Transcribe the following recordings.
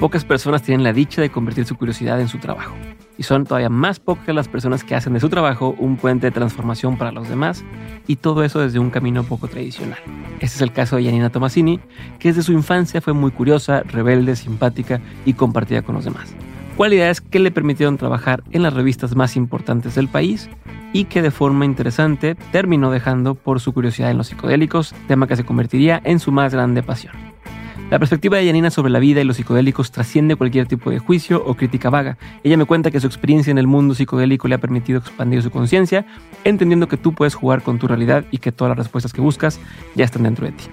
Pocas personas tienen la dicha de convertir su curiosidad en su trabajo. Y son todavía más pocas las personas que hacen de su trabajo un puente de transformación para los demás, y todo eso desde un camino poco tradicional. Este es el caso de Janina Tomasini, que desde su infancia fue muy curiosa, rebelde, simpática y compartida con los demás. Cualidades que le permitieron trabajar en las revistas más importantes del país y que de forma interesante terminó dejando por su curiosidad en los psicodélicos, tema que se convertiría en su más grande pasión. La perspectiva de Yanina sobre la vida y los psicodélicos trasciende cualquier tipo de juicio o crítica vaga. Ella me cuenta que su experiencia en el mundo psicodélico le ha permitido expandir su conciencia, entendiendo que tú puedes jugar con tu realidad y que todas las respuestas que buscas ya están dentro de ti.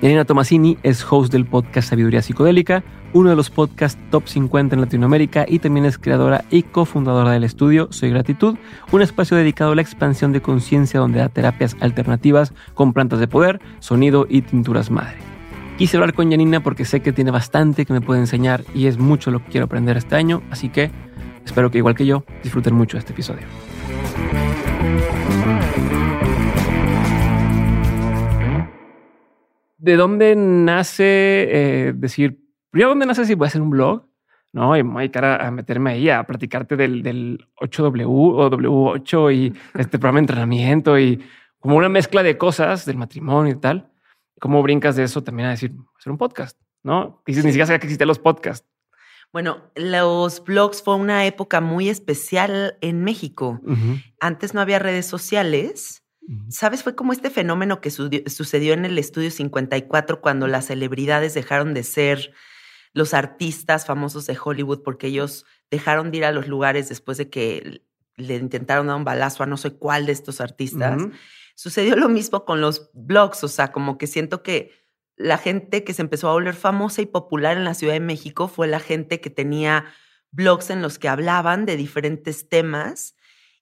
Yanina Tomasini es host del podcast Sabiduría Psicodélica, uno de los podcasts top 50 en Latinoamérica y también es creadora y cofundadora del estudio Soy Gratitud, un espacio dedicado a la expansión de conciencia donde da terapias alternativas con plantas de poder, sonido y tinturas madre. Quise hablar con Janina porque sé que tiene bastante que me puede enseñar y es mucho lo que quiero aprender este año, así que espero que igual que yo disfruten mucho este episodio. ¿De dónde nace eh, decir, ¿de dónde nace si voy a hacer un blog? No, y me voy a, a meterme ahí a platicarte del, del 8W o W8 y este programa de entrenamiento y como una mezcla de cosas del matrimonio y tal. ¿Cómo brincas de eso también a decir, hacer un podcast? ¿No? Dices, ni siquiera sabía que existían los podcasts. Bueno, los blogs fue una época muy especial en México. Antes no había redes sociales. ¿Sabes? Fue como este fenómeno que sucedió en el estudio 54 cuando las celebridades dejaron de ser los artistas famosos de Hollywood porque ellos dejaron de ir a los lugares después de que le intentaron dar un balazo a no sé cuál de estos artistas. Sucedió lo mismo con los blogs, o sea, como que siento que la gente que se empezó a volver famosa y popular en la Ciudad de México fue la gente que tenía blogs en los que hablaban de diferentes temas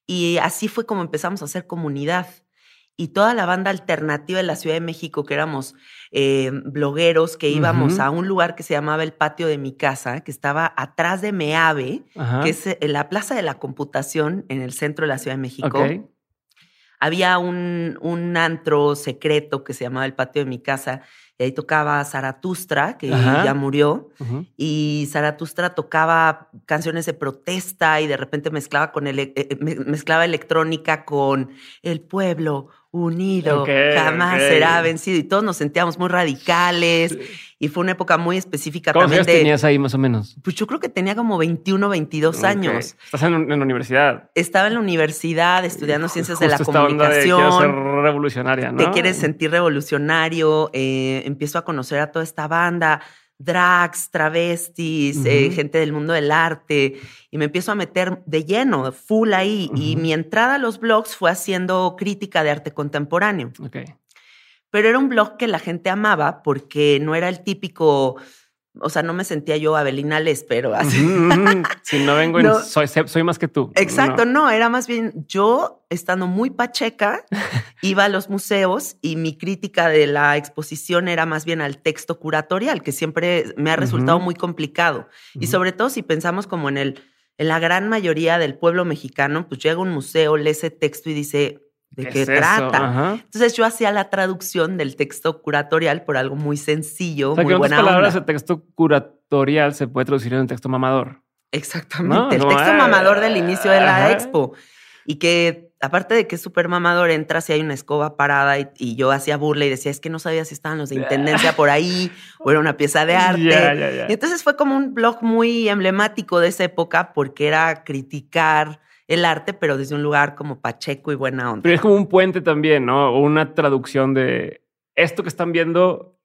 y así fue como empezamos a hacer comunidad. Y toda la banda alternativa de la Ciudad de México, que éramos eh, blogueros, que íbamos a un lugar que se llamaba el patio de mi casa, que estaba atrás de Meave, que es eh, la Plaza de la Computación en el centro de la Ciudad de México había un, un antro secreto que se llamaba el patio de mi casa y ahí tocaba Zaratustra, que ya murió, y Zaratustra tocaba canciones de protesta y de repente mezclaba, con el, eh, eh, mezclaba electrónica con el pueblo unido, jamás será vencido. Y todos nos sentíamos muy radicales. Y fue una época muy específica ¿Cuántos años tenías ahí más o menos? Pues yo creo que tenía como 21, 22 años. ¿Estás en, la universidad? Estaba en la universidad estudiando ciencias de la comunicación. Onda ser revolucionaria, ¿no? Te quieres sentir revolucionario. Eh, empiezo a conocer a toda esta banda drags, travestis, eh, gente del mundo del arte, y me empiezo a meter de lleno, full ahí. Y mi entrada a los blogs fue haciendo crítica de arte contemporáneo. Pero era un blog que la gente amaba porque no era el típico o sea, no me sentía yo Abelina Les, pero así. si no vengo en soy, soy, más que tú. Exacto, no. era más bien yo estando muy pacheca, iba a los museos y mi crítica de la exposición era más bien al texto curatorial, que siempre me ha resultado muy complicado. Y sobre todo si pensamos como en el, en la gran mayoría del pueblo mexicano, pues llega a un museo, lee ese texto y dice, de qué, trata. Entonces yo hacía la traducción del texto curatorial por algo muy sencillo, muy buena palabras, el texto curatorial se puede traducir en un texto mamador. Exactamente, el texto mamador del inicio de la expo. Y que aparte de que es súper mamador, entras y hay una escoba parada y, yo hacía burla y decía, es que no sabía si estaban los de intendencia por ahí o era una pieza de arte. Y entonces fue como un blog muy emblemático de esa época porque era criticar el arte, pero desde un lugar como pacheco y buena onda. Pero es como un puente también, ¿no? Una traducción de esto que están viendo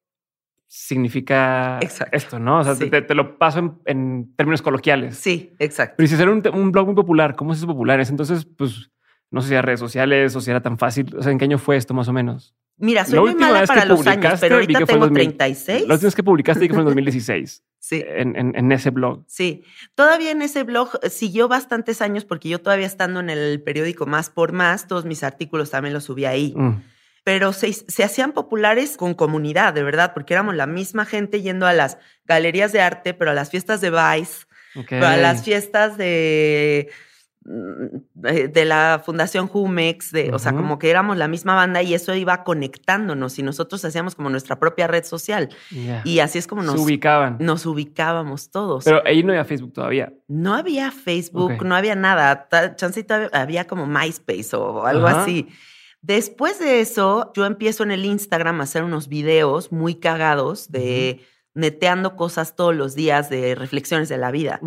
significa esto, ¿no? O sea, te, lo paso en, términos coloquiales. Sí, exacto. Pero si era un, un, blog muy popular, ¿cómo es popular? Entonces, pues, no sé si era redes sociales o si era tan fácil. O sea, ¿en qué año fue esto más o menos? Mira, soy muy mala para los años, pero ahorita tengo 36. La última que publicaste que fue en 2016. Sí. En, en, ese blog. Sí. Todavía en ese blog eh, siguió bastantes años porque yo todavía estando en el periódico Más por Más, todos mis artículos también los subí ahí. Mm. Pero se, se hacían populares con comunidad, de verdad, porque éramos la misma gente yendo a las galerías de arte, pero a las fiestas de Vice, pero a las fiestas de de la Fundación Jumex, de, o sea, como que éramos la misma banda y eso iba conectándonos y nosotros hacíamos como nuestra propia red social. Y así es como nos ubicaban. Nos ubicábamos todos. Pero ahí no había Facebook todavía. No había Facebook, no había nada. Chancito había como MySpace o algo así. Después de eso, yo empiezo en el Instagram a hacer unos videos muy cagados de neteando cosas todos los días de reflexiones de la vida.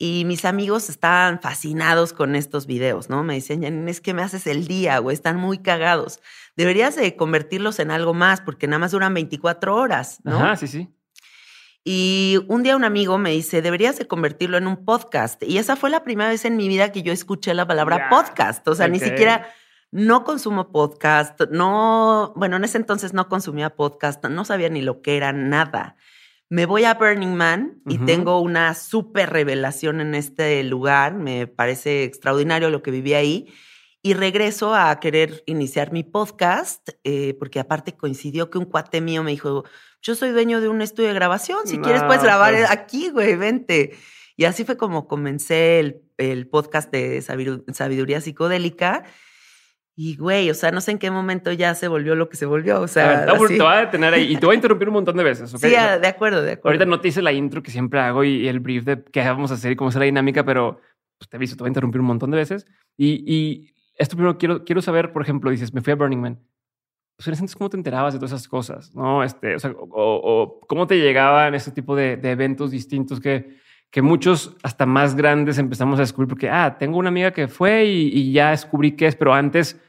Y mis amigos estaban fascinados con estos videos, ¿no? Me decían, es que me haces el día, güey, están muy cagados. Deberías de convertirlos en algo más porque nada más duran 24 horas, ¿no? Ajá, sí, sí. Y un día un amigo me dice, deberías de convertirlo en un podcast. Y esa fue la primera vez en mi vida que yo escuché la palabra podcast. O sea, ni siquiera no consumo podcast, no, bueno, en ese entonces no consumía podcast, no sabía ni lo que era, nada me voy a Burning Man y tengo una súper revelación en este lugar. Me parece extraordinario lo que viví ahí. Y regreso a querer iniciar mi podcast, eh, porque aparte coincidió que un cuate mío me dijo, yo soy dueño de un estudio de grabación, si quieres puedes grabar pues aquí, güey, vente. Y así fue como comencé el, el podcast de sabiduría psicodélica y güey, o sea, no sé en qué momento ya se volvió lo que se volvió. O sea, te voy a detener ahí y te voy a interrumpir un montón de veces. Sí, de acuerdo, de acuerdo. Ahorita no te hice la intro que siempre hago y, el brief de qué vamos a hacer y cómo será la dinámica, pero pues, te aviso, te voy a interrumpir un montón de veces. Y, y esto primero quiero, quiero saber, por ejemplo, dices, me fui a Burning Man. Pues entonces, ¿cómo te enterabas de todas esas cosas? ¿No? Este, o, sea, o, cómo te llegaban ese tipo de, de eventos distintos que, que muchos hasta más grandes empezamos a descubrir porque, ah, tengo una amiga que fue y, y ya descubrí qué es, pero antes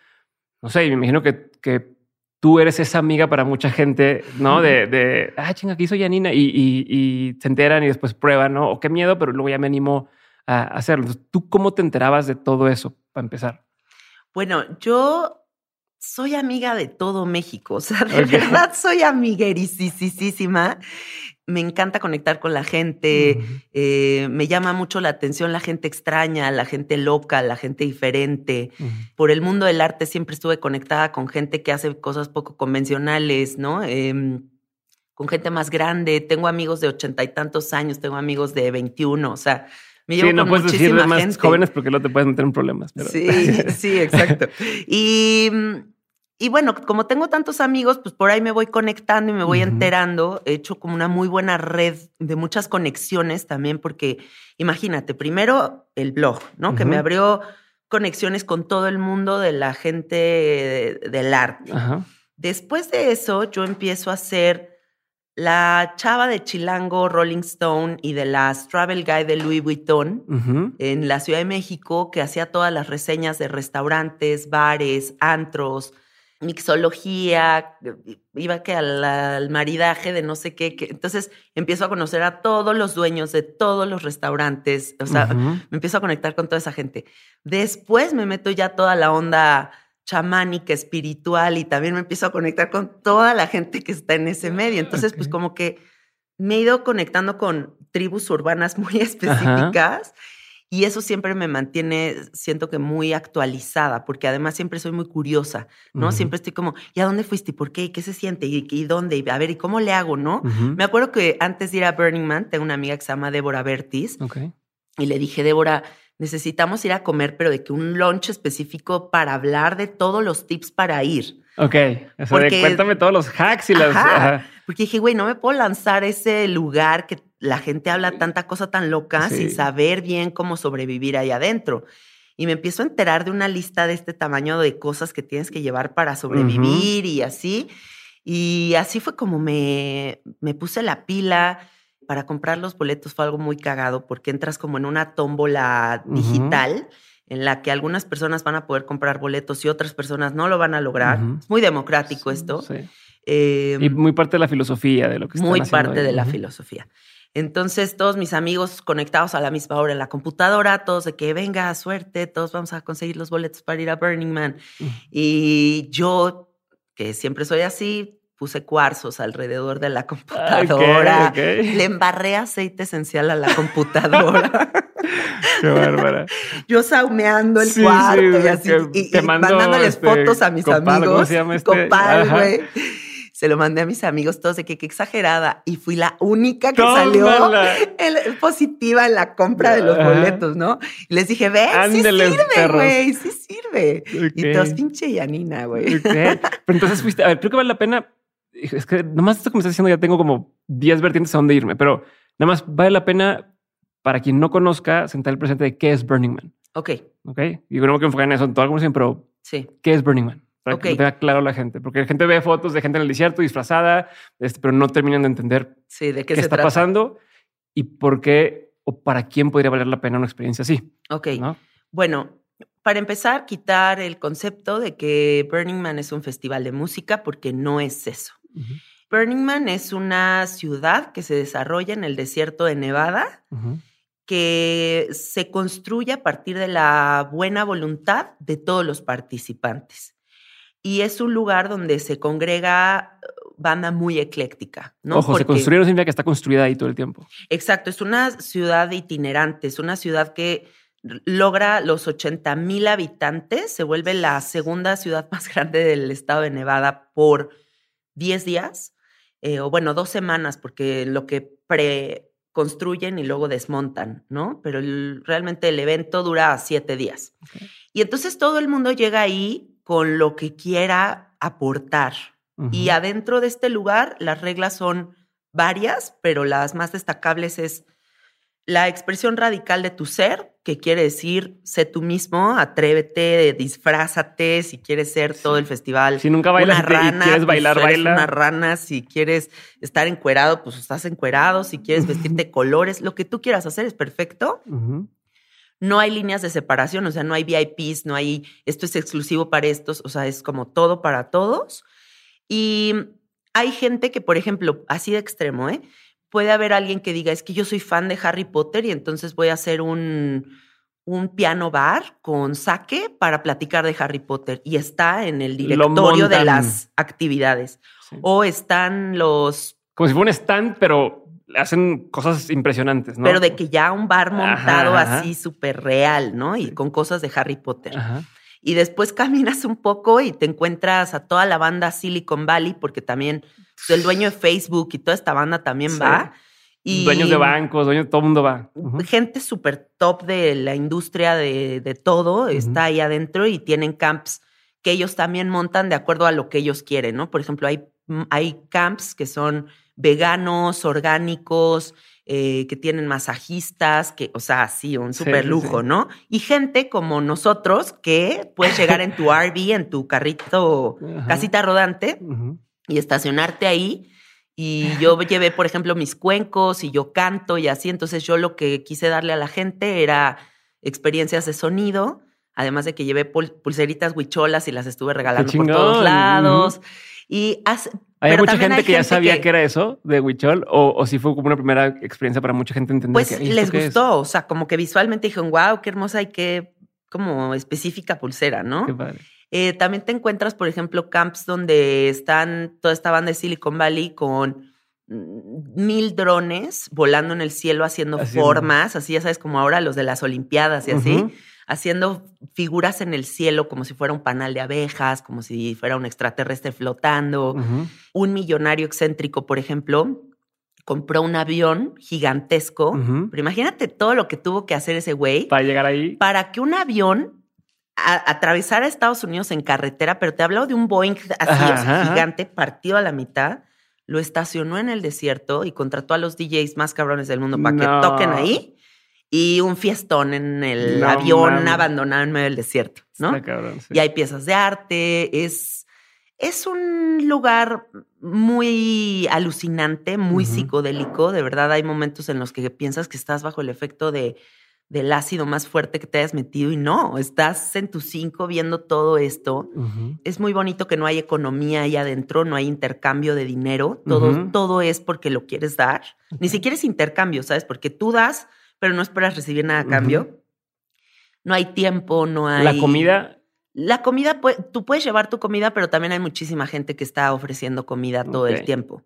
no sé, me imagino que, que tú eres esa amiga para mucha gente, ¿no? De, de ah, chinga, aquí soy Janina y, y, se enteran y después prueban, ¿no? O qué miedo, pero luego ya me animo a hacerlo. ¿Tú cómo te enterabas de todo eso para empezar? Bueno, yo soy amiga de todo México, o sea, de verdad soy amiguerisísima me encanta conectar con la gente, eh, me llama mucho la atención la gente extraña, la gente loca, la gente diferente. Por el mundo del arte siempre estuve conectada con gente que hace cosas poco convencionales, ¿no? Em, con gente más grande, tengo amigos de ochenta y tantos años, tengo amigos de 21, o sea, me llevo sí, no puedes decir más jóvenes porque no te puedes meter en problemas. Sí, sí, exacto. Y y bueno, como tengo tantos amigos, pues por ahí me voy conectando y me voy enterando. He hecho como una muy buena red de muchas conexiones también, porque imagínate, primero el blog, ¿no? Que me abrió conexiones con todo el mundo de la gente del arte. Después de eso, yo empiezo a ser la chava de Chilango, Rolling Stone y de las Travel Guide de Louis Vuitton en la Ciudad de México, que hacía todas las reseñas de restaurantes, bares, antros mixología, iba que al, maridaje de no sé qué, Entonces empiezo a conocer a todos los dueños de todos los restaurantes. O sea, me empiezo a conectar con toda esa gente. Después me meto ya toda la onda chamánica, espiritual y también me empiezo a conectar con toda la gente que está en ese medio. Entonces, pues como que me he ido conectando con tribus urbanas muy específicas. Y eso siempre me mantiene, siento que muy actualizada, porque además siempre soy muy curiosa, ¿no? Siempre estoy como, ¿y a dónde fuiste? ¿Y por qué? ¿Y qué se siente? ¿Y, dónde? Y a ver, ¿y cómo le hago, no? Me acuerdo que antes de ir a Burning Man, tengo una amiga que se llama Débora Bertis. Y le dije, Débora, necesitamos ir a comer, pero de que un lunch específico para hablar de todos los tips para ir. Ok, o sea, cuéntame todos los hacks y las... Porque dije, güey, no me puedo lanzar ese lugar que la gente habla tanta cosa tan loca sin saber bien cómo sobrevivir ahí adentro. Y me empiezo a enterar de una lista de este tamaño de cosas que tienes que llevar para sobrevivir y así. Y así fue como me, me puse la pila para comprar los boletos. Fue algo muy cagado porque entras como en una tómbola digital en la que algunas personas van a poder comprar boletos y otras personas no lo van a lograr. Es muy democrático esto. y em, muy parte de la filosofía de lo que Muy parte de la filosofía. Entonces, todos mis amigos conectados a la misma hora en la computadora, todos de que venga, suerte, todos vamos a conseguir los boletos para ir a Burning Man. Y yo, que siempre soy así, puse cuarzos alrededor de la computadora, le embarré aceite esencial a la computadora. Qué bárbara. Yo saumeando el cuarto y así, y, mandándoles este, fotos a mis amigos. ¿cómo se llama este? Copal, güey. Se lo mandé a mis amigos todos de que qué exagerada. Y fui la única que salió positiva en la compra de los boletos, ¿no? Y les dije, ven, sí sirve, güey, sí sirve. Y todos, pinche Yanina, güey. Pero entonces fuiste, a ver, creo que vale la pena. Es que nomás esto que me estás diciendo ya tengo como 10 vertientes a dónde irme, pero nada más vale la pena para quien no conozca sentar el presente de qué es Burning Man. Ok. Ok. Y no que enfocar en eso en toda la conversación, pero sí. ¿qué es Burning Man? Para que tenga claro la gente, porque la gente ve fotos de gente en el desierto disfrazada, este, pero no terminan de entender sí, de qué, está pasando y por qué o para quién podría valer la pena una experiencia así. Ok. Bueno, para empezar, quitar el concepto de que Burning Man es un festival de música, porque no es eso. Burning Man es una ciudad que se desarrolla en el desierto de Nevada que se construye a partir de la buena voluntad de todos los participantes. Y es un lugar donde se congrega uh, banda muy ecléctica. ¿no? Ojo, se construye no significa que está construida ahí todo el tiempo. Exacto, es una ciudad itinerante, es una ciudad que logra los 80 mil habitantes, se vuelve la segunda ciudad más grande del estado de Nevada por 10 días, eh, o bueno, dos semanas, porque lo que pre construyen y luego desmontan, ¿no? Pero realmente el evento dura siete días. Y entonces todo el mundo llega ahí con lo que quiera aportar. Y adentro de este lugar las reglas son varias, pero las más destacables es la expresión radical de tu ser, que quiere decir, sé tú mismo, atrévete, disfrázate, si quieres ser todo el festival. Si nunca bailas rana, quieres pues, bailar, baila. Una rana, si quieres estar encuerado, pues estás encuerado, si quieres vestirte colores, lo que tú quieras hacer es perfecto. No hay líneas de separación, o sea, no hay VIPs, no hay, esto es exclusivo para estos, o sea, es como todo para todos. Y hay gente que, por ejemplo, así de extremo, ¿eh? puede haber alguien que diga, es que yo soy fan de Harry Potter y entonces voy a hacer un, un piano bar con saque para platicar de Harry Potter y está en el directorio de las actividades. O están los... Como si fuera un stand, pero hacen cosas impresionantes, ¿no? Pero de que ya un bar montado así súper real, ¿no? Y con cosas de Harry Potter. Y después caminas un poco y te encuentras a toda la banda Silicon Valley, porque también el dueño de Facebook y toda esta banda también va. Y Dueños de bancos, dueños, todo el mundo va. Gente súper top de la industria de, todo está ahí adentro y tienen camps que ellos también montan de acuerdo a lo que ellos quieren, ¿no? Por ejemplo, hay, hay camps que son veganos, orgánicos, eh, que tienen masajistas, que, o sea, sí, un súper lujo, ¿no? Y gente como nosotros que puedes llegar en tu RV, en tu carrito, casita rodante y estacionarte ahí. Y yo llevé, por ejemplo, mis cuencos y yo canto y así. Entonces yo lo que quise darle a la gente era experiencias de sonido, además de que llevé pulseritas huicholas y las estuve regalando por todos lados. Y ¿Hay mucha gente que ya sabía que... era eso de Huichol? O, si fue como una primera experiencia para mucha gente entender Pues les gustó, o sea, como que visualmente dijeron, wow, qué hermosa y qué como específica pulsera, ¿no? Qué padre. Eh, también te encuentras, por ejemplo, camps donde están toda esta banda de Silicon Valley con mm, mil drones volando en el cielo haciendo formas, así ya sabes, como ahora los de las Olimpiadas y así, haciendo figuras en el cielo como si fuera un panal de abejas, como si fuera un extraterrestre flotando. Un millonario excéntrico, por ejemplo, compró un avión gigantesco, pero imagínate todo lo que tuvo que hacer ese güey. Para llegar ahí. Para que un avión atravesar a Estados Unidos en carretera, pero te hablo de un Boeing así, gigante, partido a la mitad, lo estacionó en el desierto y contrató a los DJs más cabrones del mundo para que toquen ahí y un fiestón en el avión abandonado en medio del desierto, ¿no? Y hay piezas de arte, es, es un lugar muy alucinante, muy psicodélico, de verdad hay momentos en los que piensas que estás bajo el efecto de del ácido más fuerte que te hayas metido y no, estás en tu cinco viendo todo esto. Es muy bonito que no hay economía ahí adentro, no hay intercambio de dinero, todo, todo es porque lo quieres dar. Ni siquiera es intercambio, ¿sabes? Porque tú das, pero no esperas recibir nada a cambio. No hay tiempo, no hay... La comida... La comida, tú puedes llevar tu comida, pero también hay muchísima gente que está ofreciendo comida todo el tiempo.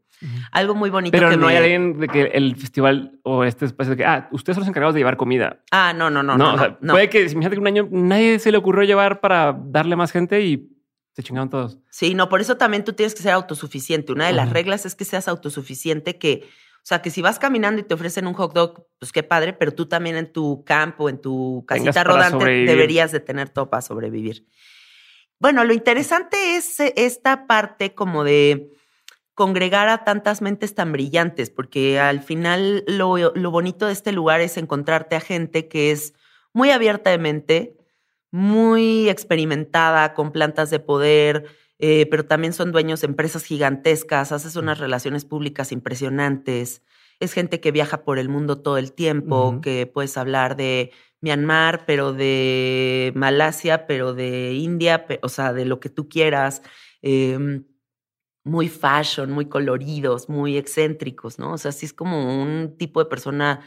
Algo muy bonito. Pero no hay alguien de que el festival o este espacio de que, ah, ustedes son los encargados de llevar comida. Ah, no, no, no. No, puede que, imagínate que un año nadie se le ocurrió llevar para darle más gente y se chingaron todos. Sí, no, por eso también tú tienes que ser autosuficiente. Una de las reglas es que seas autosuficiente, que, o sea, que si vas caminando y te ofrecen un hot dog, pues qué padre, pero tú también en tu campo, en tu casita rodante, deberías de tener todo para sobrevivir. Bueno, lo interesante es eh, esta parte como de congregar a tantas mentes tan brillantes, porque al final lo, lo bonito de este lugar es encontrarte a gente que es muy abierta de mente, muy experimentada con plantas de poder, eh, pero también son dueños de empresas gigantescas, haces unas relaciones públicas impresionantes. Es gente que viaja por el mundo todo el tiempo, que puedes hablar de Myanmar, pero de Malasia, pero de India, o sea, de lo que tú quieras. Em, muy fashion, muy coloridos, muy excéntricos, ¿no? O sea, sí es como un tipo de persona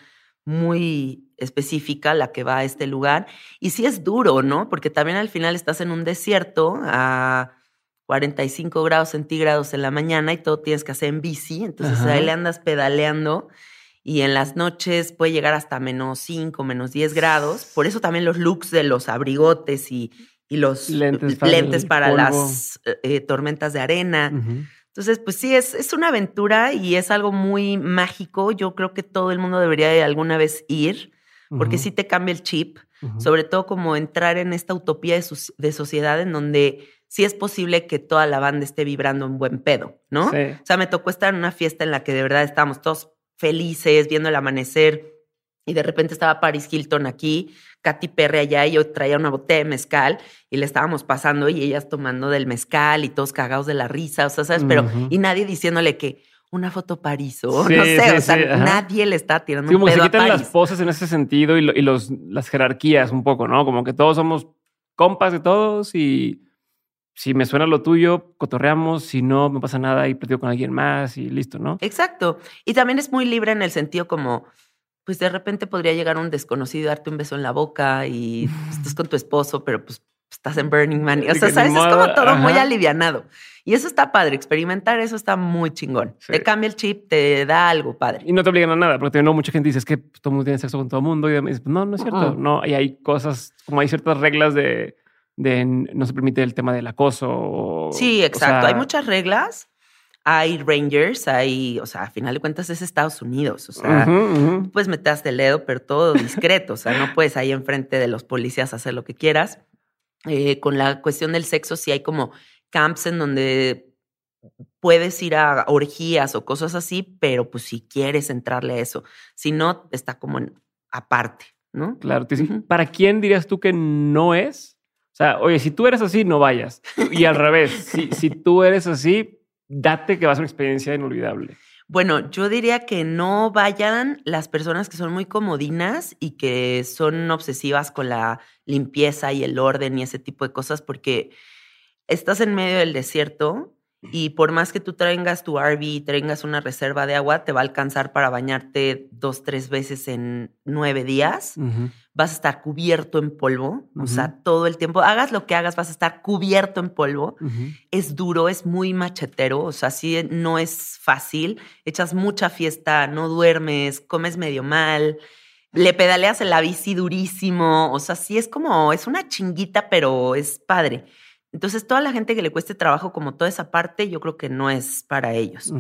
muy específica la que va a este lugar. Y sí es duro, ¿no? Porque también al final estás en un desierto a 45 grados centígrados en la mañana y todo tienes que hacer en bici. Entonces ahí le andas pedaleando y en las noches puede llegar hasta menos 5, menos 10 grados. Por eso también los looks de los abrigotes y, los lentes para, las eh, tormentas de arena. Entonces, pues sí, es, es una aventura y es algo muy mágico. Yo creo que todo el mundo debería de alguna vez ir, porque sí te cambia el chip, sobre todo como entrar en esta utopía de, sociedad en donde sí es posible que toda la banda esté vibrando un buen pedo, ¿no? O sea, me tocó estar en una fiesta en la que de verdad estábamos todos felices, viendo el amanecer, y de repente estaba Paris Hilton aquí, Katy Perry allá y yo traía una botella de mezcal y le estábamos pasando y ellas tomando del mezcal y todos cagados de la risa, o sea, ¿sabes? Pero, y nadie diciéndole que una foto París o no sé, o sea, nadie le está tirando un como se quitan las poses en ese sentido y, los, las jerarquías un poco, ¿no? Como que todos somos compas de todos y si me suena lo tuyo, cotorreamos, si no, me pasa nada y platico con alguien más y listo, ¿no? Exacto. Y también es muy libre en el sentido como pues de repente podría llegar un desconocido, darte un beso en la boca y estás con tu esposo, pero pues estás en Burning Man. O sea, ¿sabes? Es como todo muy alivianado. Y eso está padre, experimentar eso está muy chingón. Te cambia el chip, te da algo padre. Y no te obligan a nada, porque no mucha gente dice es que pues, todo el mundo tiene sexo con todo el mundo. Y dices, no, no es cierto. No, y hay cosas, como hay ciertas reglas de, de no se permite el tema del acoso. Sí, exacto. hay muchas reglas hay Rangers, hay, o sea, a final de cuentas es Estados Unidos, o sea, puedes meterte el dedo, pero todo discreto, o sea, no puedes ahí enfrente de los policías hacer lo que quieras. Eh, con la cuestión del sexo, sí hay como camps en donde puedes ir a orgías o cosas así, pero pues si quieres entrarle a eso, si no, está como en, aparte, ¿no? Claro, ¿para quién dirías tú que no es? Sea, oye, si tú eres así, no vayas. Y al revés, si, si tú eres así, date que va a una experiencia inolvidable. Bueno, yo diría que no vayan las personas que son muy comodinas y que son obsesivas con la limpieza y el orden y ese tipo de cosas, porque estás en medio del desierto y por más que tú traigas tu RV y traigas una reserva de agua, te va a alcanzar para bañarte dos, tres veces en nueve días. Vas a estar cubierto en polvo, o sea, todo el tiempo. Hagas lo que hagas, vas a estar cubierto en polvo. Es duro, es muy machetero, o sea, sí no es fácil. Echas mucha fiesta, no duermes, comes medio mal. Le pedaleas en la bici durísimo, o sea, sí es como, es una chinguita, pero es padre. Entonces, toda la gente que le cueste trabajo como toda esa parte, yo creo que no es para ellos.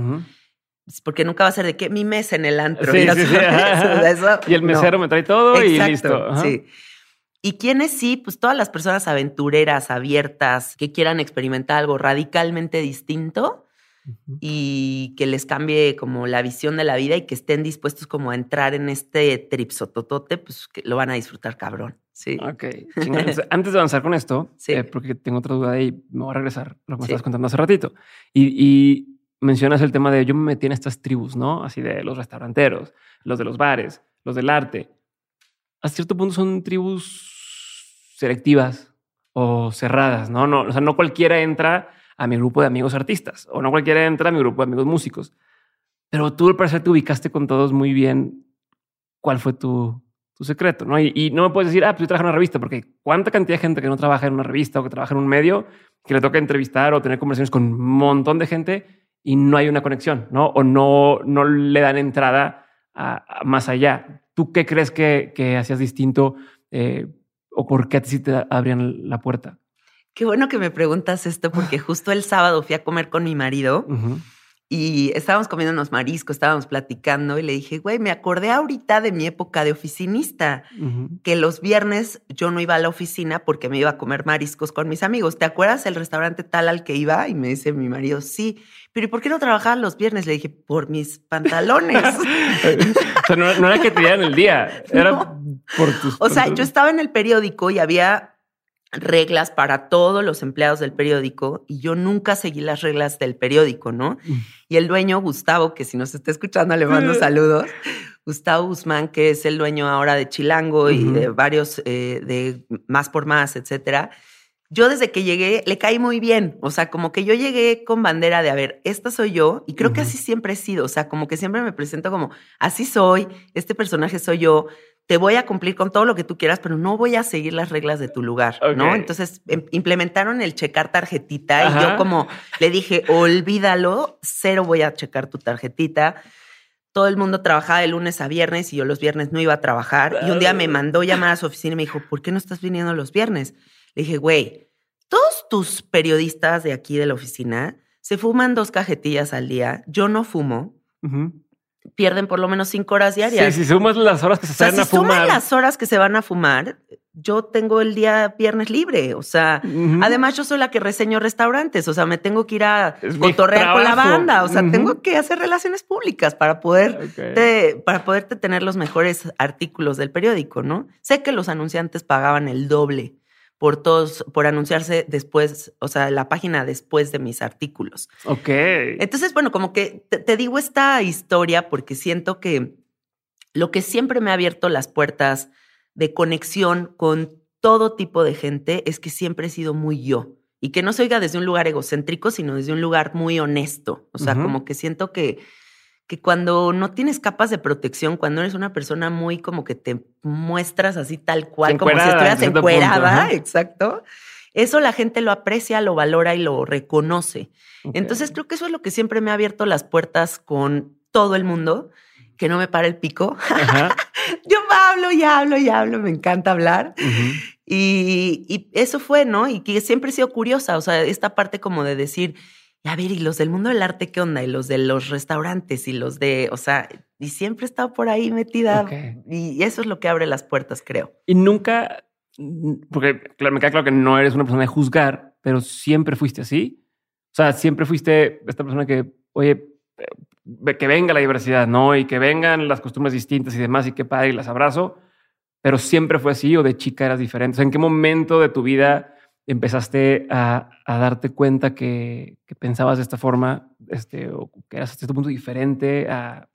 Porque nunca va a ser de que mi mesa en el antro. y el mesero me trae todo y listo. Sí. Y quienes sí, pues todas las personas aventureras, abiertas, que quieran experimentar algo radicalmente distinto, y que les cambie como la visión de la vida y que estén dispuestos como a entrar en este tripsototote, pues que lo van a disfrutar cabrón. Sí. Ok. Antes de avanzar con esto, eh, porque tengo otra duda y me voy a regresar lo que me estabas contando hace ratito. Y, mencionas el tema de yo me metí en estas tribus, ¿no? Así de los restauranteros, los de los bares, los del arte. A cierto punto son tribus selectivas o cerradas, ¿no? no o sea, no cualquiera entra a mi grupo de amigos artistas o no cualquiera entra a mi grupo de amigos músicos. Pero tú al parecer te ubicaste con todos muy bien cuál fue tu, tu secreto, ¿no? Y, no me puedes decir, ah, pues yo trabajo en una revista, porque cuánta cantidad de gente que no trabaja en una revista o que trabaja en un medio, que le toca entrevistar o tener conversaciones con un montón de gente y no hay una conexión, ¿no? O no, no le dan entrada a, más allá. ¿Tú qué crees que, que hacías distinto eh, o por qué a ti sí te abrían la puerta? Qué bueno que me preguntas esto porque justo el sábado fui a comer con mi marido y estábamos comiendo unos mariscos, estábamos platicando y le dije, güey, me acordé ahorita de mi época de oficinista, que los viernes yo no iba a la oficina porque me iba a comer mariscos con mis amigos. ¿Te acuerdas el restaurante tal al que iba? Y me dice mi marido, sí. Pero ¿y por qué no trabajaban los viernes? Le dije, por mis pantalones. o sea, no, era que te dieran el día, era por tus... O sea, yo estaba en el periódico y había reglas para todos los empleados del periódico y yo nunca seguí las reglas del periódico, ¿no? Mm. Y el dueño, Gustavo, que si nos está escuchando le mando saludos, Gustavo Guzmán, que es el dueño ahora de Chilango y de varios, eh, de Más por Más, etcétera. Yo desde que llegué le caí muy bien, o sea, como que yo llegué con bandera de, a ver, esta soy yo y creo que así siempre he sido, o sea, como que siempre me presento como, así soy, este personaje soy yo, te voy a cumplir con todo lo que tú quieras, pero no voy a seguir las reglas de tu lugar, ¿no? Entonces em, implementaron el checar tarjetita y yo como le dije, olvídalo, cero voy a checar tu tarjetita. Todo el mundo trabajaba de lunes a viernes y yo los viernes no iba a trabajar. Y un día me mandó llamar a su oficina y me dijo, ¿por qué no estás viniendo los viernes? Le dije, güey, todos tus periodistas de aquí de la oficina se fuman dos cajetillas al día. Yo no fumo pierden por lo menos cinco horas diarias. Sí, si sumas las horas que se van a fumar. Sumas las horas que se van a fumar, yo tengo el día viernes libre. O sea, además yo soy la que reseño restaurantes. O sea, me tengo que ir a cotorrear con la banda. O sea, tengo que hacer relaciones públicas para poder para poderte tener los mejores artículos del periódico, ¿no? Sé que los anunciantes pagaban el doble por todos, por anunciarse después, o sea, la página después de mis artículos. Ok. Entonces, bueno, como que te, digo esta historia porque siento que lo que siempre me ha abierto las puertas de conexión con todo tipo de gente es que siempre he sido muy yo. Y que no se oiga desde un lugar egocéntrico, sino desde un lugar muy honesto. O sea, como que siento que que cuando no tienes capas de protección, cuando eres una persona muy como que te muestras así tal cual, como si estuvieras encuerada, exacto, eso la gente lo aprecia, lo valora y lo reconoce. Entonces creo que eso es lo que siempre me ha abierto las puertas con todo el mundo, que no me para el pico. Yo hablo y hablo y hablo, me encanta hablar. y, y eso fue, ¿no? Y que siempre he sido curiosa, o sea, esta parte como de decir, a ver, y los del mundo del arte, ¿qué onda? Y los de los restaurantes y los de, o sea, y siempre he estado por ahí metida. Y eso es lo que abre las puertas, creo. Y nunca, porque claro, me queda claro que no eres una persona de juzgar, pero siempre fuiste así. O sea, siempre fuiste esta persona que, oye, que venga la diversidad, ¿no? Y que vengan las costumbres distintas y demás, y qué padre, y las abrazo. Pero siempre fue así, o de chica eras diferente. O sea, ¿en qué momento de tu vida empezaste a, darte cuenta que, pensabas de esta forma, este, o que eras hasta este punto diferente a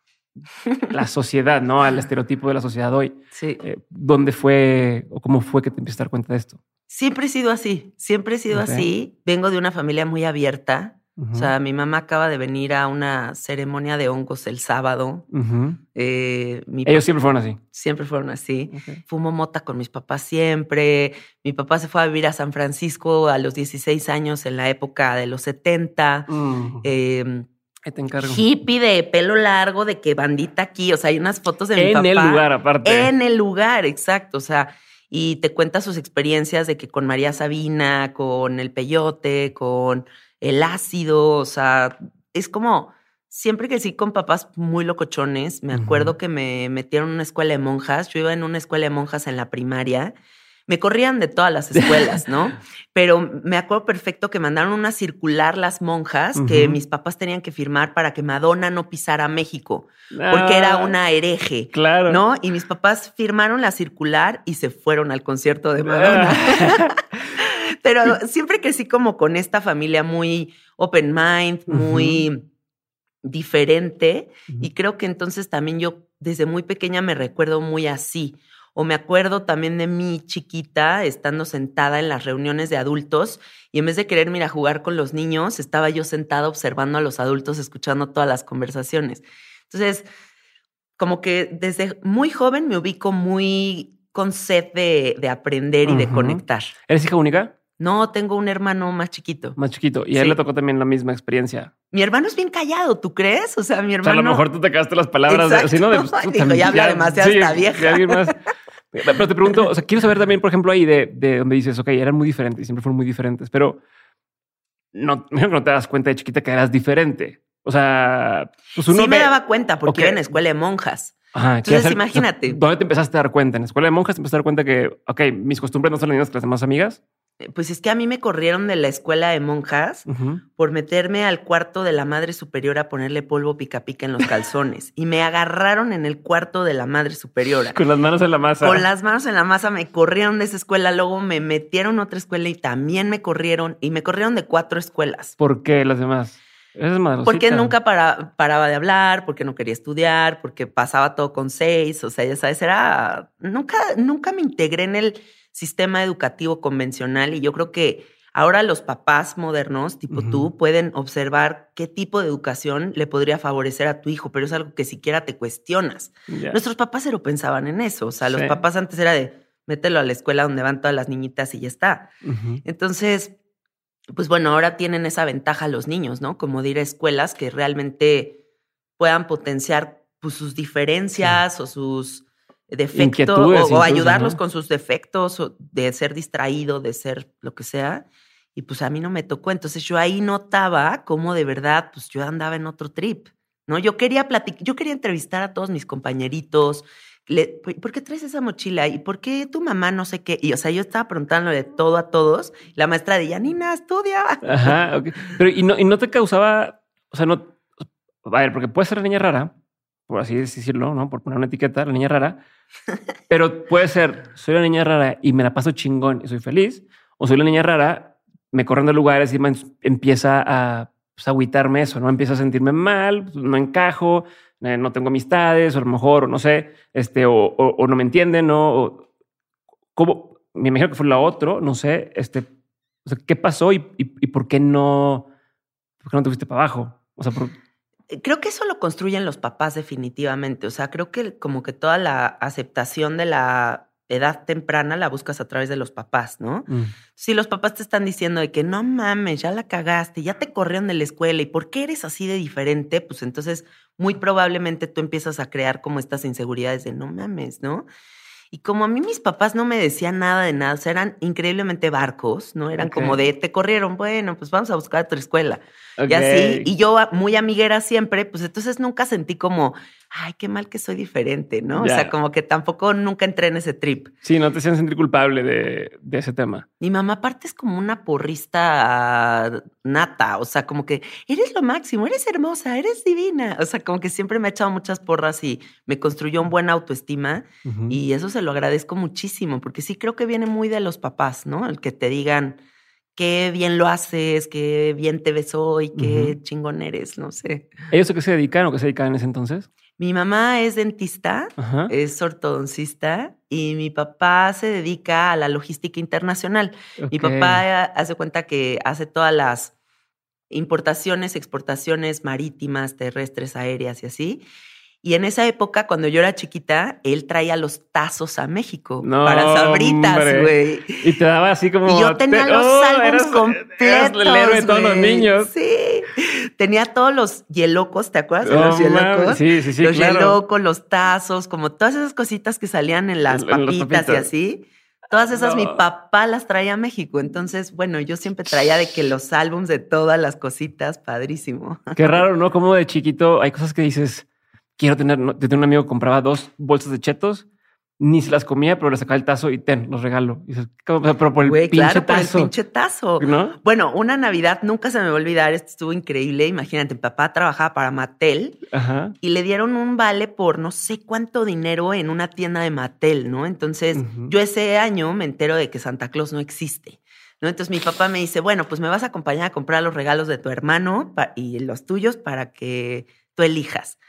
la sociedad, ¿no? Al estereotipo de la sociedad hoy. Sí. Eh, ¿Dónde fue o cómo fue que te empezaste a dar cuenta de esto? Siempre he sido así, siempre he sido así. Vengo de una familia muy abierta. O sea, mi mamá acaba de venir a una ceremonia de hongos el sábado. Eh, Ellos siempre fueron así. Siempre fueron así. Fumo mota con mis papás siempre. Mi papá se fue a vivir a San Francisco a los 16 años en la época de los 70. Em, te encargo. Hippie de pelo largo, de que bandita aquí. O sea, hay unas fotos de mi papá. En el lugar, aparte. En el lugar, exacto. O sea, y te cuenta sus experiencias de que con María Sabina, con el peyote, con el ácido, o sea, es como siempre que sí con papás muy locochones. Me acuerdo que me metieron en una escuela de monjas. Yo iba en una escuela de monjas en la primaria. Me corrían de todas las escuelas, ¿no? Pero me acuerdo perfecto que mandaron una circular las monjas que mis papás tenían que firmar para que Madonna no pisara México, porque era ah, una hereje. Claro. ¿No? Y mis papás firmaron la circular y se fueron al concierto de Madonna. Pero siempre crecí como con esta familia muy open mind, muy diferente. Y creo que entonces también yo desde muy pequeña me recuerdo muy así. O me acuerdo también de mi chiquita estando sentada en las reuniones de adultos y en vez de quererme ir a jugar con los niños, estaba yo sentada observando a los adultos, escuchando todas las conversaciones. Entonces, como que desde muy joven me ubico muy con sed de, aprender y de conectar. ¿Eres hija única? No, tengo un hermano más chiquito. Más chiquito. Y a él le tocó también la misma experiencia. Mi hermano es bien callado, ¿tú crees? O sea, mi hermano. O sea, a lo mejor tú te cagaste las palabras. Exacto. De, no, de, ya habla demasiado, está vieja. De alguien más. Pero te pregunto, o sea, quiero saber también, por ejemplo, ahí de, de donde dices, ok, eran muy diferentes, siempre fueron muy diferentes, pero no, no te das cuenta de chiquita que eras diferente. O sea, pues uno sí me daba cuenta porque iba en escuela de monjas. Entonces, imagínate. ¿Dónde te empezaste a dar cuenta? ¿En la escuela de monjas te empezaste a dar cuenta que, ok, mis costumbres no son las mismas que las demás amigas? Eh, pues es que a mí me corrieron de la escuela de monjas por meterme al cuarto de la madre superiora a ponerle polvo pica pica en los calzones. y me agarraron en el cuarto de la madre superiora. Con las manos en la masa. Con las manos en la masa me corrieron de esa escuela. Luego me metieron a otra escuela y también me corrieron. Y me corrieron de cuatro escuelas. ¿Por qué las demás? Es porque nunca paraba de hablar, porque no quería estudiar, porque pasaba todo con seis. O sea, ya sabes, era. Nunca, nunca me integré en el sistema educativo convencional y yo creo que ahora los papás modernos, tipo tú, pueden observar qué tipo de educación le podría favorecer a tu hijo, pero es algo que siquiera te cuestionas. Nuestros papás se lo pensaban en eso. O sea, los papás antes era de mételo a la escuela donde van todas las niñitas y ya está. Entonces pues bueno, ahora tienen esa ventaja los niños, ¿no? Como de ir a escuelas que realmente puedan potenciar pues, sus diferencias o sus defectos o, ayudarlos con sus defectos o de ser distraído, de ser lo que sea. Y pues a mí no me tocó. Entonces yo ahí notaba cómo de verdad, pues yo andaba en otro trip, ¿no? Yo quería platicar, yo quería entrevistar a todos mis compañeritos, ¿por qué traes esa mochila? ¿Y por qué tu mamá no sé qué? Y o sea, yo estaba preguntándole todo a todos. La maestra de Nina, estudia. Ajá, ok. Pero ¿y no, y no te causaba, o sea, no, a ver, porque puede ser niña rara, por así decirlo, ¿no? Por poner una etiqueta, la niña rara, pero puede ser, soy la niña rara y me la paso chingón y soy feliz, o soy la niña rara, me corren de lugares y empieza a pues, agüitarme eso, ¿no? Empieza a sentirme mal, no encajo, eh, no tengo amistades, o a lo mejor, no sé, este, o, no me entienden, ¿no? O, ¿cómo? Me imagino que fue la otra, no sé, este, ¿qué pasó y, por qué no, por qué no te fuiste para abajo? O sea, eh, Creo que eso lo construyen los papás definitivamente. O sea, creo que como que toda la aceptación de la edad temprana la buscas a través de los papás, ¿no? Mm. Si los papás te están diciendo de que no mames, ya la cagaste, ya te corrieron de la escuela y por qué eres así de diferente, pues entonces muy probablemente tú empiezas a crear como estas inseguridades de no mames, ¿no? Y como a mí mis papás no me decían nada de nada, o sea, eran increíblemente barcos, ¿no? Eran como de, te corrieron, bueno, pues vamos a buscar otra escuela. Y así, y yo muy amiguera siempre, pues entonces nunca sentí como, ay, qué mal que soy diferente, ¿no? O sea, como que tampoco nunca entré en ese trip. Sí, no te hacían sentir culpable de, de, ese tema. Mi mamá aparte es como una porrista nata, o sea, como que eres lo máximo, eres hermosa, eres divina. O sea, como que siempre me ha echado muchas porras y me construyó un buen autoestima y eso se lo agradezco muchísimo, porque sí creo que viene muy de los papás, ¿no? El que te digan qué bien lo haces, qué bien te ves hoy, qué chingón eres, no sé. ¿Ellos a qué se dedican o qué se dedican en ese entonces? Mi mamá es dentista, es ortodoncista y mi papá se dedica a la logística internacional. Mi papá hace cuenta que hace todas las importaciones, exportaciones marítimas, terrestres, aéreas y así. Y en esa época, cuando yo era chiquita, él traía los tazos a México para sabritas, güey. Y te daba así como. Y yo tenía los oh, álbumes completos. el héroe de todos los niños. Sí. Tenía todos los hielocos, ¿te acuerdas de los hielocos? Sí, sí, sí. Los hielocos, los tazos, como todas esas cositas que salían en las, papitas, y así. Todas esas mi papá las traía a México. Entonces, bueno, yo siempre traía de que los álbums de todas las cositas, padrísimo. Qué raro, ¿no? Como de chiquito hay cosas que dices quiero tener, tengo un amigo que compraba dos bolsas de chetos, ni se las comía, pero le sacaba el tazo y ten, los regalo. Y dices, pero por el pinche claro, tazo. Por el pinche tazo. ¿No? Bueno, una Navidad nunca se me va a olvidar. Esto estuvo increíble. Imagínate, mi papá trabajaba para Mattel y le dieron un vale por no sé cuánto dinero en una tienda de Mattel, ¿no? Entonces, yo ese año me entero de que Santa Claus no existe. ¿no? Entonces mi papá me dice, bueno, pues me vas a acompañar a comprar los regalos de tu hermano y los tuyos para que tú elijas.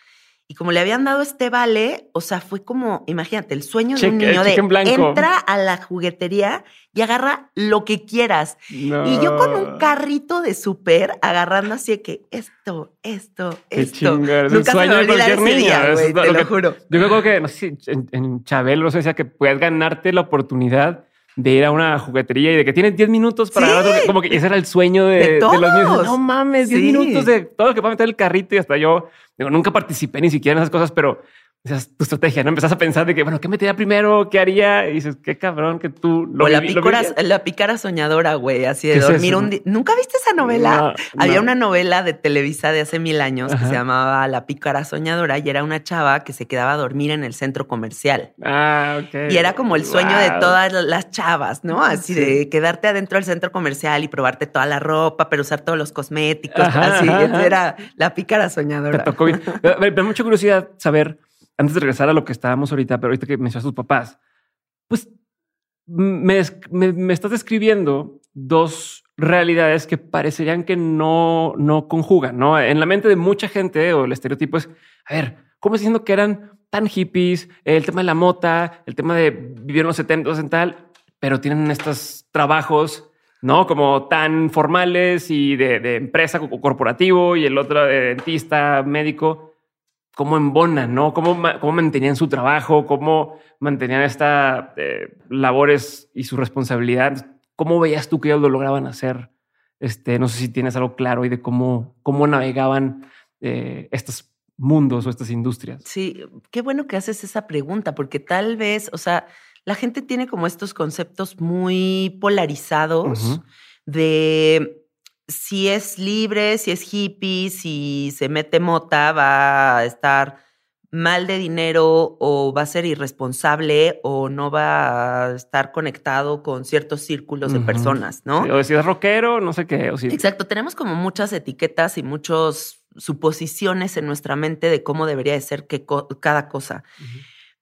Y como le habían dado este vale, o sea, fue como, imagínate, el sueño de un niño de entra a la juguetería y agarra lo que quieras. Y yo con un carrito de súper agarrando así de que esto, esto, esto. Nunca sueño de cualquier niño. te lo, juro. Yo creo que, no sé si en, en Chabelo se decía que puedes ganarte la oportunidad de ir a una juguetería y de que tienes 10 minutos para como que ese era el sueño de, los niños. No mames, 10 minutos de todo lo que pueda meter el carrito y hasta yo nunca participé ni siquiera en esas cosas, pero esa es tu estrategia, ¿no? Empezás a pensar de que, bueno, ¿qué metería primero? ¿Qué haría? Y dices, qué cabrón que tú lo O la, pícara, la pícara soñadora, güey, así de dormir un día. ¿Nunca viste esa novela? Había una novela de Televisa de hace mil años que se llamaba La pícara soñadora y era una chava que se quedaba a dormir en el centro comercial. Ah, ok. Y era como el sueño de todas las chavas, ¿no? Así de quedarte adentro del centro comercial y probarte toda la ropa, pero usar todos los cosméticos. así, era la pícara soñadora. tocó Me da mucha curiosidad saber antes de regresar a lo que estábamos ahorita, pero ahorita que mencionas a tus papás, pues me, estás describiendo dos realidades que parecerían que no, no conjugan, ¿no? En la mente de mucha gente o el estereotipo es, a ver, ¿cómo es diciendo que eran tan hippies? El tema de la mota, el tema de vivir en los 70 en tal, pero tienen estos trabajos, ¿no? Como tan formales y de, de empresa corporativo y el otro de dentista, médico cómo embonan, ¿no? Cómo, cómo mantenían su trabajo, cómo mantenían estas eh, labores y su responsabilidad. ¿Cómo veías tú que ellos lo lograban hacer? Este, no sé si tienes algo claro y de cómo, cómo navegaban eh, estos mundos o estas industrias. Sí, qué bueno que haces esa pregunta, porque tal vez, o sea, la gente tiene como estos conceptos muy polarizados de si es libre, si es hippie, si se mete mota, va a estar mal de dinero o va a ser irresponsable o no va a estar conectado con ciertos círculos de personas, ¿no? o si es rockero, no sé qué. Exacto, tenemos como muchas etiquetas y muchas suposiciones en nuestra mente de cómo debería de ser que cada cosa.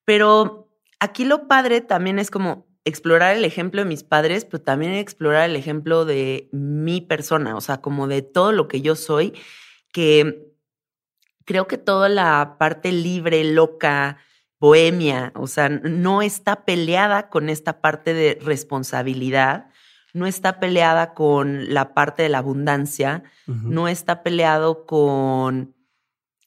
Pero aquí lo padre también es como explorar el ejemplo de mis padres, pero también explorar el ejemplo de mi persona, o sea, como de todo lo que yo soy, que creo que toda la parte libre, loca, bohemia, o sea, no está peleada con esta parte de responsabilidad, no está peleada con la parte de la abundancia, no está peleado con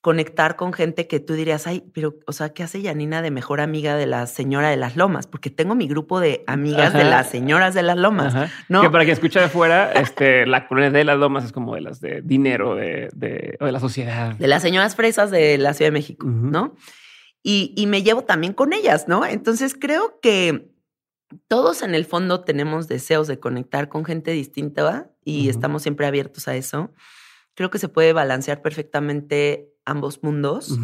conectar con gente que tú dirías, ay, pero, o sea, ¿qué hace Yanina de mejor amiga de la señora de las lomas? Porque tengo mi grupo de amigas de las señoras de las lomas. ¿no? Que para quien escucha de fuera, este, la comunidad de las lomas es como de las de dinero, de, de, o de la sociedad. De las señoras fresas de la Ciudad de México, ¿no? Y, y me llevo también con ellas, ¿no? Entonces creo que todos en el fondo tenemos deseos de conectar con gente distinta y estamos siempre abiertos a eso. Creo que se puede balancear perfectamente ambos mundos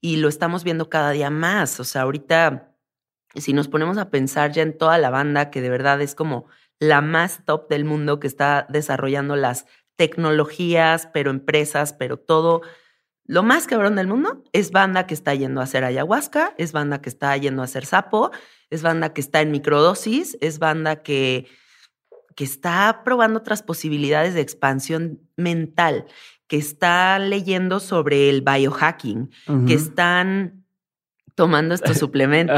y lo estamos viendo cada día más. O sea, ahorita, si nos ponemos a pensar ya en toda la banda que de verdad es como la más top del mundo que está desarrollando las tecnologías, pero empresas, pero todo. Lo más cabrón del mundo es banda que está yendo a hacer ayahuasca, es banda que está yendo a hacer sapo, es banda que está en microdosis, es banda que, que está probando otras posibilidades de expansión mental que están leyendo sobre el biohacking, que están tomando estos suplementos.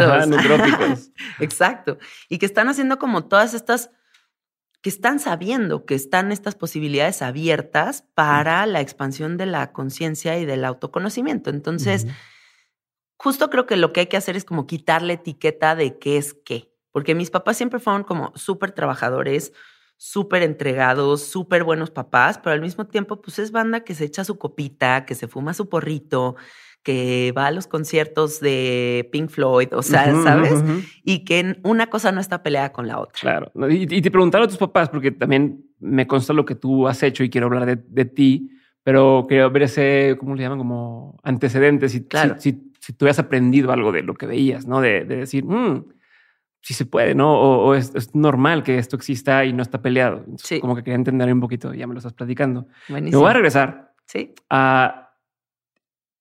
Exacto. Y que están haciendo como todas estas, que están sabiendo que están estas posibilidades abiertas para la expansión de la conciencia y del autoconocimiento. Entonces, justo creo que lo que hay que hacer es como quitar la etiqueta de qué es qué. Porque mis papás siempre fueron como súper trabajadores, súper entregados, súper buenos papás, pero al mismo tiempo, pues es banda que se echa su copita, que se fuma su porrito, que va a los conciertos de Pink Floyd, o sea, ¿sabes? Y que una cosa no está peleada con la otra. Claro. Y, te preguntaron a tus papás, porque también me consta lo que tú has hecho y quiero hablar de, ti, pero quiero ver ese, ¿cómo le llaman? Como antecedentes. Si, claro. si, si, tú habías aprendido algo de lo que veías, ¿no? De, decir, mm, si se puede, ¿no? O, es, normal que esto exista y no está peleado. sí. Como que quería entender un poquito, ya me lo estás platicando. Buenísimo. Me voy a regresar. Sí. A,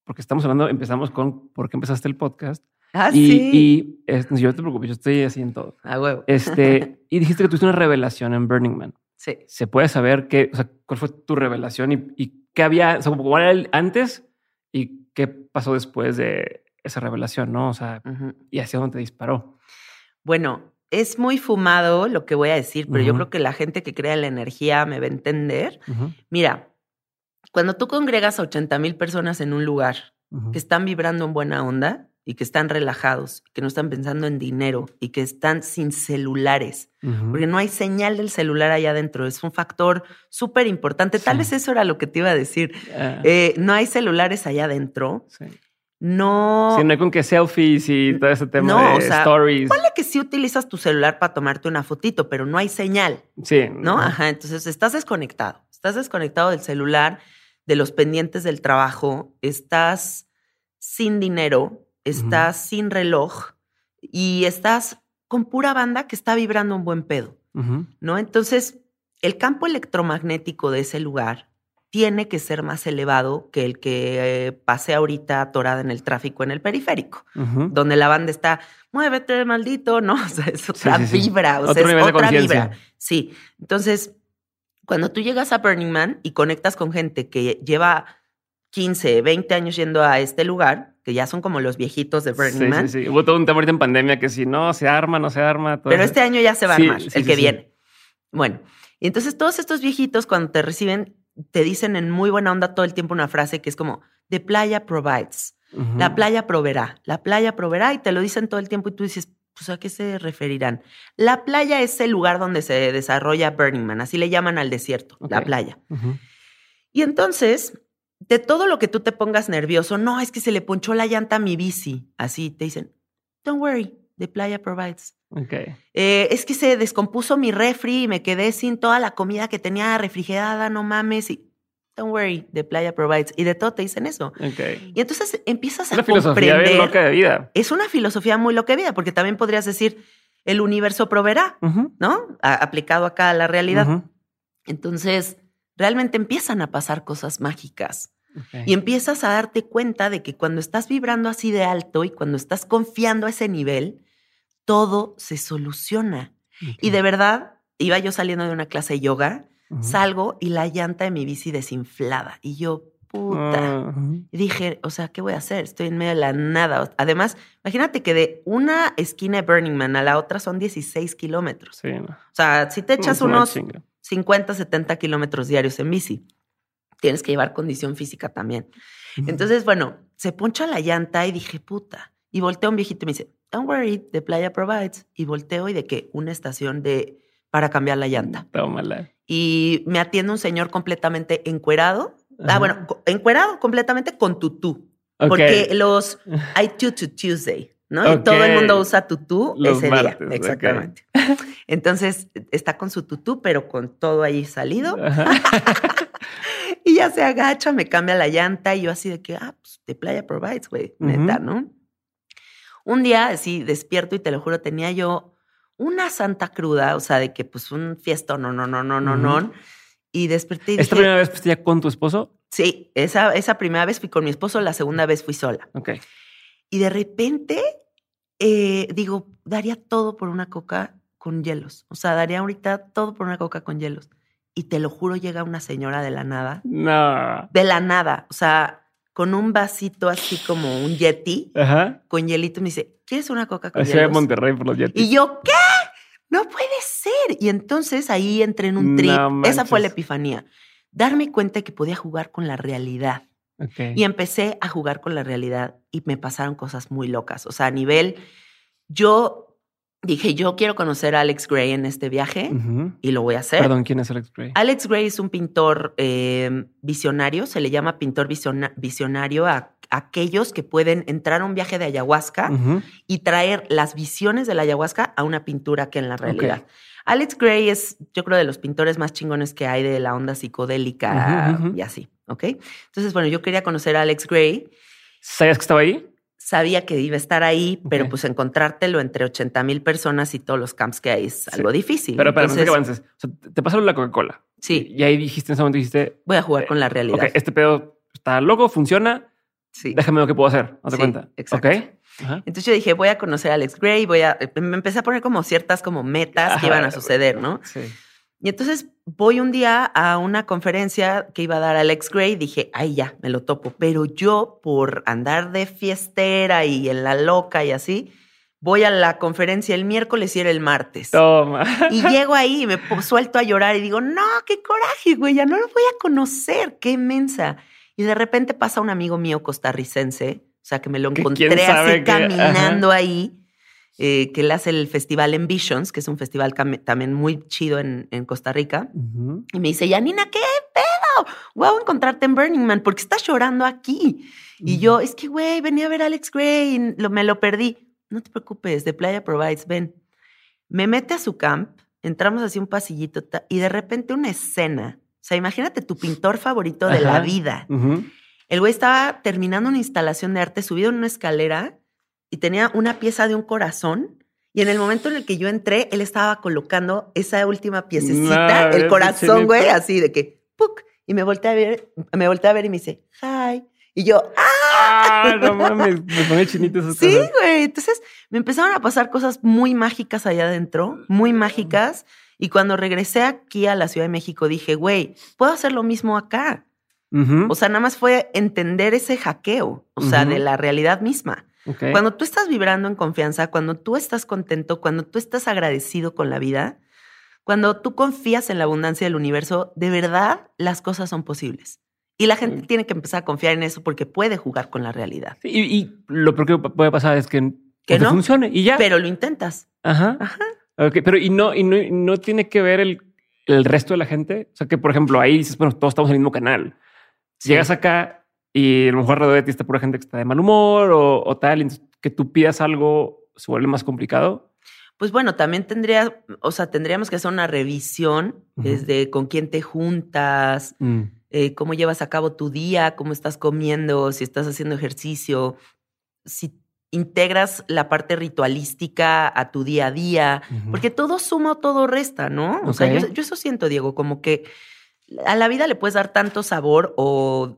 porque estamos hablando, empezamos con por qué empezaste el podcast. Ah, y, sí. Y yo no te preocupes, yo estoy así en todo. Ah, huevo. Este, y dijiste que tuviste una revelación en Burning Man. Sí. ¿Se puede saber qué, o sea, cuál fue tu revelación y, y qué había, o sea, cuál era el antes y qué pasó después de esa revelación, ¿no? O sea, y hacia dónde te disparó. Bueno, es muy fumado lo que voy a decir, pero yo creo que la gente que crea en la energía me va a entender. Mira, cuando tú congregas a 80 mil personas en un lugar que están vibrando en buena onda y que están relajados, que no están pensando en dinero y que están sin celulares, porque no hay señal del celular allá adentro, es un factor súper importante. Tal vez eso era lo que te iba a decir. Ah. Eh, no hay celulares allá adentro. No. Sí, no hay con que selfies y todo ese tema no, de o sea, stories. Ponle que sí utilizas tu celular para tomarte una fotito, pero no hay señal. Sí. ¿No? Ajá. Entonces estás desconectado. Estás desconectado del celular, de los pendientes del trabajo, estás sin dinero, estás sin reloj y estás con pura banda que está vibrando un buen pedo. ¿No? Entonces, el campo electromagnético de ese lugar tiene que ser más elevado que el que eh, pase ahorita atorada en el tráfico en el periférico, donde la banda está, muévete, maldito, ¿no? O sea, es otra vibra, o sea, es otra vibra. Sí. Entonces, cuando tú llegas a Burning Man y conectas con gente que lleva 15, 20 años yendo a este lugar, que ya son como los viejitos de Burning Man. Sí, sí, Hubo todo un tema ahorita en pandemia que si no se arma, no se arma. Pero este año ya se va a armar, el que viene. Bueno, y entonces todos estos viejitos cuando te reciben te dicen en muy buena onda todo el tiempo una frase que es como, the playa provides, la playa proveerá, la playa proveerá y te lo dicen todo el tiempo y tú dices, pues a qué se referirán. La playa es el lugar donde se desarrolla Burning Man, así le llaman al desierto, la playa. Y entonces, de todo lo que tú te pongas nervioso, no, es que se le ponchó la llanta a mi bici, así te dicen, don't worry, the playa provides. Okay. Eh, es que se descompuso mi refri y me quedé sin toda la comida que tenía refrigerada, no mames. Y, Don't worry, the playa provides. Y de todo te dicen eso. Okay. Y entonces empiezas a una filosofía bien loca de vida. Es una filosofía muy loca de vida, porque también podrías decir, el universo proveerá, ¿no? aplicado acá a la realidad. Entonces, realmente empiezan a pasar cosas mágicas. Y empiezas a darte cuenta de que cuando estás vibrando así de alto y cuando estás confiando a ese nivel, todo se soluciona. Y de verdad, iba yo saliendo de una clase de yoga, salgo y la llanta de mi bici desinflada. Y yo, puta. Y dije, o sea, ¿qué voy a hacer? Estoy en medio de la nada. Además, imagínate que de una esquina de Burning Man a la otra son 16 kilómetros. O sea, si te echas unos 50, 70 kilómetros diarios en bici, tienes que llevar condición física también. Entonces, bueno, se poncha la llanta y dije, puta. Y volteo a un viejito y me dice, don't worry, the playa provides. Y volteo y de que una estación de para cambiar la llanta. Tómala. Y me atiende un señor completamente encuerado. Ah, bueno, encuerado completamente con tutú. Porque los hay tutu Tuesday, ¿no? Y todo el mundo usa tutú ese día. Exactamente. Entonces está con su tutú, pero con todo ahí salido. y ya se agacha, me cambia la llanta y yo así de que, ah, pues de Playa Provides, güey, neta, ¿no? Un día, así despierto y te lo juro, tenía yo una santa cruda, o sea, de que pues un fiesto, no, no, no, no, no, no. Y desperté y ¿Esta primera vez fuiste ya con tu esposo? Sí, esa, esa primera vez fui con mi esposo, la segunda vez fui sola. Ok. Y de repente, eh, digo, daría todo por una coca con hielos. O sea, daría ahorita todo por una coca con hielos. Y te lo juro, llega una señora de la nada. No. De la nada. O sea, con un vasito así como un yeti, con hielito, me dice, ¿quieres una coca con hielos? Monterrey por los yetis. Y yo, ¿qué? No puede ser. Y entonces ahí entré en un trip. Esa fue la epifanía. Darme cuenta que podía jugar con la realidad. Y empecé a jugar con la realidad y me pasaron cosas muy locas. O sea, a nivel, yo dije, yo quiero conocer a Alex Gray en este viaje y lo voy a hacer. Perdón, ¿quién es Alex Gray? Alex Gray es un pintor eh, visionario, se le llama pintor visionario a, aquellos que pueden entrar a un viaje de ayahuasca y traer las visiones de la ayahuasca a una pintura que en la realidad. Alex Gray es, yo creo, de los pintores más chingones que hay de la onda psicodélica y así, ¿ok? Entonces, bueno, yo quería conocer a Alex Gray. ¿Sabías que estaba ahí? Sabía que iba a estar ahí, pero pues encontrártelo entre 80 mil personas y todos los camps que hay es algo difícil. Pero, Entonces, que avances. O sea, te pasaron la Coca-Cola. Sí. Y ahí dijiste, en ese momento dijiste... Voy a jugar con la realidad. Este pedo está loco, funciona. Sí. Déjame ver qué puedo hacer. ¿No te cuenta? Exacto. Ok. Entonces yo dije, voy a conocer a Alex Gray, voy a... Me empecé a poner como ciertas como metas que iban a suceder, ¿no? Sí. Y entonces voy un día a una conferencia que iba a dar Alex Gray, dije, ay ya, me lo topo. Pero yo, por andar de fiestera y en la loca y así, voy a la conferencia el miércoles y era el martes. Toma. Y llego ahí y me suelto a llorar y digo, no, qué coraje, güey, ya no lo voy a conocer, qué inmensa. Y de repente pasa un amigo mío costarricense, o sea, que me lo encontré así caminando ahí eh, que él hace el festival Envisions, que es un festival también muy chido en, Costa Rica. Y me dice, Yanina, ¿qué pedo? wow, encontrarte en Burning Man, porque estás llorando aquí? Y yo, es que, güey, venía a ver a Alex Gray y lo, me lo perdí. No te preocupes, de Playa Provides, ven. Me mete a su camp, entramos así un pasillito y de repente una escena. O sea, imagínate tu pintor favorito de la vida. El güey estaba terminando una instalación de arte, subido en una escalera y tenía una pieza de un corazón. Y en el momento en el que yo entré, él estaba colocando esa última piececita, el corazón, güey, así de que, ¡puc! Y me volteé a ver, me volteé a ver y me dice, ¡hi! Y yo, ¡ah! ah no mames, me pone chinito esas Sí, güey. Entonces me empezaron a pasar cosas muy mágicas allá adentro, muy mágicas. Y cuando regresé aquí a la Ciudad de México, dije, güey, puedo hacer lo mismo acá. O sea, nada más fue entender ese hackeo, o sea, de la realidad misma. Cuando tú estás vibrando en confianza, cuando tú estás contento, cuando tú estás agradecido con la vida, cuando tú confías en la abundancia del universo, de verdad las cosas son posibles. Y la gente tiene que empezar a confiar en eso porque puede jugar con la realidad. y, lo peor que puede pasar es que, que no funcione y ya. Pero lo intentas. Ajá. Ajá. pero y no, y no, tiene que ver el, el, resto de la gente. O sea, que por ejemplo ahí dices, bueno, todos estamos en el mismo canal. Si llegas acá y a lo mejor alrededor de ti está pura gente que está de mal humor o, tal, y que tú pidas algo se vuelve más complicado. Pues bueno, también tendría, o sea, tendríamos que hacer una revisión desde con quién te juntas, mm. Eh, cómo llevas a cabo tu día, cómo estás comiendo, si estás haciendo ejercicio, si integras la parte ritualística a tu día a día, porque todo suma o todo resta, ¿no? O sea, yo, eso siento, Diego, como que a la vida le puedes dar tanto sabor o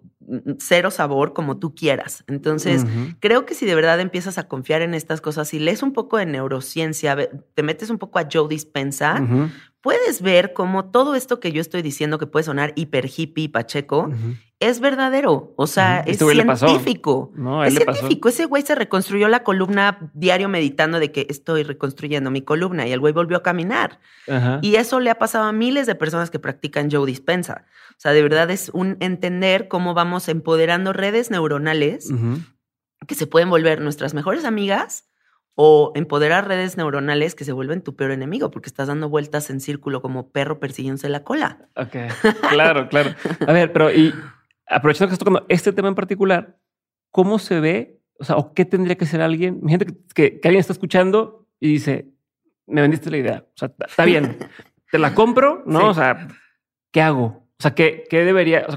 cero sabor como tú quieras. Entonces, creo que si de verdad empiezas a confiar en estas cosas y lees un poco de neurociencia, te metes un poco a Joe Dispensa, puedes ver cómo todo esto que yo estoy diciendo que puede sonar hiper hippie, pacheco, es verdadero. O sea, es científico. es científico. Ese güey se reconstruyó la columna diario meditando de que estoy reconstruyendo mi columna y el güey volvió a caminar. Y eso le ha pasado a miles de personas que practican Joe Dispensa. O sea, de verdad es un entender cómo vamos empoderando redes neuronales que se pueden volver nuestras mejores amigas o empoderar redes neuronales que se vuelven tu peor enemigo porque estás dando vueltas en círculo como perro persiguiéndose la cola. Ok, claro, claro. A ver, pero y aprovechando que estás tocando este tema en particular, ¿cómo se ve? O sea, ¿o qué tendría que ser alguien? Mi gente que, alguien está escuchando y dice, me vendiste la idea. O sea, está bien, te la compro, ¿no? O sea, ¿qué hago? O sea, ¿qué, qué debería,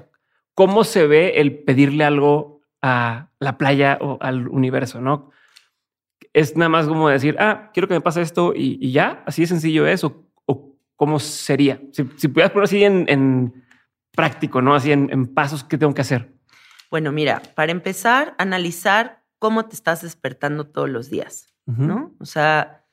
cómo se ve el pedirle algo a la playa o al universo, ¿no? es nada más como decir, ah, quiero que me pase esto y, ya, así de sencillo es, o, cómo sería. Si, si pudieras poner así en, práctico, ¿no? Así en, pasos que tengo que hacer. Bueno, mira, para empezar, analizar cómo te estás despertando todos los días, ¿no? O sea,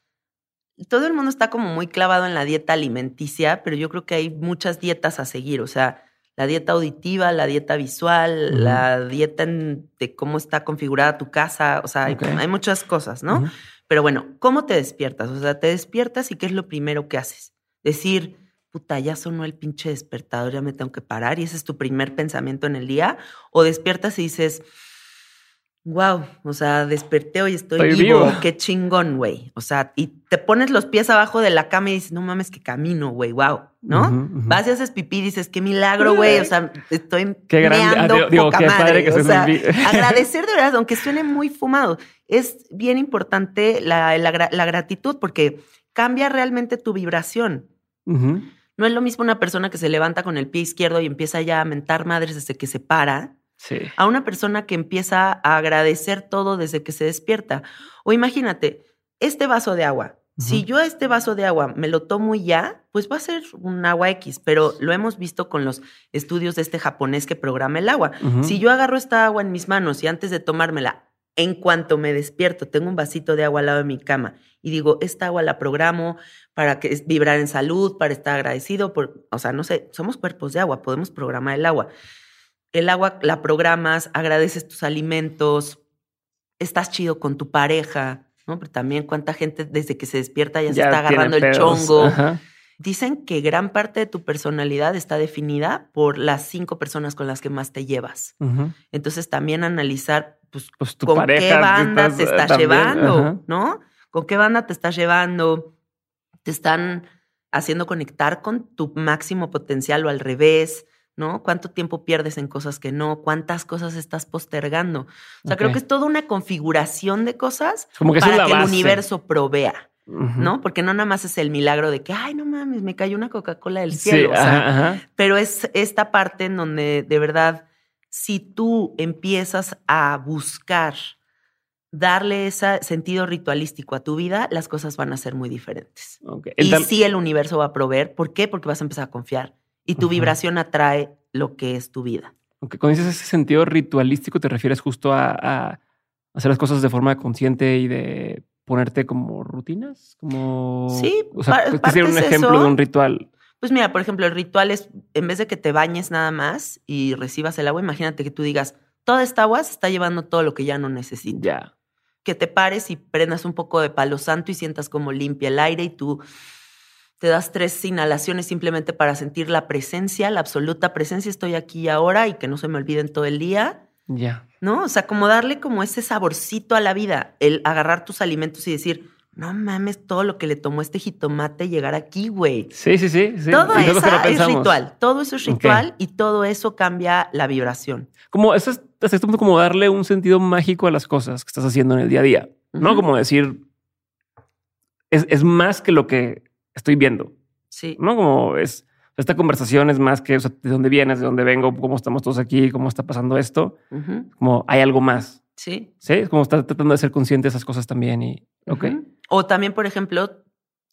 todo el mundo está como muy clavado en la dieta alimenticia, pero yo creo que hay muchas dietas a seguir, o sea, la dieta auditiva, la dieta visual, la dieta de cómo está configurada tu casa, o sea, hay, muchas cosas, ¿no? Pero bueno, ¿cómo te despiertas? O sea, te despiertas y ¿qué es lo primero que haces? Decir, puta, ya sonó el pinche despertador, ya me tengo que parar y ese es tu primer pensamiento en el día, o despiertas y dices, wow, o sea, desperté hoy, estoy, vivo. qué chingón, güey. O sea, y te pones los pies abajo de la cama y dices, no mames, que camino, güey, wow, ¿no? Vas y haces pipí y dices, qué milagro, güey, o sea, estoy qué grande, ah, digo, qué padre que o sea, agradecer de verdad, aunque suene muy fumado, es bien importante la, la, gratitud porque cambia realmente tu vibración. No es lo mismo una persona que se levanta con el pie izquierdo y empieza ya a mentar madres desde que se para a una persona que empieza a agradecer todo desde que se despierta. O imagínate, este vaso de agua. Si yo este vaso de agua me lo tomo ya, pues va a ser un agua X, pero lo hemos visto con los estudios de este japonés que programa el agua. Si yo agarro esta agua en mis manos y antes de tomármela, en cuanto me despierto, tengo un vasito de agua al lado de mi cama y digo, esta agua la programo para que vibrar en salud, para estar agradecido, por, o sea, no sé, somos cuerpos de agua, podemos programar el agua el agua la programas, agradeces tus alimentos, estás chido con tu pareja, ¿no? Pero también cuánta gente desde que se despierta ya, se está agarrando el chongo. Dicen que gran parte de tu personalidad está definida por las cinco personas con las que más te llevas. Entonces también analizar pues, pues con qué banda te estás llevando, ¿no? ¿Con qué banda te estás llevando? ¿Te están haciendo conectar con tu máximo potencial o al revés? ¿No? ¿Cuánto tiempo pierdes en cosas que no? ¿Cuántas cosas estás postergando? O sea, creo que es toda una configuración de cosas Como que para que el universo provea. ¿no? Porque no nada más es el milagro de que, ay, no mames, me cayó una Coca-Cola del Sí, cielo. o sea, ajá, ajá. pero es esta parte en donde de verdad, si tú empiezas a buscar darle ese sentido ritualístico a tu vida, las cosas van a ser muy diferentes. Y sí el universo va a proveer. ¿Por qué? Porque vas a empezar a confiar. Y tu vibración atrae lo que es tu vida. ok, Cuando dices ese sentido ritualístico, te refieres justo a, a hacer las cosas de forma consciente y de ponerte como rutinas, como Sí, o sea, pa- ¿qué parte sería un ejemplo eso. de un ritual. Pues mira, por ejemplo, el ritual es, en vez de que te bañes nada más y recibas el agua, imagínate que tú digas, toda esta agua se está llevando todo lo que ya no necesito. Ya. que te pares y prendas un poco de palo santo y sientas como limpia el aire y tú te das tres inhalaciones simplemente para sentir la presencia, la absoluta presencia, estoy aquí y ahora y que no se me olviden todo el día, Ya. ¿no? O sea, como darle como ese saborcito a la vida, el agarrar tus alimentos y decir, no mames todo lo que le tomó este jitomate llegar aquí, güey. Sí, sí, sí. sí. todo es eso es ritual, todo eso es ritual y todo eso cambia la vibración. Como eso es punto como darle un sentido mágico a las cosas que estás haciendo en el día a día. No como decir es, es más que lo que estoy viendo. Sí. No como es esta conversación es más que o sea, de dónde vienes, de dónde vengo, cómo estamos todos aquí, cómo está pasando esto. Como hay algo más. Sí. Sí, es como estar tratando de ser consciente de esas cosas también. Y ok, Ujú. O también, por ejemplo,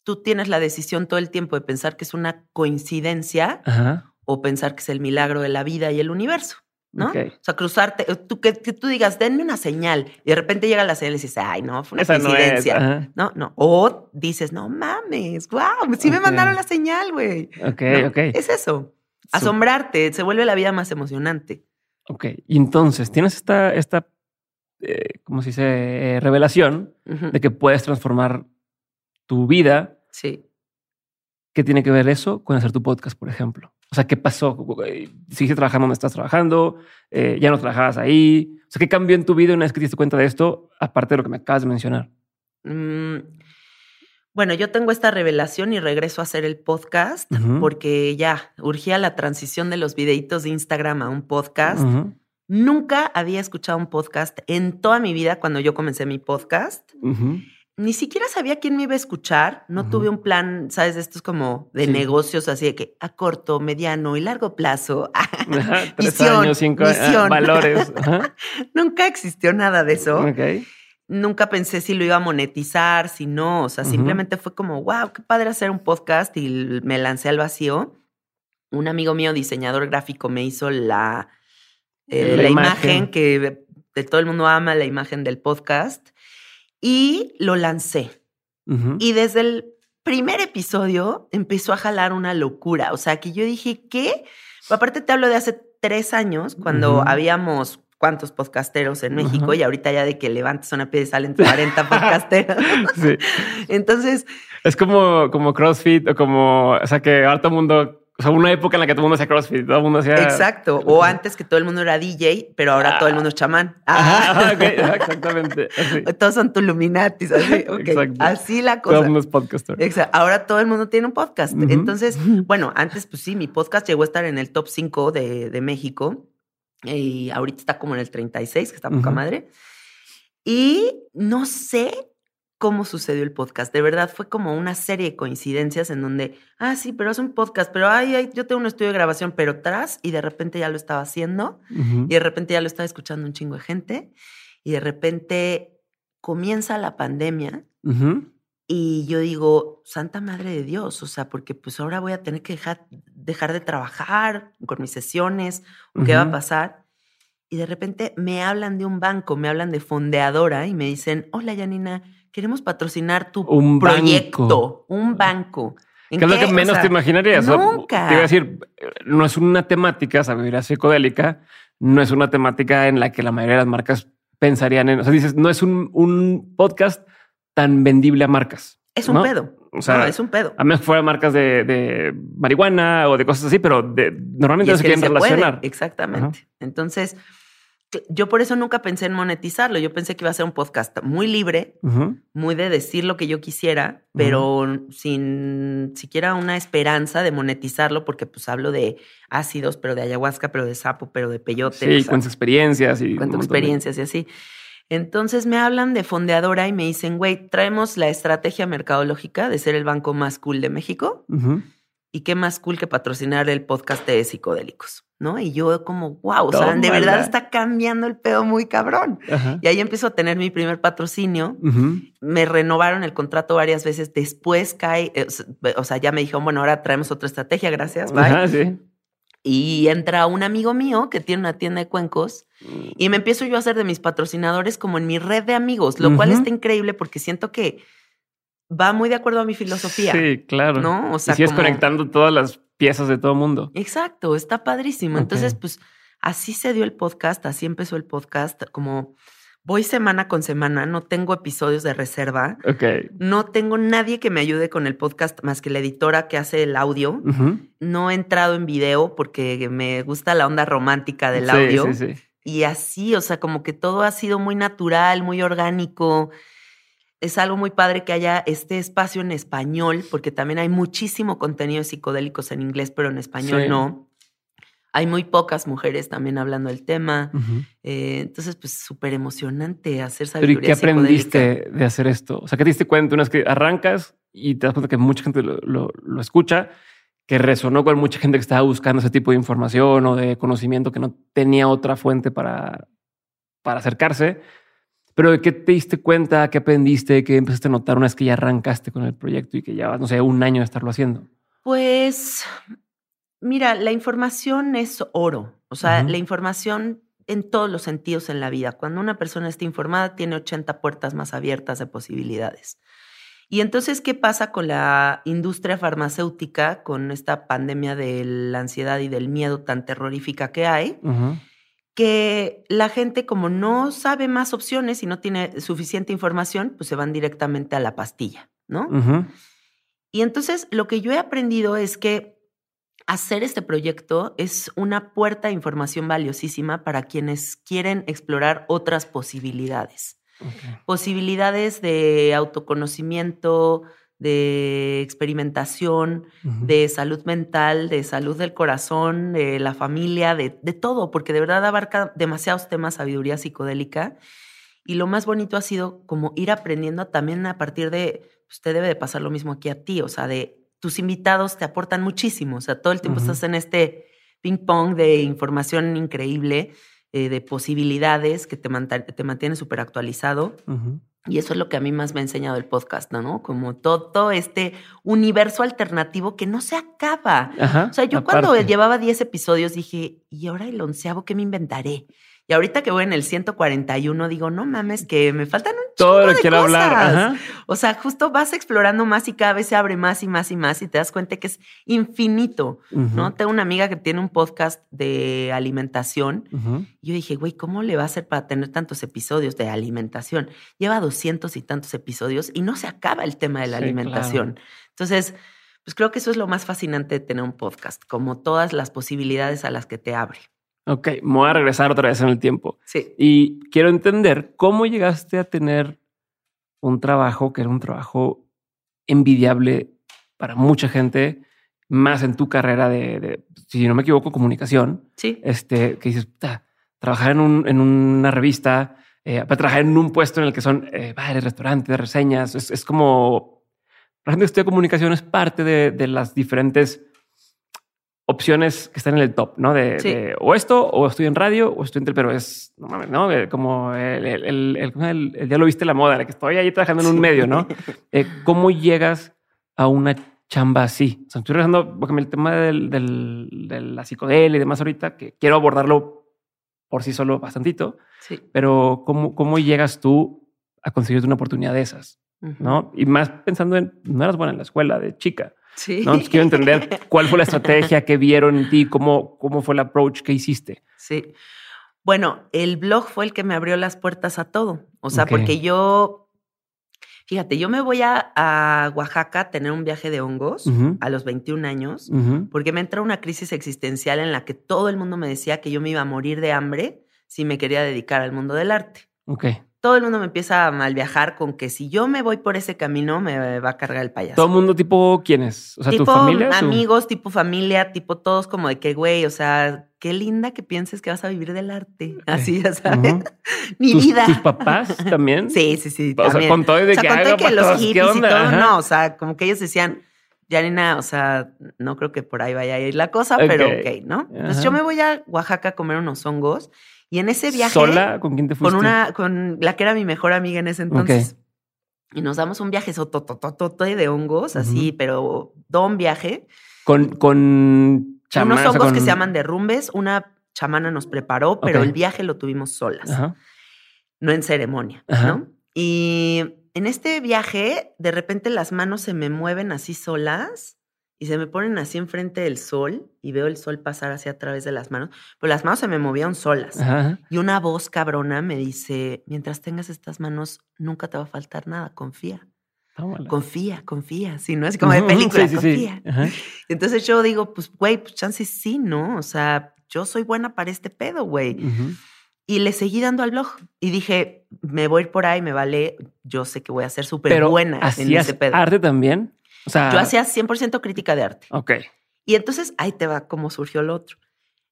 tú tienes la decisión todo el tiempo de pensar que es una coincidencia ajá, o pensar que es el milagro de la vida y el universo, ¿no? O sea, cruzarte, eh, tú, que, que tú digas, denme una señal y de repente llega la señal y dices, ay, no, fue una Esa no es. coincidencia. No, no. O dices, no mames, wow, sí me mandaron la señal, güey. Ok, ¿No? ok. Es eso. Asombrarte, se vuelve la vida más emocionante. Ok. Y entonces tienes esta, esta, eh, ¿cómo se dice? Eh, revelación de que puedes transformar tu vida. Sí. ¿Qué tiene que ver eso con hacer tu podcast, por ejemplo? O sea, ¿qué pasó? ¿Sigues trabajando donde estás trabajando? Eh, ¿Ya no trabajabas ahí? O sea, ¿qué cambió en tu vida una vez que te diste cuenta de esto, aparte de lo que me acabas de mencionar? Mm, Bueno, yo tengo esta revelación y regreso a hacer el podcast porque ya urgía la transición de los videitos de Instagram a un podcast. Nunca había escuchado un podcast en toda mi vida cuando yo comencé mi podcast. Ni siquiera sabía quién me iba a escuchar. No tuve un plan, ¿sabes? De estos como de Sí. negocios, así de que a corto, mediano y largo plazo. Tres Visión, años, cinco años, visión. valores. Nunca existió nada de eso. Nunca pensé si lo iba a monetizar, si no. O sea, simplemente fue como, wow, qué padre hacer un podcast y me lancé al vacío. Un amigo mío, diseñador gráfico, me hizo la, eh, La la, imagen. imagen. que de todo el mundo ama, la imagen del podcast. Y lo lancé. Y desde el primer episodio empezó a jalar una locura. O sea, que yo dije, ¿qué? Aparte te hablo de hace tres años, cuando habíamos cuántos podcasteros en México y ahorita ya de que levantes una pie salen 40 podcasteros. Sí. Entonces, Es como, como CrossFit o como, o sea, que el mundo, o sea, una época en la que todo el mundo hacía CrossFit, todo el mundo hacía. exacto. O antes que todo el mundo era DJ, pero ahora todo el mundo es chamán. Ah. ajá, ajá, exactamente. Así. Todos son Tuluminatis. Así, ok. Exacto. así la Todo el cosa. mundo es podcaster. Exacto. Ahora todo el mundo tiene un podcast. Entonces, bueno, antes, pues sí, mi podcast llegó a estar en el top 5 de, de México. Y ahorita está como en el 36, que está poca madre. Y no sé cómo sucedió el podcast. De verdad, fue como una serie de coincidencias en donde, ah, sí, pero es un podcast, pero ay, ay, yo tengo un estudio de grabación, pero tras, y de repente ya lo estaba haciendo. Y de repente ya lo estaba escuchando un chingo de gente. Y de repente comienza la pandemia. Y yo digo, Santa Madre de Dios, o sea, porque pues ahora voy a tener que dejar, dejar de trabajar con mis sesiones, o qué va a pasar. Y de repente me hablan de un banco, me hablan de fondeadora y me dicen, hola Janina, queremos patrocinar tu Un proyecto, banco. un banco. ¿En ¿Qué es lo que O menos sea, te imaginarías? O sea, nunca. Te iba a decir, no es una temática, sabiduría psicodélica, no es una temática en la que la mayoría de las marcas pensarían en. O sea, dices, no es un, un podcast tan vendible a marcas. Es un pedo. O sea, no, es un pedo. A menos que fueran marcas de, de marihuana o de cosas así, pero de- normalmente no se quieren se puede, relacionar. Exactamente. Entonces, yo por eso nunca pensé en monetizarlo. Yo pensé que iba a ser un podcast muy libre, muy de decir lo que yo quisiera, pero sin siquiera una esperanza de monetizarlo, porque pues hablo de ácidos, pero de ayahuasca, pero de sapo, pero de peyote. Sí, cuántas experiencias y. Cuántas experiencias y así. Entonces me hablan de fondeadora y me dicen, güey, traemos la estrategia mercadológica de ser el banco más cool de México. Y qué más cool que patrocinar el podcast de psicodélicos. ¿no? Y yo como, wow, o sea, de verdad está cambiando el pedo muy cabrón. Y ahí empiezo a tener mi primer patrocinio. Me renovaron el contrato varias veces. Después cae, eh, o sea, ya me dijeron, bueno, ahora traemos otra estrategia, gracias. Bye. Y entra un amigo mío que tiene una tienda de cuencos y me empiezo yo a hacer de mis patrocinadores como en mi red de amigos, lo cual está increíble porque siento que va muy de acuerdo a mi filosofía. Sí, claro. ¿No? O sea, y conectando todas las piezas de todo el mundo. Exacto, está padrísimo. Entonces, pues así se dio el podcast, así empezó el podcast, como voy semana con semana, no tengo episodios de reserva. Ok. No tengo nadie que me ayude con el podcast más que la editora que hace el audio. No he entrado en video porque me gusta la onda romántica del audio. Sí, sí. Y así, o sea, como que todo ha sido muy natural, muy orgánico es algo muy padre que haya este espacio en español, porque también hay muchísimo contenido de psicodélicos en inglés, pero en español no. Hay muy pocas mujeres también hablando del tema. Eh, entonces, pues súper emocionante hacer sabiduría ¿Pero y qué aprendiste de hacer esto? O sea, ¿qué te diste cuenta? Una vez que arrancas y te das cuenta que mucha gente lo, escucha, que resonó con mucha gente que estaba buscando ese tipo de información o de conocimiento que no tenía otra fuente para, para acercarse. Pero ¿de qué te diste cuenta? ¿Qué aprendiste? ¿Qué empezaste a notar una vez que ya arrancaste con el proyecto y que ya, no sé, un año de estarlo haciendo? Pues, mira, la información es oro. O sea, la información en todos los sentidos en la vida. Cuando una persona está informada, tiene 80 puertas más abiertas de posibilidades. Y entonces, ¿qué pasa con la industria farmacéutica, con esta pandemia de la ansiedad y del miedo tan terrorífica que hay? Que la gente como no sabe más opciones y no tiene suficiente información, pues se van directamente a la pastilla, ¿no? Y entonces lo que yo he aprendido es que hacer este proyecto es una puerta de información valiosísima para quienes quieren explorar otras posibilidades. Posibilidades de autoconocimiento, de experimentación, de salud mental, de salud del corazón, de la familia, de, todo, porque de verdad abarca demasiados temas, sabiduría psicodélica. Y lo más bonito ha sido como ir aprendiendo también a partir de, usted debe de pasar lo mismo aquí a ti, o sea, de tus invitados te aportan muchísimo, o sea, todo el tiempo estás en este ping pong de información increíble, eh, de posibilidades que te, te mantiene súper actualizado. Y eso es lo que a mí más me ha enseñado el podcast, ¿no? Como todo este universo alternativo que no se acaba. o sea, yo cuando llevaba 10 episodios dije, ¿y ahora el onceavo qué me inventaré? Y ahorita que voy en el 141, digo, no mames, que me faltan un Todo lo de quiero hablar. O sea, justo vas explorando más y cada vez se abre más y más y más y te das cuenta que es infinito, ¿no? Tengo una amiga que tiene un podcast de alimentación. Y yo dije, güey, ¿cómo le va a hacer para tener tantos episodios de alimentación? Lleva doscientos y tantos episodios y no se acaba el tema de la alimentación. Entonces, pues creo que eso es lo más fascinante de tener un podcast, como todas las posibilidades a las que te abre. Ok, me voy a regresar otra vez en el tiempo. Sí. Y quiero entender cómo llegaste a tener un trabajo que era un trabajo envidiable para mucha gente, más en tu carrera de, si no me equivoco, comunicación. Sí. Este, que dices, trabajar en, un, en, una revista, eh, para trabajar en un puesto en el que son eh, bares, restaurantes, reseñas, es, es, como la gente que estudia comunicación es parte de, de las diferentes opciones que están en el top, ¿no? De, o esto, o estoy en radio, o estoy en pero es, no mames, ¿no? Eh, como el, el, el, ya lo viste la moda, que estoy ahí trabajando en un medio, ¿no? Eh, ¿Cómo llegas a una chamba así? O sea, estoy regresando, porque el tema del, del, de la psicodelia y demás ahorita, que quiero abordarlo por sí solo bastantito, sí. pero ¿cómo, ¿cómo llegas tú a conseguir una oportunidad de esas? ¿No? Y más pensando en, no eras buena en la escuela de chica. Sí. ¿no? quiero entender cuál fue la estrategia que vieron en ti, cómo, cómo fue el approach que hiciste. Sí. Bueno, el blog fue el que me abrió las puertas a todo. O sea, porque yo, fíjate, yo me voy a, Oaxaca a tener un viaje de hongos a los 21 años, porque me entró una crisis existencial en la que todo el mundo me decía que yo me iba a morir de hambre si me quería dedicar al mundo del arte. Ok. Todo el mundo me empieza a mal viajar con que si yo me voy por ese camino me va a cargar el payaso. ¿Todo el mundo tipo quiénes? O sea, tipo tu familia. tu- amigos, tipo familia, tipo todos como de que, güey, o sea, qué linda que pienses que vas a vivir del arte. Así, ya sabes. Mi ¿Tus, vida. ¿Tus papás también? Sí, sí, sí. O sea, con todo y de o sea, que haga que los patos, ¿qué hippies y todo, Ajá. no, o sea, como que ellos decían, Janina, o sea, no creo que por ahí vaya a ir la cosa, pero Ok. ¿no? Entonces Ajá. yo me voy a Oaxaca a comer unos hongos y en ese viaje ¿Sola? ¿Con quién te fuiste? con una, con la que era mi mejor amiga en ese entonces. Y nos damos un viaje sototototote de hongos, así, pero don viaje. Con, con unos o sea, hongos que se llaman derrumbes, una chamana nos preparó, pero el viaje lo tuvimos solas Ajá. no en ceremonia, Ajá. ¿no? Y en este viaje, de repente las manos se me mueven así solas y se me ponen así enfrente del sol y veo el sol pasar hacia a través de las manos, pero las manos se me movían solas. Ajá. Y una voz cabrona me dice, mientras tengas estas manos, nunca te va a faltar nada, confía, Tómala. confía, confía, sí, ¿no? Es como de película, sí, sí, sí. confía. Entonces yo digo, pues, güey, pues chance sí, ¿no? O sea, yo soy buena para este pedo, güey. Y le seguí dando al blog. Y dije, me voy a ir por ahí, me vale. Yo sé que voy a ser súper buena en ¿hacías ese pedo. arte también? O sea, Yo hacía 100% crítica de arte. Ok. Y entonces ahí te va cómo surgió lo otro.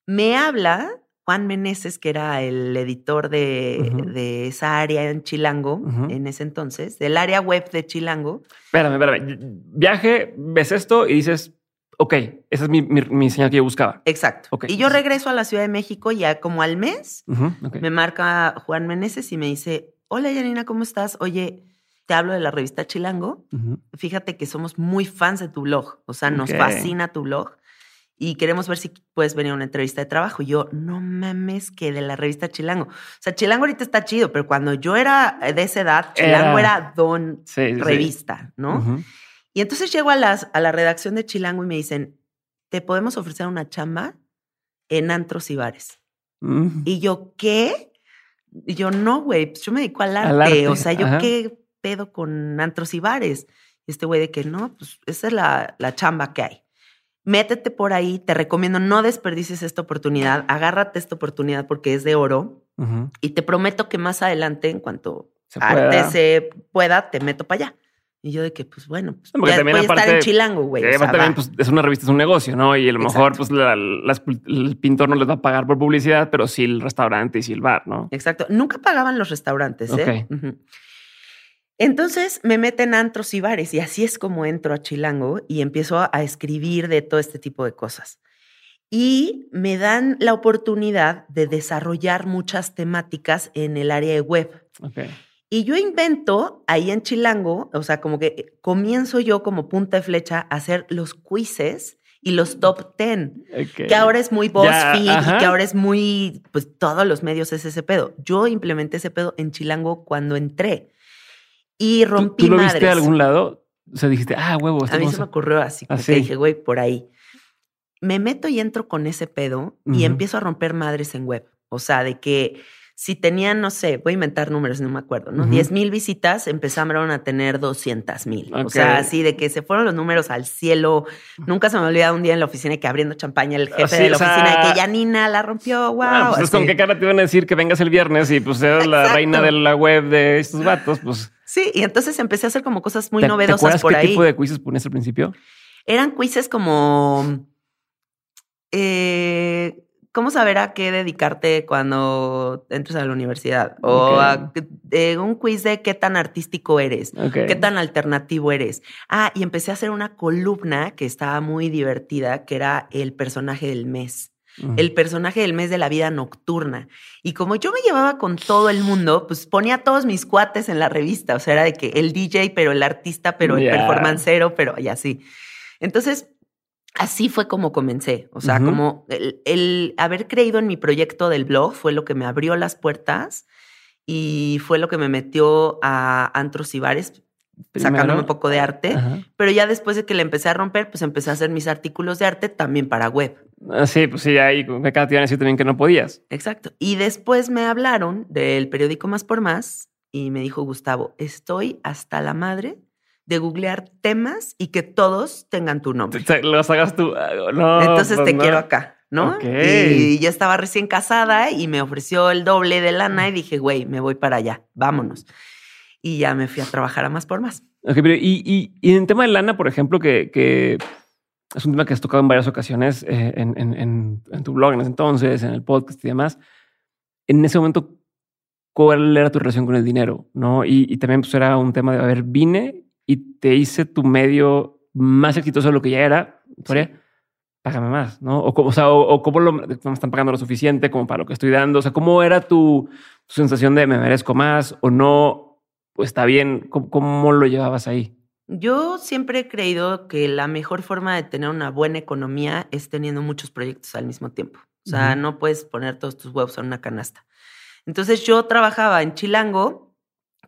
Me habla Juan Meneses, que era el editor de, de esa área en Chilango en ese entonces, del área web de Chilango. Espérame, espérame. Viaje, ves esto y dices, ok, esa es mi, mi, mi señal que yo buscaba. Exacto. Ok. Y yo regreso a la Ciudad de México ya como al mes. Me marca Juan Meneses y me dice, hola Yanina, ¿cómo estás? Oye, te hablo de la revista Chilango. Fíjate que somos muy fans de tu blog, o sea, nos fascina tu blog y queremos ver si puedes venir a una entrevista de trabajo. Y yo, no mames, que de la revista Chilango. O sea, Chilango ahorita está chido, pero cuando yo era de esa edad, Chilango Era- era, don Sí, sí, sí. revista, ¿no? Y entonces llego a, las, a la redacción de Chilango y me dicen, te podemos ofrecer una chamba en antros y bares. Y yo, ¿qué? Y yo, no, güey, pues yo me dedico al arte. Al arte, O sea, yo ajá. qué pedo con antros y bares. Y este güey de que no, pues esa es la, la chamba que hay. Métete por ahí, te recomiendo, no desperdicies esta oportunidad, agárrate esta oportunidad porque es de oro. Ujú. Y te prometo que más adelante, en cuanto Se arte pueda. se pueda, te meto para allá. Y yo de que, pues bueno, pues porque ya también voy a estar aparte- en Chilango, güey. Sí, o sea, aparte también, pues, es una revista, es un negocio, ¿no? Y a lo mejor, pues, la- las- el pintor no les va a pagar por publicidad, pero sí el restaurante y sí el bar, ¿no? Exacto. Nunca pagaban los restaurantes, ¿eh? Ok. Ujú. Entonces me meten antros y bares y así es como entro a Chilango y empiezo a, escribir de todo este tipo de cosas. Y me dan la oportunidad de desarrollar muchas temáticas en el área de web. Ok. Y yo invento ahí en Chilango, o sea, como que comienzo yo como punta de flecha a hacer los quizzes y los top 10 Ok. que ahora es muy BuzzFeed y que ahora es muy, pues todos los medios es ese pedo. Yo implementé ese pedo en Chilango cuando entré y ¿Tú, rompí tú lo madres. viste de algún lado? O sea, dijiste, ah, huevo. A mí se me ocurrió así, como ¿Ah, dije, güey, por ahí. Me meto y entro con ese pedo y empiezo a romper madres en web. O sea, de que si tenían, no sé, voy a inventar números, no me acuerdo, ¿no? 10 mil visitas, empezaron a tener 200 mil. O sea, así de que se fueron los números al cielo. Nunca se me olvidó un día en la oficina que abriendo champaña el jefe Así, de la sea, oficina de que Yanina la rompió, wow. Ah, pues es con así. qué cara te iban a decir que vengas el viernes y pues eres la reina de la web de estos vatos, pues. Sí, y entonces empecé a hacer como cosas muy ¿te- ¿Te novedosas acuerdas por qué ahí. tipo de quizzes ponías al principio? Eran quizzes como. eh, ¿Cómo saber a qué dedicarte cuando entres a la universidad? O a- eh, un quiz de qué tan artístico eres, qué tan alternativo eres. Ah, y empecé a hacer una columna que estaba muy divertida, que era el personaje del mes. El personaje del mes de la vida nocturna. Y como yo me llevaba con todo el mundo, pues ponía a todos mis cuates en la revista. O sea, era de que el DJ, pero el artista, pero el performancero, pero y así. Entonces, así fue como comencé. O sea, como el, el haber creído en mi proyecto del blog fue lo que me abrió las puertas y fue lo que me metió a antros y bares, sacándome un poco de arte. Ajá. Pero ya después de que le empecé a romper, pues empecé a hacer mis artículos de arte también para web. Ah, sí, pues sí, ahí con cada te iban a decir también que no podías. Exacto. Y después me hablaron del periódico Más por Más y me dijo Gustavo, estoy hasta la madre de googlear temas y que todos tengan tu nombre. Los hagas tú. Ah, No, Entonces pues te no. quiero acá, ¿no? Y yo estaba recién casada y me ofreció el doble de lana y dije, güey, me voy para allá, vámonos. Y ya me fui a trabajar a más por más. Ok, pero y, y, en el tema de lana, por ejemplo, que, que, es un tema que has tocado en varias ocasiones eh, en, en, en, tu blog en ese entonces, en el podcast y demás, en ese momento, ¿cuál era tu relación con el dinero? ¿no? Y, y también pues, era un tema de, a ver, vine y te hice tu medio más exitoso de lo que ya era, págame más, ¿no? O, o sea, o, cómo lo, me están pagando lo suficiente como para lo que estoy dando. O sea, ¿cómo era tu, sensación de me merezco más o no? Pues está bien. ¿Cómo, lo llevabas ahí? Yo siempre he creído que la mejor forma de tener una buena economía es teniendo muchos proyectos al mismo tiempo. O sea, no puedes poner todos tus huevos en una canasta. Entonces yo trabajaba en Chilango,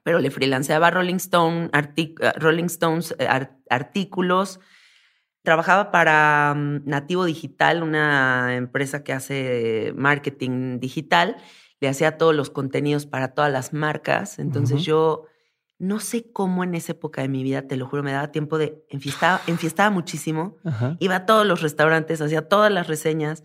pero le freelanceaba Rolling, Stone, Rolling Stones eh, artículos, Trabajaba para mm, Nativo Digital, una empresa que hace marketing digital. Le hacía todos los contenidos para todas las marcas. Entonces yo no sé cómo en esa época de mi vida, te lo juro, me daba tiempo de enfiestaba, enfiestaba muchísimo. Iba a todos los restaurantes, hacía todas las reseñas.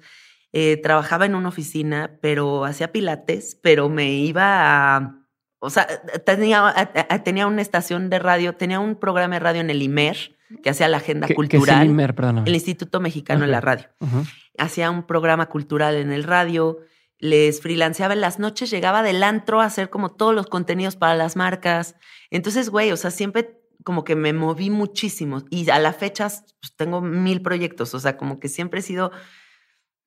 Eh, trabajaba en una oficina, pero hacía pilates, pero me iba a... O sea, tenía, tenía una estación de radio, tenía un programa de radio en el IMER que hacía la agenda cultural. el, el Instituto Mexicano de la Radio. Hacía un programa cultural en el radio, les freelanceaba en las noches, llegaba del antro a hacer como todos los contenidos para las marcas. Entonces, güey, o sea, siempre como que me moví muchísimo y a la fecha pues, tengo mil proyectos, o sea, como que siempre he sido,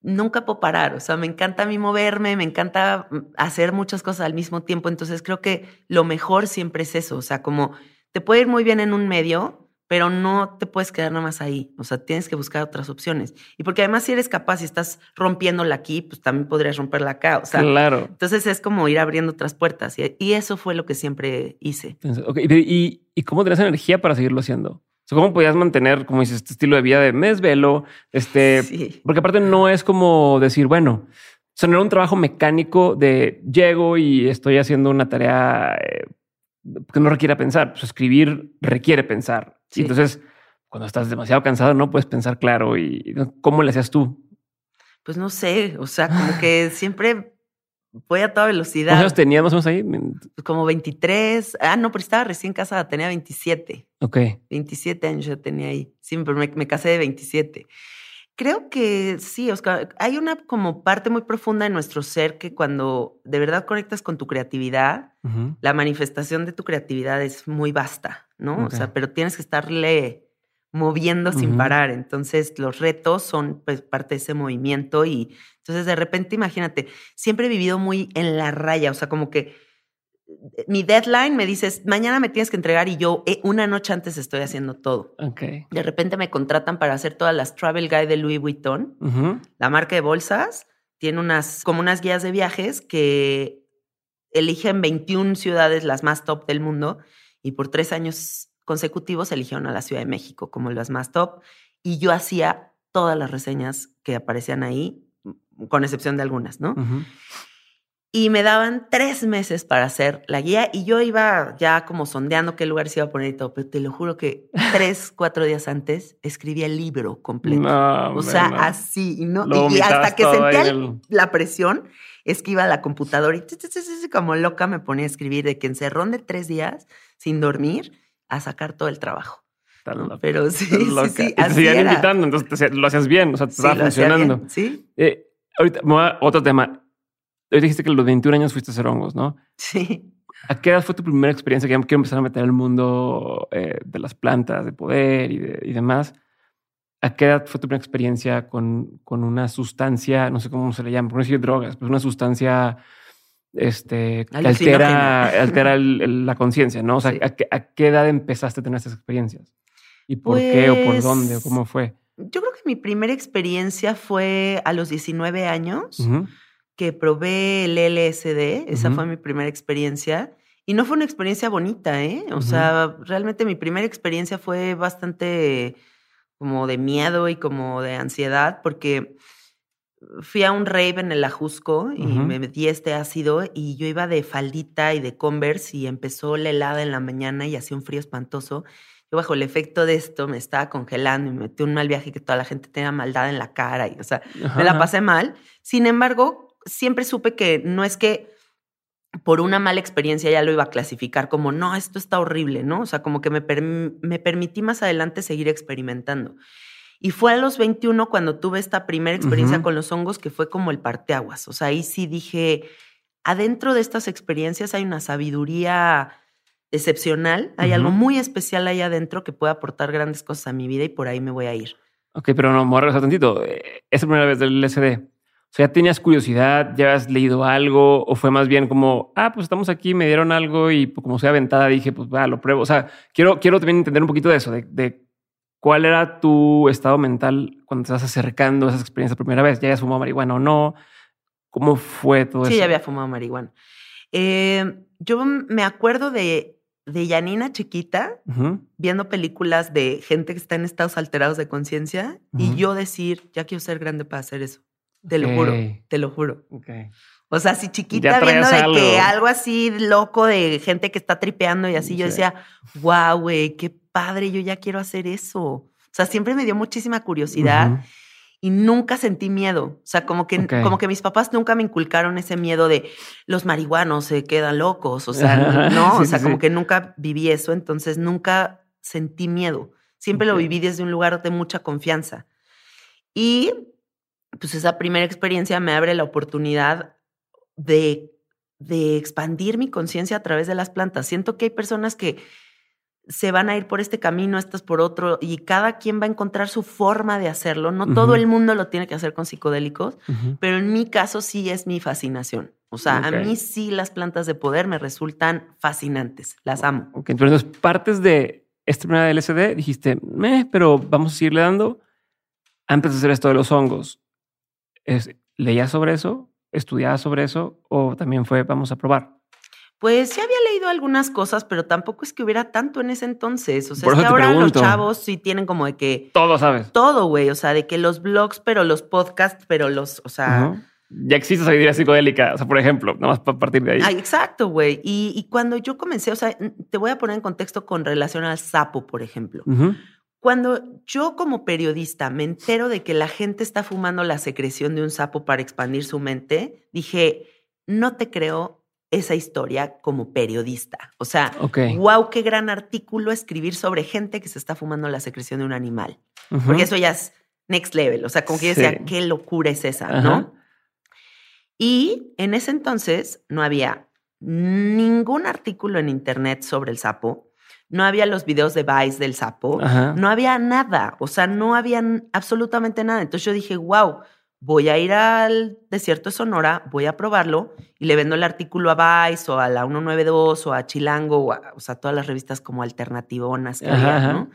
nunca puedo parar, o sea, me encanta a mí moverme, me encanta mm, hacer muchas cosas al mismo tiempo, entonces creo que lo mejor siempre es eso, o sea, como te puede ir muy bien en un medio, pero no te puedes quedar nada más ahí. O sea, tienes que buscar otras opciones. Y porque además, si eres capaz y estás rompiéndola aquí, pues también podrías romperla acá. O sea, claro. Entonces es como ir abriendo otras puertas. Y, eso fue lo que siempre hice. ¿Y, ¿Y, cómo tenías energía para seguirlo haciendo? O sea, ¿Cómo podías mantener, como dices, este estilo de vida de mes velo? Este, Porque aparte no es como decir, bueno, o sea, no era un trabajo mecánico de llego y estoy haciendo una tarea eh, que no requiera pensar. Pues escribir requiere pensar. Y entonces, cuando estás demasiado cansado, no puedes pensar claro. ¿Y cómo le hacías tú? Pues no sé, o sea, como que siempre voy a toda velocidad. ¿Cuántos años teníamos ahí? Pues como 23. Ah, no, pero estaba recién casada, tenía 27. Ok. 27 años yo tenía ahí. Sí, pero me, me casé de 27. Creo que sí, Oscar. Hay una como parte muy profunda en nuestro ser que cuando de verdad conectas con tu creatividad, la manifestación de tu creatividad es muy vasta, ¿no? O sea, pero tienes que estarle moviendo sin parar. Entonces, los retos son pues, parte de ese movimiento y entonces de repente, imagínate, siempre he vivido muy en la raya, o sea, como que mi deadline me dices, mañana me tienes que entregar y yo eh, una noche antes estoy haciendo todo. Okay. De repente me contratan para hacer todas las travel guide de Louis Vuitton, la marca de bolsas. Tiene unas, como unas guías de viajes que eligen 21 ciudades las más top del mundo y por tres años consecutivos eligieron a la Ciudad de México como las más top. Y yo hacía todas las reseñas que aparecían ahí, con excepción de algunas, ¿no? Y me daban tres meses para hacer la guía y yo iba ya como sondeando qué lugar se iba a poner y todo, pero te lo juro que tres, cuatro días antes escribí el libro completo. o sea, así, y, no, y, hasta que sentía la presión, es que iba a la computadora y como loca me ponía a escribir de que encerrón de tres días sin dormir a sacar todo el trabajo. Pero sí, sí, sí, te seguían invitando, entonces lo hacías bien, o sea, te estaba funcionando. Sí. Eh, ahorita, otro tema Hoy dijiste que a los 21 años fuiste a hacer hongos, ¿no? Sí. ¿A qué edad fue tu primera experiencia que quiero empezar a meter el mundo eh, de las plantas, de poder y, demás? ¿A qué edad fue tu primera experiencia con, con una sustancia, no sé cómo se le llama, no decir drogas, pero una sustancia este, que altera, altera la conciencia, ¿no? O sea, ¿a, qué, edad empezaste a tener estas experiencias? ¿Y por qué o por dónde o pues, cómo fue? Yo creo que mi primera experiencia fue a los 19 años que probé el LSD, esa fue mi primera experiencia. Y no fue una experiencia bonita, ¿eh? O sea, realmente mi primera experiencia fue bastante como de miedo y como de ansiedad, porque fui a un rave en el Ajusco y me di este ácido y yo iba de faldita y de Converse y empezó la helada en la mañana y hacía un frío espantoso yo bajo el efecto de esto me estaba congelando y me metí un mal viaje que toda la gente tenía maldad en la cara y, o sea, me la pasé mal. Sin embargo, siempre supe que no es que por una mala experiencia ya lo iba a clasificar como, no, esto está horrible, ¿no? O sea, como que me, me permití más adelante seguir experimentando. Y fue a los 21 cuando tuve esta primera experiencia con los hongos que fue como el parteaguas. O sea, ahí sí dije, adentro de estas experiencias hay una sabiduría excepcional, hay algo muy especial ahí adentro que puede aportar grandes cosas a mi vida y por ahí me voy a ir. Ok, pero no, me voy a regresar tantito. Eh, esa primera vez del LSD. O sea, ¿ya tenías curiosidad? ¿Ya has leído algo? ¿O fue más bien como, ah, pues estamos aquí, me dieron algo y pues, como soy aventada dije, pues va, lo pruebo? O sea, quiero, quiero también entender un poquito de eso, de, cuál era tu estado mental cuando te estás acercando a esa experiencia por primera vez. ¿Ya habías fumado marihuana o no? ¿Cómo fue todo eso? Sí, ya había fumado marihuana. Eh, yo me acuerdo de de Janina chiquita, viendo películas de gente que está en estados alterados de conciencia y yo decir, ya quiero ser grande para hacer eso. Te lo juro, te lo juro. O sea, si chiquita viendo de que algo así loco de gente que está tripeando y así, yo decía, wow, güey, qué padre, yo ya quiero hacer eso. O sea, siempre me dio muchísima curiosidad y nunca sentí miedo. O sea, como que, como que mis papás nunca me inculcaron ese miedo de los marihuanos se quedan locos. O sea, no, o sea, como que nunca viví eso. Entonces nunca sentí miedo. Siempre lo viví desde un lugar de mucha confianza. Y pues esa primera experiencia me abre la oportunidad de, de expandir mi conciencia a través de las plantas. Siento que hay personas que se van a ir por este camino, estas por otro, y cada quien va a encontrar su forma de hacerlo. No todo el mundo lo tiene que hacer con psicodélicos, pero en mi caso sí es mi fascinación. O sea, a mí sí las plantas de poder me resultan fascinantes, las amo. Ok, entonces partes de esta primera LSD dijiste, pero vamos a seguirle dando. Antes de hacer esto de los hongos, ¿leías sobre eso? ¿Estudiabas sobre eso? ¿O también fue, vamos a probar? Pues sí había leído algunas cosas, pero tampoco es que hubiera tanto en ese entonces. O sea, es que ahora los chavos sí tienen como de que. Todo sabes. Todo, güey. O sea, de que los blogs, pero los podcasts, pero los. O sea. Ya existe esa idea psicodélica. O sea, por ejemplo, nada más para partir de ahí. Ay, exacto, güey. Y, cuando yo comencé, o sea, te voy a poner en contexto con relación al sapo, por ejemplo. Cuando yo como periodista me entero de que la gente está fumando la secreción de un sapo para expandir su mente, dije, no te creo esa historia como periodista. O sea, wow, qué gran artículo escribir sobre gente que se está fumando la secreción de un animal. Porque eso ya es next level. O sea, como que yo decía, qué locura es esa, ¿no? Y en ese entonces no había ningún artículo en internet sobre el sapo. No había los videos de Vice del sapo. No había nada. O sea, no había absolutamente nada. Entonces yo dije, wow, voy a ir al desierto de Sonora, voy a probarlo y le vendo el artículo a Vice o a la 192 o a Chilango o a, o sea, todas las revistas como alternativonas que había, ¿no?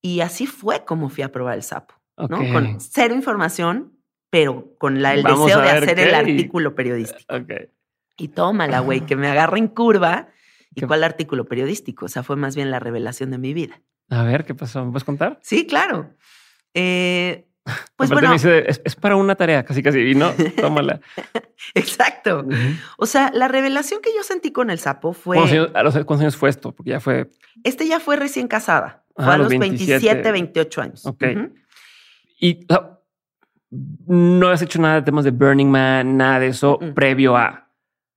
Y así fue como fui a probar el sapo, ¿no? Con cero información, pero con la, el deseo de hacer el artículo periodístico. Okay. Y tómala, güey, que me agarra en curva. ¿Y cuál artículo periodístico? O sea, fue más bien la revelación de mi vida. A ver, ¿qué pasó? ¿Me puedes contar? Sí, claro. Eh, pues bueno. es, para una tarea, casi casi, y no, tómala. Exacto. O sea, la revelación que yo sentí con el sapo fue. ¿Cuántos años, fue esto? Porque ya fue. Este ya fue recién casada. fue a los 27, 28 años. Ok. Y no has hecho nada de temas de Burning Man, nada de eso previo a.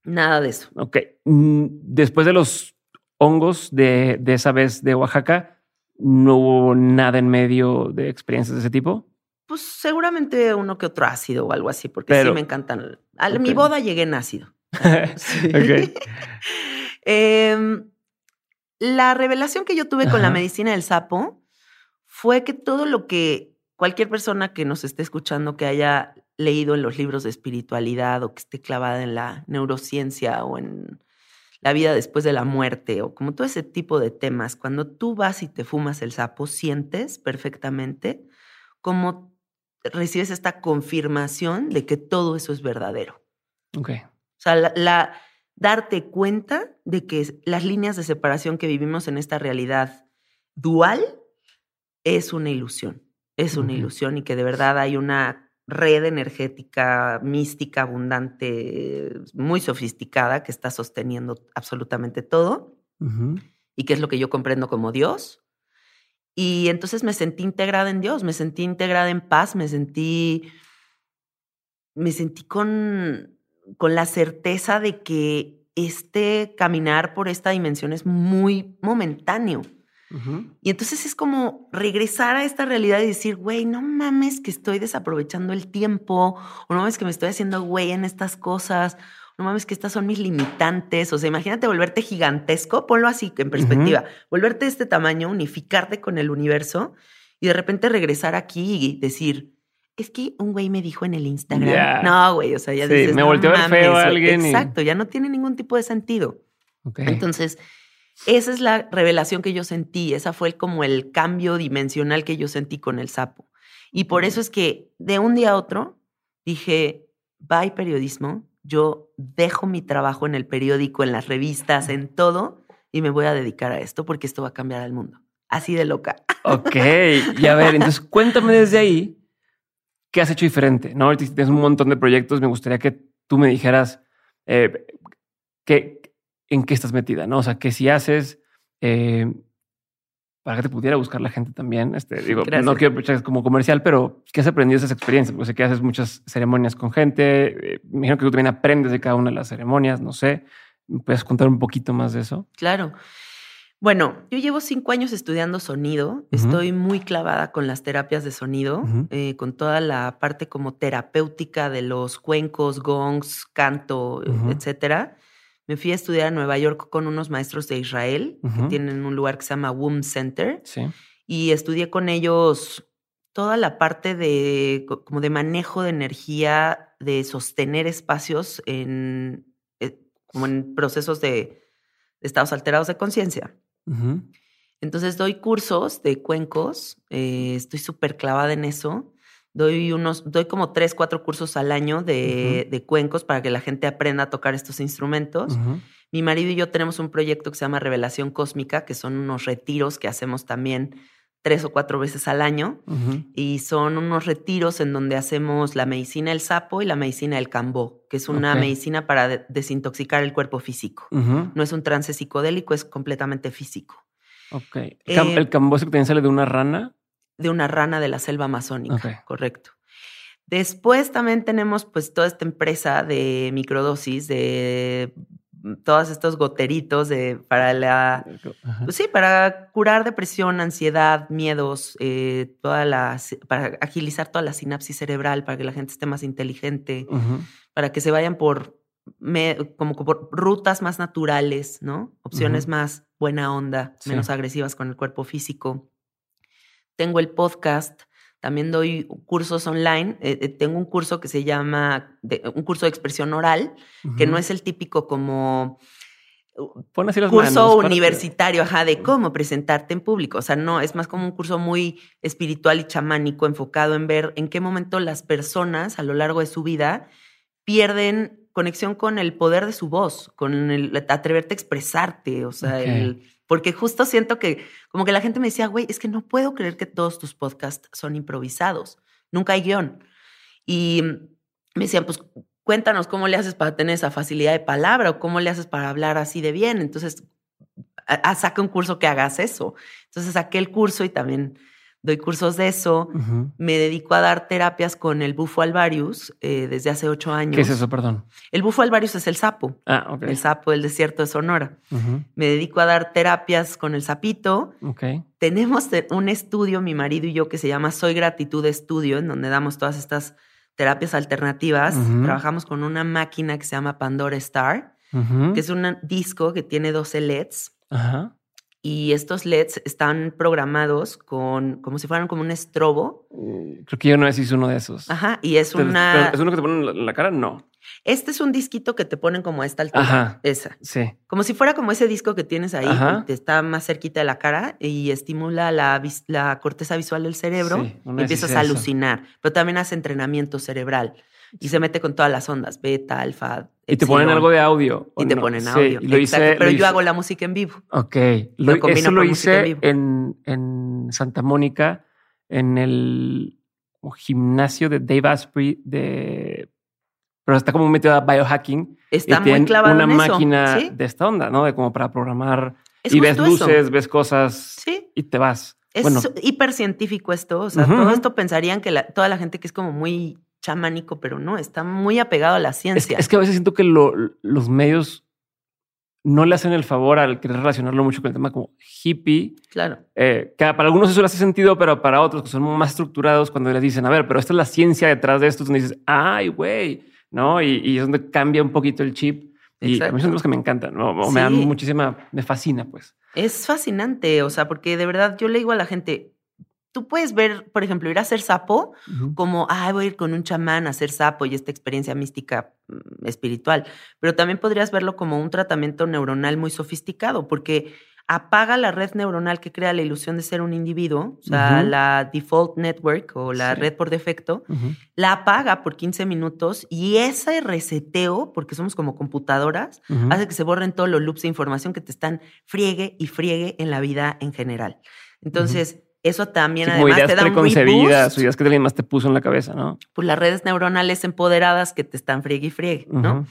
Nada de eso. Ok. Mm, después de los hongos de, de esa vez de Oaxaca, ¿no hubo nada en medio de experiencias de ese tipo? Pues seguramente uno que otro ácido o algo así, porque sí me encantan. A mi boda llegué en ácido. Em, la revelación que yo tuve con la medicina del sapo fue que todo lo que cualquier persona que nos esté escuchando que haya leído en los libros de espiritualidad o que esté clavada en la neurociencia o en la vida después de la muerte o como todo ese tipo de temas, cuando tú vas y te fumas el sapo, sientes perfectamente como recibes esta confirmación de que todo eso es verdadero. Ok. O sea, la, darte cuenta de que las líneas de separación que vivimos en esta realidad dual es una ilusión. Es una ilusión y que de verdad hay una red energética, mística, abundante, muy sofisticada que está sosteniendo absolutamente todo. Y que es lo que yo comprendo como Dios. Y entonces me sentí integrada en Dios, me sentí integrada en paz, me sentí, me sentí con, con la certeza de que este caminar por esta dimensión es muy momentáneo. Y entonces es como regresar a esta realidad y decir, güey, no mames que estoy desaprovechando el tiempo, o no mames que me estoy haciendo güey en estas cosas, no mames que estas son mis limitantes. O sea, imagínate volverte gigantesco, ponlo así en perspectiva, volverte de este tamaño, unificarte con el universo y de repente regresar aquí y decir, es que un güey me dijo en el Instagram. No, güey, o sea, ya sí, me volteó a feo a alguien. Exacto, ya no tiene ningún tipo de sentido. Entonces, esa es la revelación que yo sentí, esa fue como el cambio dimensional que yo sentí con el sapo. Y por eso es que de un día a otro dije, bye periodismo, yo dejo mi trabajo en el periódico, en las revistas, en todo, y me voy a dedicar a esto porque esto va a cambiar al mundo. Así de loca. Ok, y a ver, entonces cuéntame desde ahí ¿qué has hecho diferente? ¿No? tienes un montón de proyectos, me gustaría que tú me dijeras eh, en qué estás metida, ¿no? O sea, que si haces eh, para que te pudiera buscar la gente también. Este, digo, no quiero aprovechar como comercial, pero ¿qué has aprendido de esas experiencias? Porque sé que haces muchas ceremonias con gente. Eh, me imagino que tú también aprendes de cada una de las ceremonias, no sé. ¿Me puedes contar un poquito más de eso? Claro. Bueno, yo llevo cinco años estudiando sonido. Estoy muy clavada con las terapias de sonido, eh, con toda la parte como terapéutica de los cuencos, gongs, canto, etcétera. Me fui a estudiar a Nueva York con unos maestros de Israel que tienen un lugar que se llama Womb Center. Sí. Y estudié con ellos toda la parte de como de manejo de energía, de sostener espacios en eh, como en procesos de estados alterados de conciencia. Entonces doy cursos de cuencos, eh, estoy súper clavada en eso. Doy unos, doy como tres, cuatro cursos al año de, cuencos para que la gente aprenda a tocar estos instrumentos. Mi marido y yo tenemos un proyecto que se llama Revelación Cósmica, que son unos retiros que hacemos también tres o cuatro veces al año. Y son unos retiros en donde hacemos la medicina del sapo y la medicina del cambó, que es una medicina para desintoxicar el cuerpo físico. No es un trance psicodélico, es completamente físico. Ok. ¿El eh, cambó que también sale de una rana? De una rana de la selva amazónica, correcto. Después también tenemos pues toda esta empresa de microdosis, de todos estos goteritos de, para la, pues sí, para curar depresión, ansiedad, miedos, eh, toda la, para agilizar toda la sinapsis cerebral, para que la gente esté más inteligente, para que se vayan por, como por rutas más naturales, ¿no? Opciones más buena onda, menos agresivas con el cuerpo físico. Tengo el podcast también doy cursos online. Eh, eh, tengo un curso que se llama, un curso de expresión oral, que no es el típico como curso universitario, ajá, de cómo presentarte en público. O sea, no, es más como un curso muy espiritual y chamánico, enfocado en ver en qué momento las personas a lo largo de su vida pierden conexión con el poder de su voz, con el atreverte a expresarte, o sea, el porque justo siento que como que la gente me decía, güey, es que no puedo creer que todos tus podcasts son improvisados, nunca hay guion. Y me decían, pues cuéntanos cómo le haces para tener esa facilidad de palabra o cómo le haces para hablar así de bien. Entonces, saca un curso que hagas eso. Entonces saqué el curso y también doy cursos de eso. Me dedico a dar terapias con el bufo alvarius eh, desde hace ocho años. ¿Qué es eso, perdón? El bufo alvarius es el sapo. Ah, ok. El sapo del desierto de Sonora. Me dedico a dar terapias con el sapito. Ok. Tenemos un estudio, mi marido y yo, que se llama Soy Gratitud Estudio, en donde damos todas estas terapias alternativas. Trabajamos con una máquina que se llama Pandora Star, que es un disco que tiene 12 LEDs. Ajá y estos LEDs están programados con como si fueran como un estrobo. Mm, creo que yo no hice uno de esos. Ajá, y es una... ¿Es uno que te ponen en la cara? No. Este es un disquito que te ponen como a esta altura. Ajá. Esa. Sí. Como si fuera como ese disco que tienes ahí, te está más cerquita de la cara y estimula la, la corteza visual del cerebro y empiezas a alucinar. Pero también hace entrenamiento cerebral y se mete con todas las ondas, beta, alfa. Y te ponen algo de audio. Y te ponen audio. lo hice, pero yo hago la música en vivo. Ok. Lo, eso lo hice en, en, Santa Mónica, en el gimnasio de Dave Asprey de pero está como metido a biohacking. Está muy clavado una en máquina de esta onda, ¿no? De como para programar y ves luces, ves cosas ¿Sí? y te vas. Es hipercientífico esto. O sea, todo esto pensarían que toda la gente que es como muy chamánico, pero no, está muy apegado a la ciencia. Es, que a veces siento que los medios no le hacen el favor al querer relacionarlo mucho con el tema como hippie. Claro. Eh, que para algunos eso le hace sentido, pero para otros que son más estructurados, cuando les dicen, a ver, pero esta es la ciencia detrás de esto, donde dices, ay, güey, ¿no? Y, es donde cambia un poquito el chip. Y a mí son los que me encantan, ¿no? Me dan muchísima, me fascina, pues. Es fascinante, o sea, porque de verdad yo le digo a la gente, tú puedes ver, por ejemplo, ir a hacer sapo como, ah, voy a ir con un chamán a hacer sapo y esta experiencia mística mm, espiritual, pero también podrías verlo como un tratamiento neuronal muy sofisticado, porque apaga la red neuronal que crea la ilusión de ser un individuo, o sea, la default network o la red por defecto, la apaga por 15 minutos y ese reseteo, porque somos como computadoras, hace que se borren todos los loops de información que te están friegue y friegue en la vida en general. Entonces, eso también además te da un preconcebidas o ideas que alguien más te puso en la cabeza, ¿no? Pues las redes neuronales empoderadas que te están friegue y friegue, ¿no?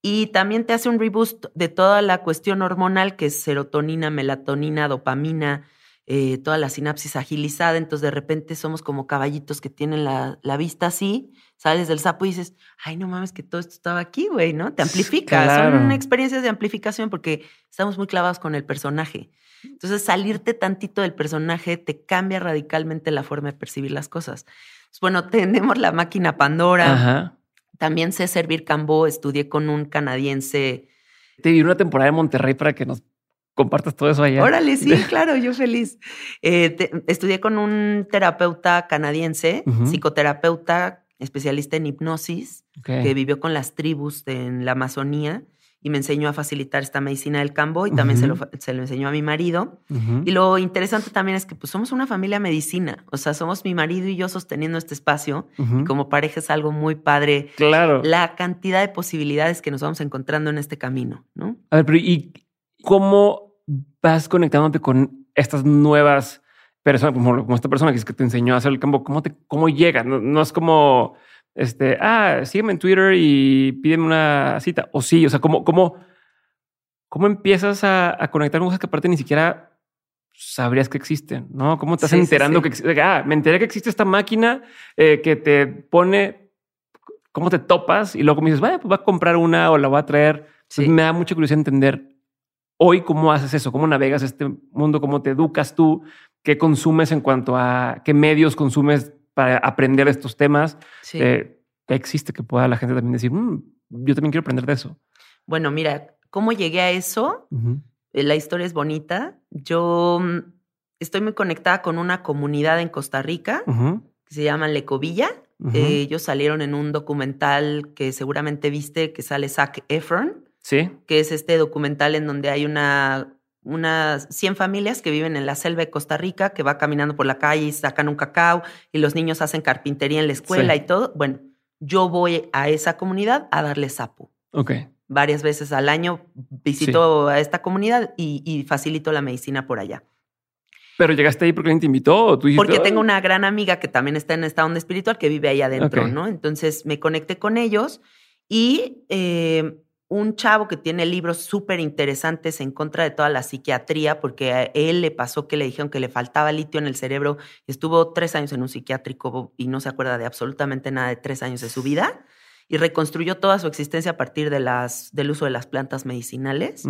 Y también te hace un reboost de toda la cuestión hormonal que es serotonina, melatonina, dopamina, eh, toda la sinapsis agilizada. Entonces de repente somos como caballitos que tienen la, vista así, sales del sapo y dices, ay, no mames, que todo esto estaba aquí, güey, ¿no? Te amplifica. Son experiencias de amplificación porque estamos muy clavados con el personaje. Entonces, salirte tantito del personaje te cambia radicalmente la forma de percibir las cosas. Bueno, tenemos la máquina Pandora. También sé servir cambó, estudié con un canadiense. Te di una temporada de Monterrey para que nos compartas todo eso allá. Órale, sí, claro, yo feliz. Eh, estudié con un terapeuta canadiense, psicoterapeuta, especialista en hipnosis, que vivió con las tribus en la Amazonía y me enseñó a facilitar esta medicina del cambo y también se, lo, se, lo, enseñó a mi marido. Y lo interesante también es que pues somos una familia medicina, o sea, somos mi marido y yo sosteniendo este espacio y como pareja es algo muy padre. Claro. La cantidad de posibilidades que nos vamos encontrando en este camino, ¿no? A ver, pero ¿y cómo vas conectándote con estas nuevas personas, como, esta persona que es que te enseñó a hacer el campo? ¿Cómo, te, cómo llega? no es como este, ah, sígueme en Twitter y pídeme una cita. O sí, o sea, ¿cómo, cómo, cómo empiezas a, conectar con cosas que aparte ni siquiera sabrías que existen? ¿No? ¿Cómo estás enterando que existe? Ah, me enteré que existe esta máquina eh, que te pone, cómo te topas y luego me dices, vaya, pues va a comprar una o la voy a traer. me da mucha curiosidad entender hoy cómo haces eso, cómo navegas este mundo, cómo te educas tú, qué consumes en cuanto a qué medios consumes para aprender estos temas. Eh, que existe que pueda la gente también decir, mm, yo también quiero aprender de eso. Bueno, mira, ¿cómo llegué a eso? Eh, la historia es bonita. Yo mm, estoy muy conectada con una comunidad en Costa Rica que se llama Lecovilla. ellos salieron en un documental que seguramente viste que sale Zac Efron. Sí. Que es este documental en donde hay una unas 100 familias que viven en la selva de Costa Rica, que va caminando por la calle y sacan un cacao y los niños hacen carpintería en la escuela y todo. Bueno, yo voy a esa comunidad a darle sapo. Ok. Varias veces al año visito a esta comunidad y, facilito la medicina por allá. ¿Pero llegaste ahí porque alguien te invitó? ¿o tú porque tengo una gran amiga que también está en esta onda espiritual que vive ahí adentro, ¿no? Entonces me conecté con ellos y eh, un chavo que tiene libros súper interesantes en contra de toda la psiquiatría, porque a él le pasó que le dijeron que le faltaba litio en el cerebro estuvo tres años en un psiquiátrico y no se acuerda de absolutamente nada de tres años de su vida y reconstruyó toda su existencia a partir de las, del uso de las plantas medicinales.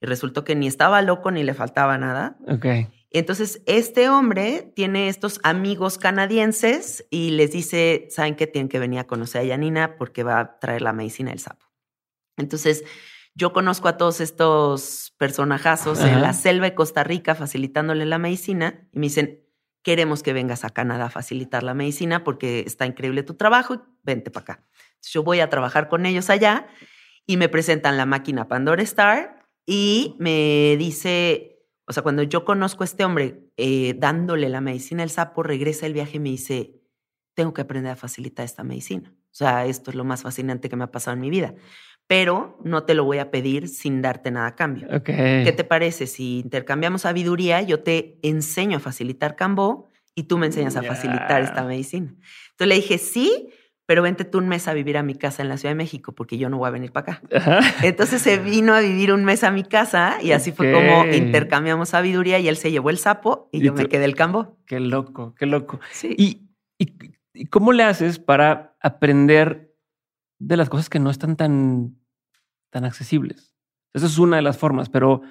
Y resultó que ni estaba loco ni le faltaba nada. Okay. Entonces, este hombre tiene estos amigos canadienses y les dice, ¿saben qué? Tienen que venir a conocer a Yanina porque va a traer la medicina del sapo. Entonces, yo conozco a todos estos personajazos en la selva de Costa Rica facilitándole la medicina y me dicen, queremos que vengas a Canadá a facilitar la medicina porque está increíble tu trabajo y vente para acá. yo voy a trabajar con ellos allá y me presentan la máquina Pandora Star y me dice, o sea, cuando yo conozco a este hombre eh, dándole la medicina al sapo, regresa el viaje y me dice, tengo que aprender a facilitar esta medicina. O sea, esto es lo más fascinante que me ha pasado en mi vida pero no te lo voy a pedir sin darte nada a cambio. ¿Qué te parece? Si intercambiamos sabiduría, yo te enseño a facilitar Cambó y tú me enseñas a facilitar esta medicina. Entonces le dije, sí, pero vente tú un mes a vivir a mi casa en la Ciudad de México porque yo no voy a venir para acá. Entonces se vino a vivir un mes a mi casa y así fue como intercambiamos sabiduría y él se llevó el sapo y, yo me quedé el cambo. Qué loco, qué loco. Sí. ¿Y, y, cómo le haces para aprender de las cosas que no están tan, tan accesibles? Esa es una de las formas, pero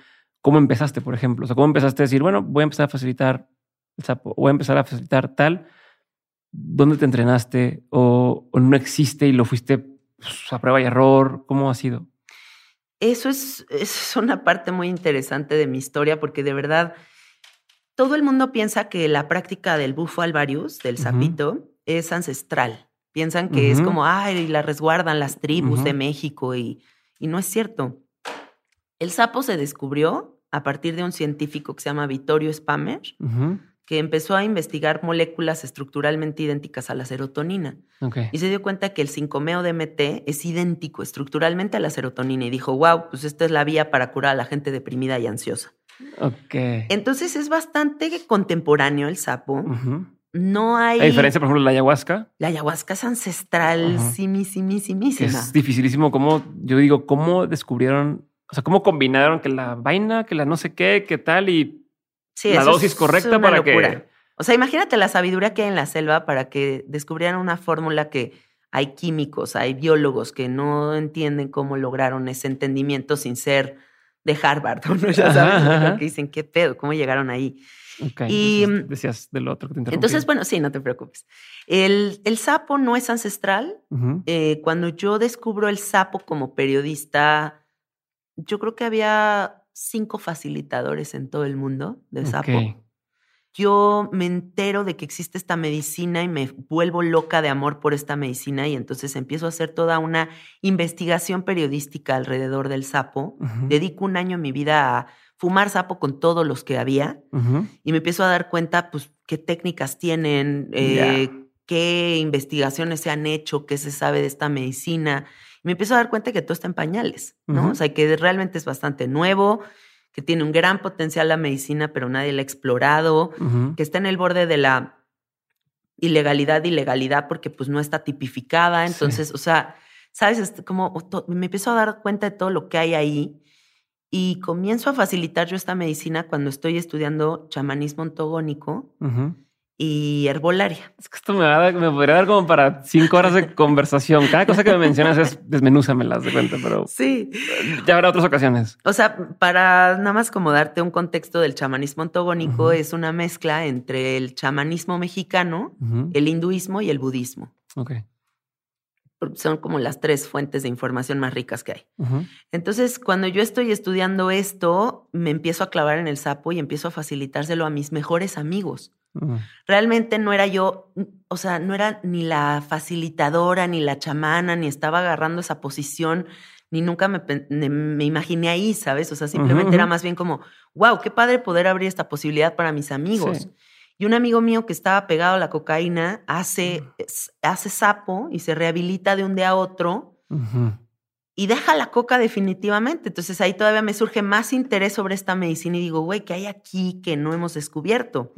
¿cómo empezaste, por ejemplo? O sea, ¿cómo empezaste a decir, bueno, voy a empezar a facilitar el sapo, voy a empezar a facilitar tal? ¿Dónde te entrenaste? ¿O, no existe y lo fuiste pues, a prueba y error? ¿Cómo ha sido? Eso es, es una parte muy interesante de mi historia porque de verdad todo el mundo piensa que la práctica del bufo alvarius, del sapito, es ancestral. Piensan que es como, ay, la resguardan las tribus de México y, y no es cierto. El sapo se descubrió a partir de un científico que se llama Vittorio Spamer, que empezó a investigar moléculas estructuralmente idénticas a la serotonina. Y se dio cuenta que el 5-meo-DMT es idéntico estructuralmente a la serotonina y dijo, wow, pues esta es la vía para curar a la gente deprimida y ansiosa. Okay. Entonces es bastante contemporáneo el sapo. No hay. A diferencia, por ejemplo, de la ayahuasca. La ayahuasca es ancestral, simísimísima. Es dificilísimo. ¿Cómo, yo digo, cómo descubrieron, o sea, cómo combinaron que la vaina, que la no sé qué, qué tal y la dosis correcta para que. O sea, imagínate la sabiduría que hay en la selva para que descubrieran una fórmula que hay químicos, hay biólogos que no entienden cómo lograron ese entendimiento sin ser de Harvard, ¿no? Ya sabes, que dicen, ¿qué pedo? ¿Cómo llegaron ahí? Y mm, decías del otro que te interrumpí. Entonces, bueno, sí, no te preocupes. El, el sapo no es ancestral. Eh, cuando yo descubro el sapo como periodista, yo creo que había cinco facilitadores en todo el mundo de sapo. Yo me entero de que existe esta medicina y me vuelvo loca de amor por esta medicina y entonces empiezo a hacer toda una investigación periodística alrededor del sapo. Dedico un año en mi vida a fumar sapo con todos los que había y me empiezo a dar cuenta, pues, qué técnicas tienen, eh, qué investigaciones se han hecho, qué se sabe de esta medicina me empiezo a dar cuenta que todo está en pañales, ¿no? O sea, que realmente es bastante nuevo, que tiene un gran potencial la medicina, pero nadie la ha explorado, que está en el borde de la ilegalidad, ilegalidad, porque pues no está tipificada. Entonces, o sea, ¿sabes? Como me empiezo a dar cuenta de todo lo que hay ahí y comienzo a facilitar yo esta medicina cuando estoy estudiando chamanismo ontogónico y herbolaria. Es que esto me, va me podría dar como para cinco horas de conversación. Cada cosa que me mencionas es desmenúzamelas de cuenta, pero sí, ya habrá otras ocasiones. O sea, para nada más como darte un contexto del chamanismo ontogónico, es una mezcla entre el chamanismo mexicano, el hinduismo y el budismo. Ok. Son como las tres fuentes de información más ricas que hay. Entonces, cuando yo estoy estudiando esto, me empiezo a clavar en el sapo y empiezo a facilitárselo a mis mejores amigos. Realmente no era yo, o sea, no era ni la facilitadora, ni la chamana, ni estaba agarrando esa posición, ni nunca me, me imaginé ahí, ¿sabes? O sea, simplemente era más bien como, wow, qué padre poder abrir esta posibilidad para mis amigos. Y un amigo mío que estaba pegado a la cocaína hace, hace sapo y se rehabilita de un día a otro y deja la coca definitivamente. Entonces ahí todavía me surge más interés sobre esta medicina y digo, güey, ¿qué hay aquí que no hemos descubierto?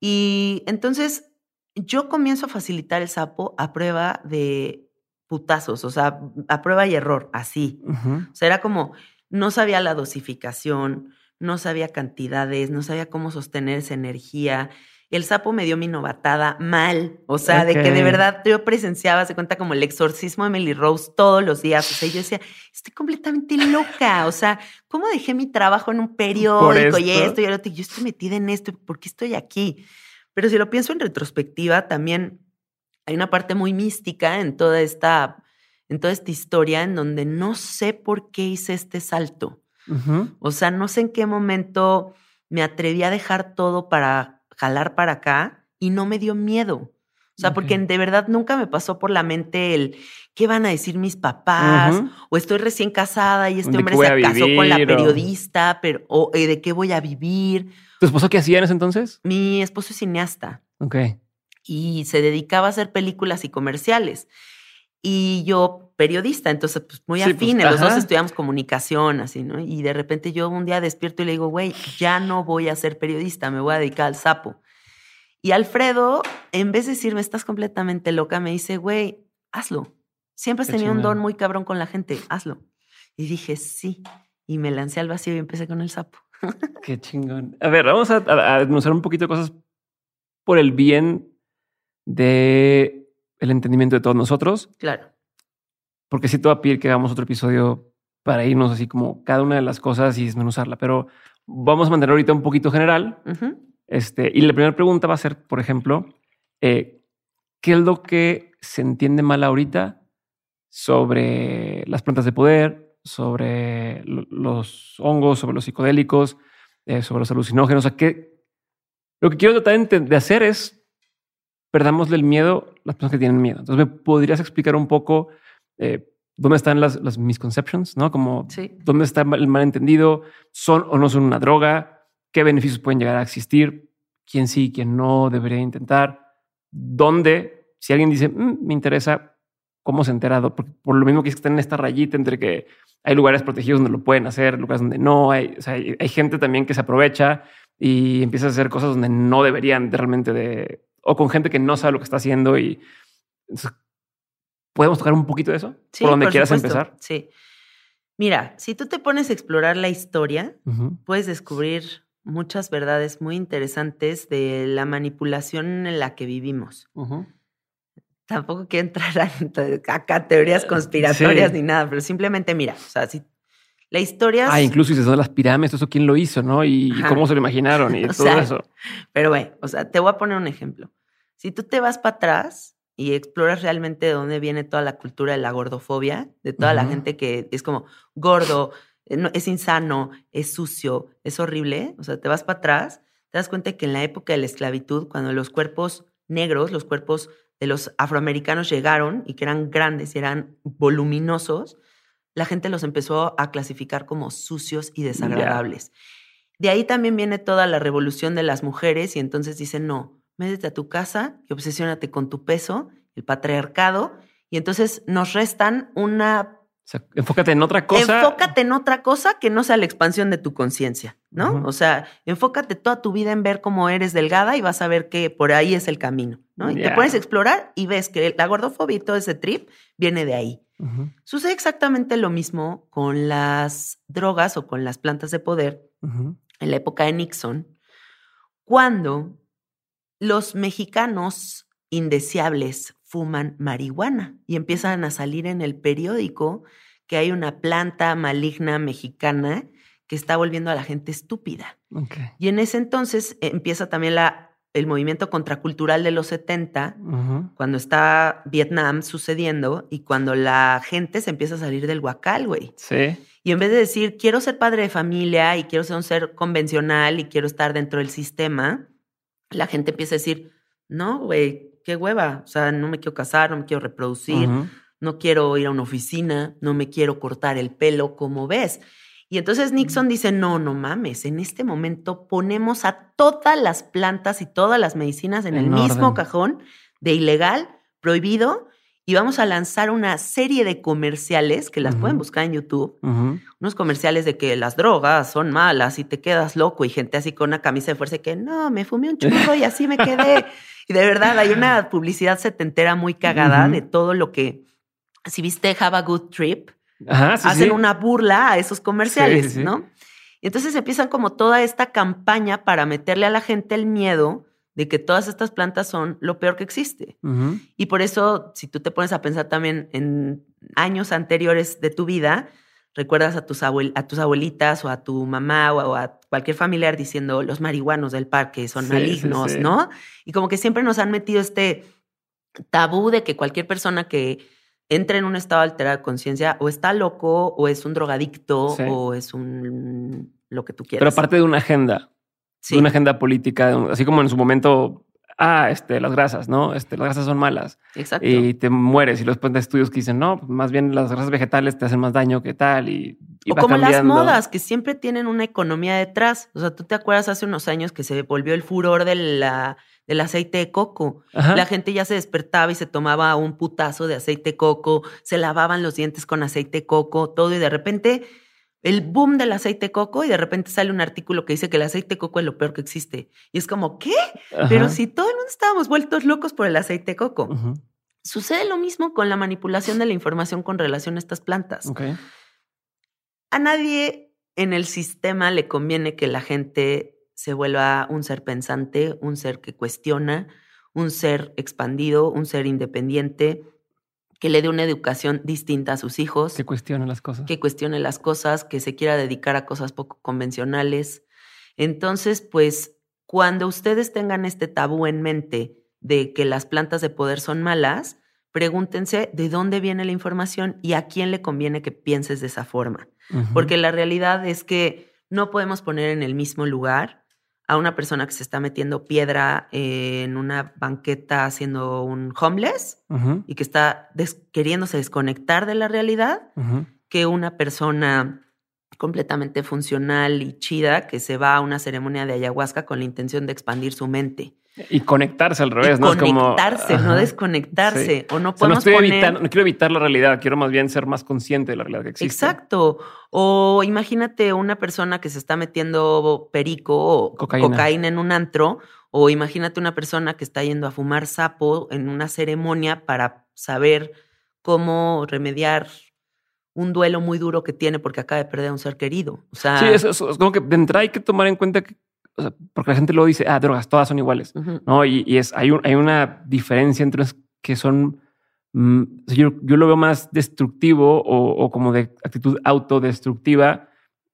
Y entonces yo comienzo a facilitar el sapo a prueba de putazos, o sea, a prueba y error, así. O sea, era como, no sabía la dosificación, no sabía cantidades, no sabía cómo sostener esa energía. El sapo me dio mi novatada mal, o sea, de que de verdad yo presenciaba, se cuenta como el exorcismo de Emily Rose todos los días. O sea, yo decía, estoy completamente loca. O sea, ¿cómo dejé mi trabajo en un periódico y esto y otro? Yo estoy metida en esto, ¿por qué estoy aquí? Pero si lo pienso en retrospectiva, también hay una parte muy mística en toda esta, en toda esta historia en donde no sé por qué hice este salto. O sea, no sé en qué momento me atreví a dejar todo para jalar para acá y no me dio miedo. O sea, porque de verdad nunca me pasó por la mente el qué van a decir mis papás, o estoy recién casada y este hombre se casó con la periodista, pero o eh, de qué voy a vivir. ¿Tu esposo qué hacía en ese entonces? Mi esposo es cineasta. Ok. Y se dedicaba a hacer películas y comerciales. Y yo periodista, entonces pues muy pues, afines, los dos estudiamos comunicación, así, ¿no? Y de repente yo un día despierto y le digo, güey, ya no voy a ser periodista, me voy a dedicar al sapo. Y Alfredo, en vez de decirme, estás completamente loca, me dice, güey, hazlo. Siempre has tenido un don muy cabrón con la gente, hazlo. Y dije, sí. Y me lancé al vacío y empecé con el sapo. Qué chingón. A ver, vamos a, denunciar un poquito de cosas por el bien de el entendimiento de todos nosotros. Claro. Porque sí te voy a pedir que hagamos otro episodio para irnos así como cada una de las cosas y desmenuzarla, pero vamos a mantener ahorita un poquito general. este, y la primera pregunta va a ser, por ejemplo, eh, ¿qué es lo que se entiende mal ahorita sobre las plantas de poder, sobre los hongos, sobre los psicodélicos, eh, sobre los alucinógenos? O sea, ¿qué? Lo que quiero tratar de hacer es perdamos el miedo las personas que tienen miedo. Entonces, ¿me podrías explicar un poco eh, dónde están las, las, misconceptions, ¿no? Como dónde está el malentendido, son o no son una droga, qué beneficios pueden llegar a existir, quién sí, quién no debería intentar, dónde, si alguien dice, mm, me interesa, cómo se ha enterado, por, por lo mismo que está en esta rayita entre que hay lugares protegidos donde lo pueden hacer, lugares donde no, hay, o sea, hay, hay gente también que se aprovecha y empieza a hacer cosas donde no deberían de realmente de o con gente que no sabe lo que está haciendo y podemos tocar un poquito de eso sí, por donde quieras empezar. Sí. Mira, si tú te pones a explorar la historia, puedes descubrir muchas verdades muy interesantes de la manipulación en la que vivimos. Tampoco quiero entrar a, acá teorías conspiratorias ni nada, pero simplemente mira, o sea, si la historia. Ah, incluso dices, son las pirámides, eso quién lo hizo, ¿no? Y, cómo se lo imaginaron y todo eso. Pero bueno, o sea, te voy a poner un ejemplo. Si tú te vas para atrás y exploras realmente de dónde viene toda la cultura de la gordofobia, de toda la gente que es como gordo, eh, es insano, es sucio, es horrible, o sea, te vas para atrás, te das cuenta que en la época de la esclavitud, cuando los cuerpos negros, los cuerpos de los afroamericanos llegaron y que eran grandes y eran voluminosos, la gente los empezó a clasificar como sucios y desagradables. De ahí también viene toda la revolución de las mujeres y entonces dicen, no, métete a tu casa y obsesiónate con tu peso, el patriarcado, y entonces nos restan una... enfócate en otra cosa. Enfócate en otra cosa que no sea la expansión de tu conciencia, ¿no? O sea, enfócate toda tu vida en ver cómo eres delgada y vas a ver que por ahí es el camino, ¿no? Y te pones a explorar y ves que la gordofobia y todo ese trip viene de ahí. Sucede exactamente lo mismo con las drogas o con las plantas de poder en la época de Nixon, cuando los mexicanos indeseables fuman marihuana y empiezan a salir en el periódico que hay una planta maligna mexicana que está volviendo a la gente estúpida. Y en ese entonces empieza también la el movimiento contracultural de los 70, cuando está Vietnam sucediendo y cuando la gente se empieza a salir del huacal, güey. Sí. Y en vez de decir, quiero ser padre de familia y quiero ser un ser convencional y quiero estar dentro del sistema, la gente empieza a decir, no, güey, qué hueva. O sea, no me quiero casar, no me quiero reproducir, no quiero ir a una oficina, no me quiero cortar el pelo, como ves. Y entonces Nixon dice, no, no mames, en este momento ponemos a todas las plantas y todas las medicinas en, el mismo cajón de ilegal, prohibido, y vamos a lanzar una serie de comerciales que las pueden buscar en YouTube, unos comerciales de que las drogas son malas y te quedas loco y gente así con una camisa de fuerza que no, me fumé un churro y así me quedé. y de verdad hay una publicidad setentera muy cagada de todo lo que, si viste Have a Good Trip, hacen una burla a esos comerciales, ¿no? Y entonces empiezan como toda esta campaña para meterle a la gente el miedo de que todas estas plantas son lo peor que existe. Y por eso, si tú te pones a pensar también en años anteriores de tu vida, recuerdas a tus, a tus abuelitas o a tu mamá o a, cualquier familiar diciendo los marihuanos del parque son malignos, ¿no? Y como que siempre nos han metido este tabú de que cualquier persona que entra en un estado alterado de conciencia, o está loco, o es un drogadicto, o es un lo que tú quieras. Pero aparte de una agenda, sí. una agenda política, así como en su momento, ah, este, las grasas, ¿no? Este, las grasas son malas. Exacto. Y te mueres. Y después de estudios que dicen, no, más bien las grasas vegetales te hacen más daño que tal. Y, o como las modas, que siempre tienen una economía detrás. O sea, tú te acuerdas hace unos años que se volvió el furor de la del aceite de coco. La gente ya se despertaba y se tomaba un putazo de aceite de coco, se lavaban los dientes con aceite de coco, todo, y de repente el boom del aceite de coco y de repente sale un artículo que dice que el aceite de coco es lo peor que existe. Y es como, ¿qué? Pero si todo el mundo estábamos vueltos locos por el aceite de coco. Sucede lo mismo con la manipulación de la información con relación a estas plantas. A nadie en el sistema le conviene que la gente se vuelva un ser pensante, un ser que cuestiona, un ser expandido, un ser independiente, que le dé una educación distinta a sus hijos. Que cuestione las cosas. Que cuestione las cosas, que se quiera dedicar a cosas poco convencionales. Entonces, pues, cuando ustedes tengan este tabú en mente de que las plantas de poder son malas, pregúntense de dónde viene la información y a quién le conviene que pienses de esa forma. Porque la realidad es que no podemos poner en el mismo lugar a una persona que se está metiendo piedra en una banqueta haciendo un homeless y que está queriéndose desconectar de la realidad, que una persona completamente funcional y chida que se va a una ceremonia de ayahuasca con la intención de expandir su mente. Y conectarse al revés, ¿no? Conectarse, no desconectarse. O no podemos no, no quiero evitar la realidad, quiero más bien ser más consciente de la realidad que existe. Exacto. O imagínate una persona que se está metiendo perico o cocaína. en un antro, o imagínate una persona que está yendo a fumar sapo en una ceremonia para saber cómo remediar un duelo muy duro que tiene porque acaba de perder a un ser querido. O sea, sí, es, es como que de entrada hay que tomar en cuenta que porque la gente lo dice, ah, drogas, todas son iguales, ¿no? Y, es, hay, hay una diferencia entre las que son, mm, yo, yo, lo veo más destructivo o, como de actitud autodestructiva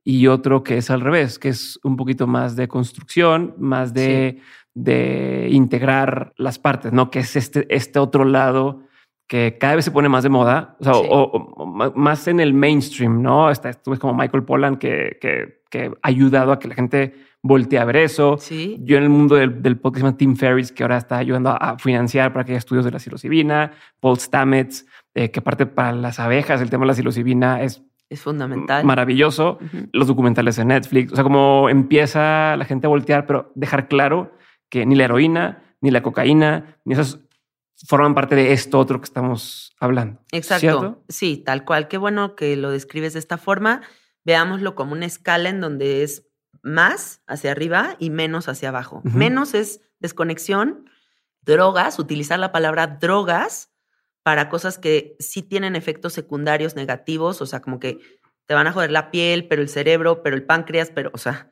y otro que es al revés, que es un poquito más de construcción, más de, de integrar las partes, ¿no? Que es este, este otro lado que cada vez se pone más de moda, o, sea, o, más en el mainstream, ¿no? Está, tú ves como Michael Pollan que, que, que ha ayudado a que la gente volteé a ver eso. ¿Sí? Yo en el mundo del, del podcast Tim Ferris, que ahora está ayudando a, financiar para que haya estudios de la psilocibina, Paul Stamets, eh, que aparte para las abejas el tema de la psilocibina es es fundamental. Maravilloso. Los documentales de Netflix. O sea, como empieza la gente a voltear, pero dejar claro que ni la heroína, ni la cocaína, ni esas forman parte de esto otro que estamos hablando. Exacto. Sí, tal cual. Qué bueno que lo describes de esta forma. Veámoslo como una escala en donde es más hacia arriba y menos hacia abajo. Menos es desconexión, drogas, utilizar la palabra drogas para cosas que sí tienen efectos secundarios negativos, o sea, como que te van a joder la piel, pero el cerebro, pero el páncreas, pero, o sea,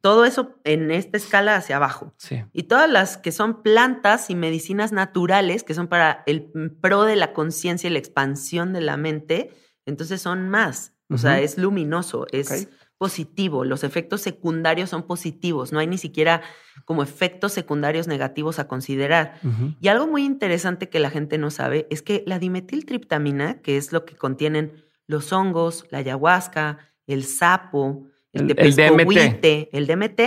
todo eso en esta escala hacia abajo. Y todas las que son plantas y medicinas naturales, que son para el pro de la conciencia y la expansión de la mente, entonces son más. O sea, es luminoso, es positivo, los efectos secundarios son positivos, no hay ni siquiera como efectos secundarios negativos a considerar. Y algo muy interesante que la gente no sabe es que la dimetiltriptamina, que es lo que contienen los hongos, la ayahuasca, el sapo, el, el, DMT. el DMT,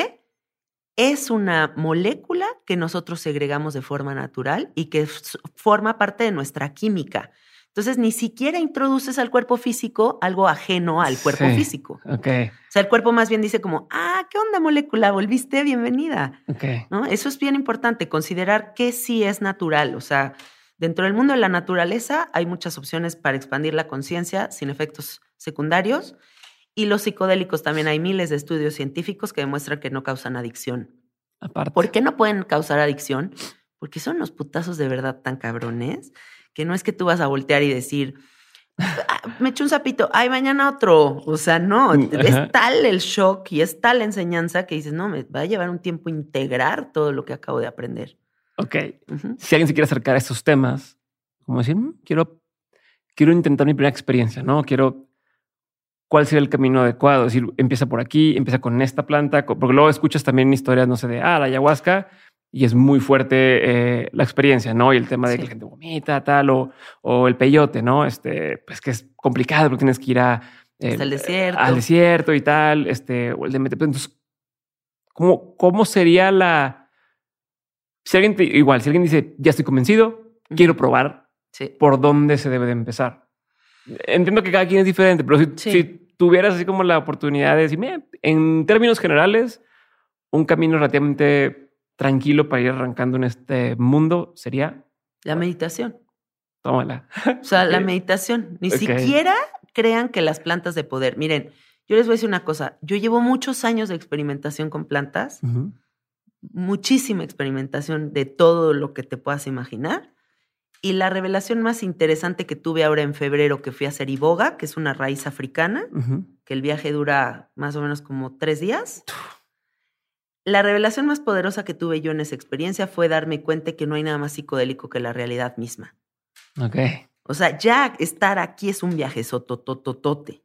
es una molécula que nosotros segregamos de forma natural y que forma parte de nuestra química. Entonces, ni siquiera introduces al cuerpo físico algo ajeno al cuerpo físico. Ok. O sea, el cuerpo más bien dice como, ah, ¿qué onda molécula? Volviste, bienvenida. Ok. ¿No? Eso es bien importante, considerar que sí es natural. O sea, dentro del mundo de la naturaleza hay muchas opciones para expandir la conciencia sin efectos secundarios. Y los psicodélicos también hay miles de estudios científicos que demuestran que no causan adicción. Aparte. ¿Por qué no pueden causar adicción? Porque son los putazos de verdad tan cabrones que no es que tú vas a voltear y decir, ah, me echo un sapito, ay, mañana otro. O sea, no, es tal el shock y es tal la enseñanza que dices, no, me va a llevar un tiempo integrar todo lo que acabo de aprender. Ok. Si alguien se quiere acercar a estos temas, como decir, mm, quiero, quiero intentar mi primera experiencia, ¿no? Quiero, ¿cuál sería el camino adecuado? Es decir, empieza por aquí, empieza con esta planta, porque luego escuchas también historias, no sé, de, ah, la ayahuasca, y es muy fuerte eh, la experiencia, ¿no? Y el tema de que la gente vomita, tal, o, o, el peyote, ¿no? Este, pues que es complicado porque tienes que ir a, eh, al desierto. Al desierto y tal, este, o el de Entonces, ¿cómo, ¿cómo sería la... Si alguien, igual, si alguien dice, ya estoy convencido, quiero probar, ¿por dónde se debe de empezar? Entiendo que cada quien es diferente, pero si, si tuvieras así como la oportunidad de decirme, en términos generales, un camino relativamente tranquilo para ir arrancando en este mundo sería... La meditación. Tómala. O sea, la meditación. Ni siquiera crean que las plantas de poder. Miren, Yo les voy a decir una cosa, yo llevo muchos años de experimentación con plantas, muchísima experimentación de todo lo que te puedas imaginar. Y la revelación más interesante que tuve ahora en febrero, que fui a hacer iboga, que es una raíz africana, que el viaje dura más o menos como tres días. La revelación más poderosa que tuve yo en esa experiencia fue darme cuenta que no hay nada más psicodélico que la realidad misma. Ok. O sea, ya estar aquí es un viaje sototototote.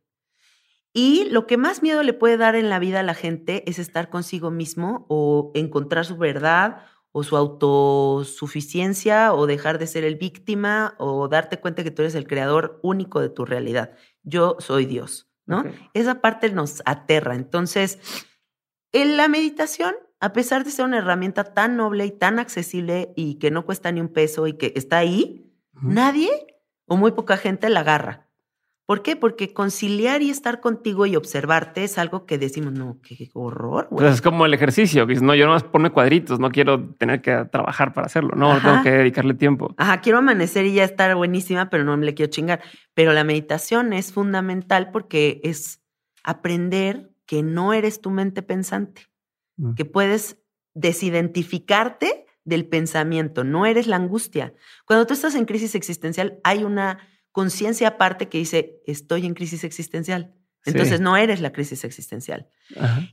Y lo que más miedo le puede dar en la vida a la gente es estar consigo mismo o encontrar su verdad o su autosuficiencia o dejar de ser el víctima o darte cuenta que tú eres el creador único de tu realidad. Yo soy Dios, ¿no? Esa parte nos aterra. Entonces, en la meditación, a pesar de ser una herramienta tan noble y tan accesible y que no cuesta ni un peso y que está ahí, nadie o muy poca gente la agarra. ¿Por qué? Porque conciliar y estar contigo y observarte es algo que decimos, no, qué horror. Pues es como el ejercicio, que no, yo no más pone cuadritos, no quiero tener que trabajar para hacerlo, no, tengo que dedicarle tiempo. Ajá, quiero amanecer y ya estar buenísima, pero no me le quiero chingar. Pero la meditación es fundamental porque es aprender que no eres tu mente pensante, mm. que puedes desidentificarte del pensamiento, no eres la angustia. Cuando tú estás en crisis existencial, hay una conciencia aparte que dice, estoy en crisis existencial. Entonces no eres la crisis existencial.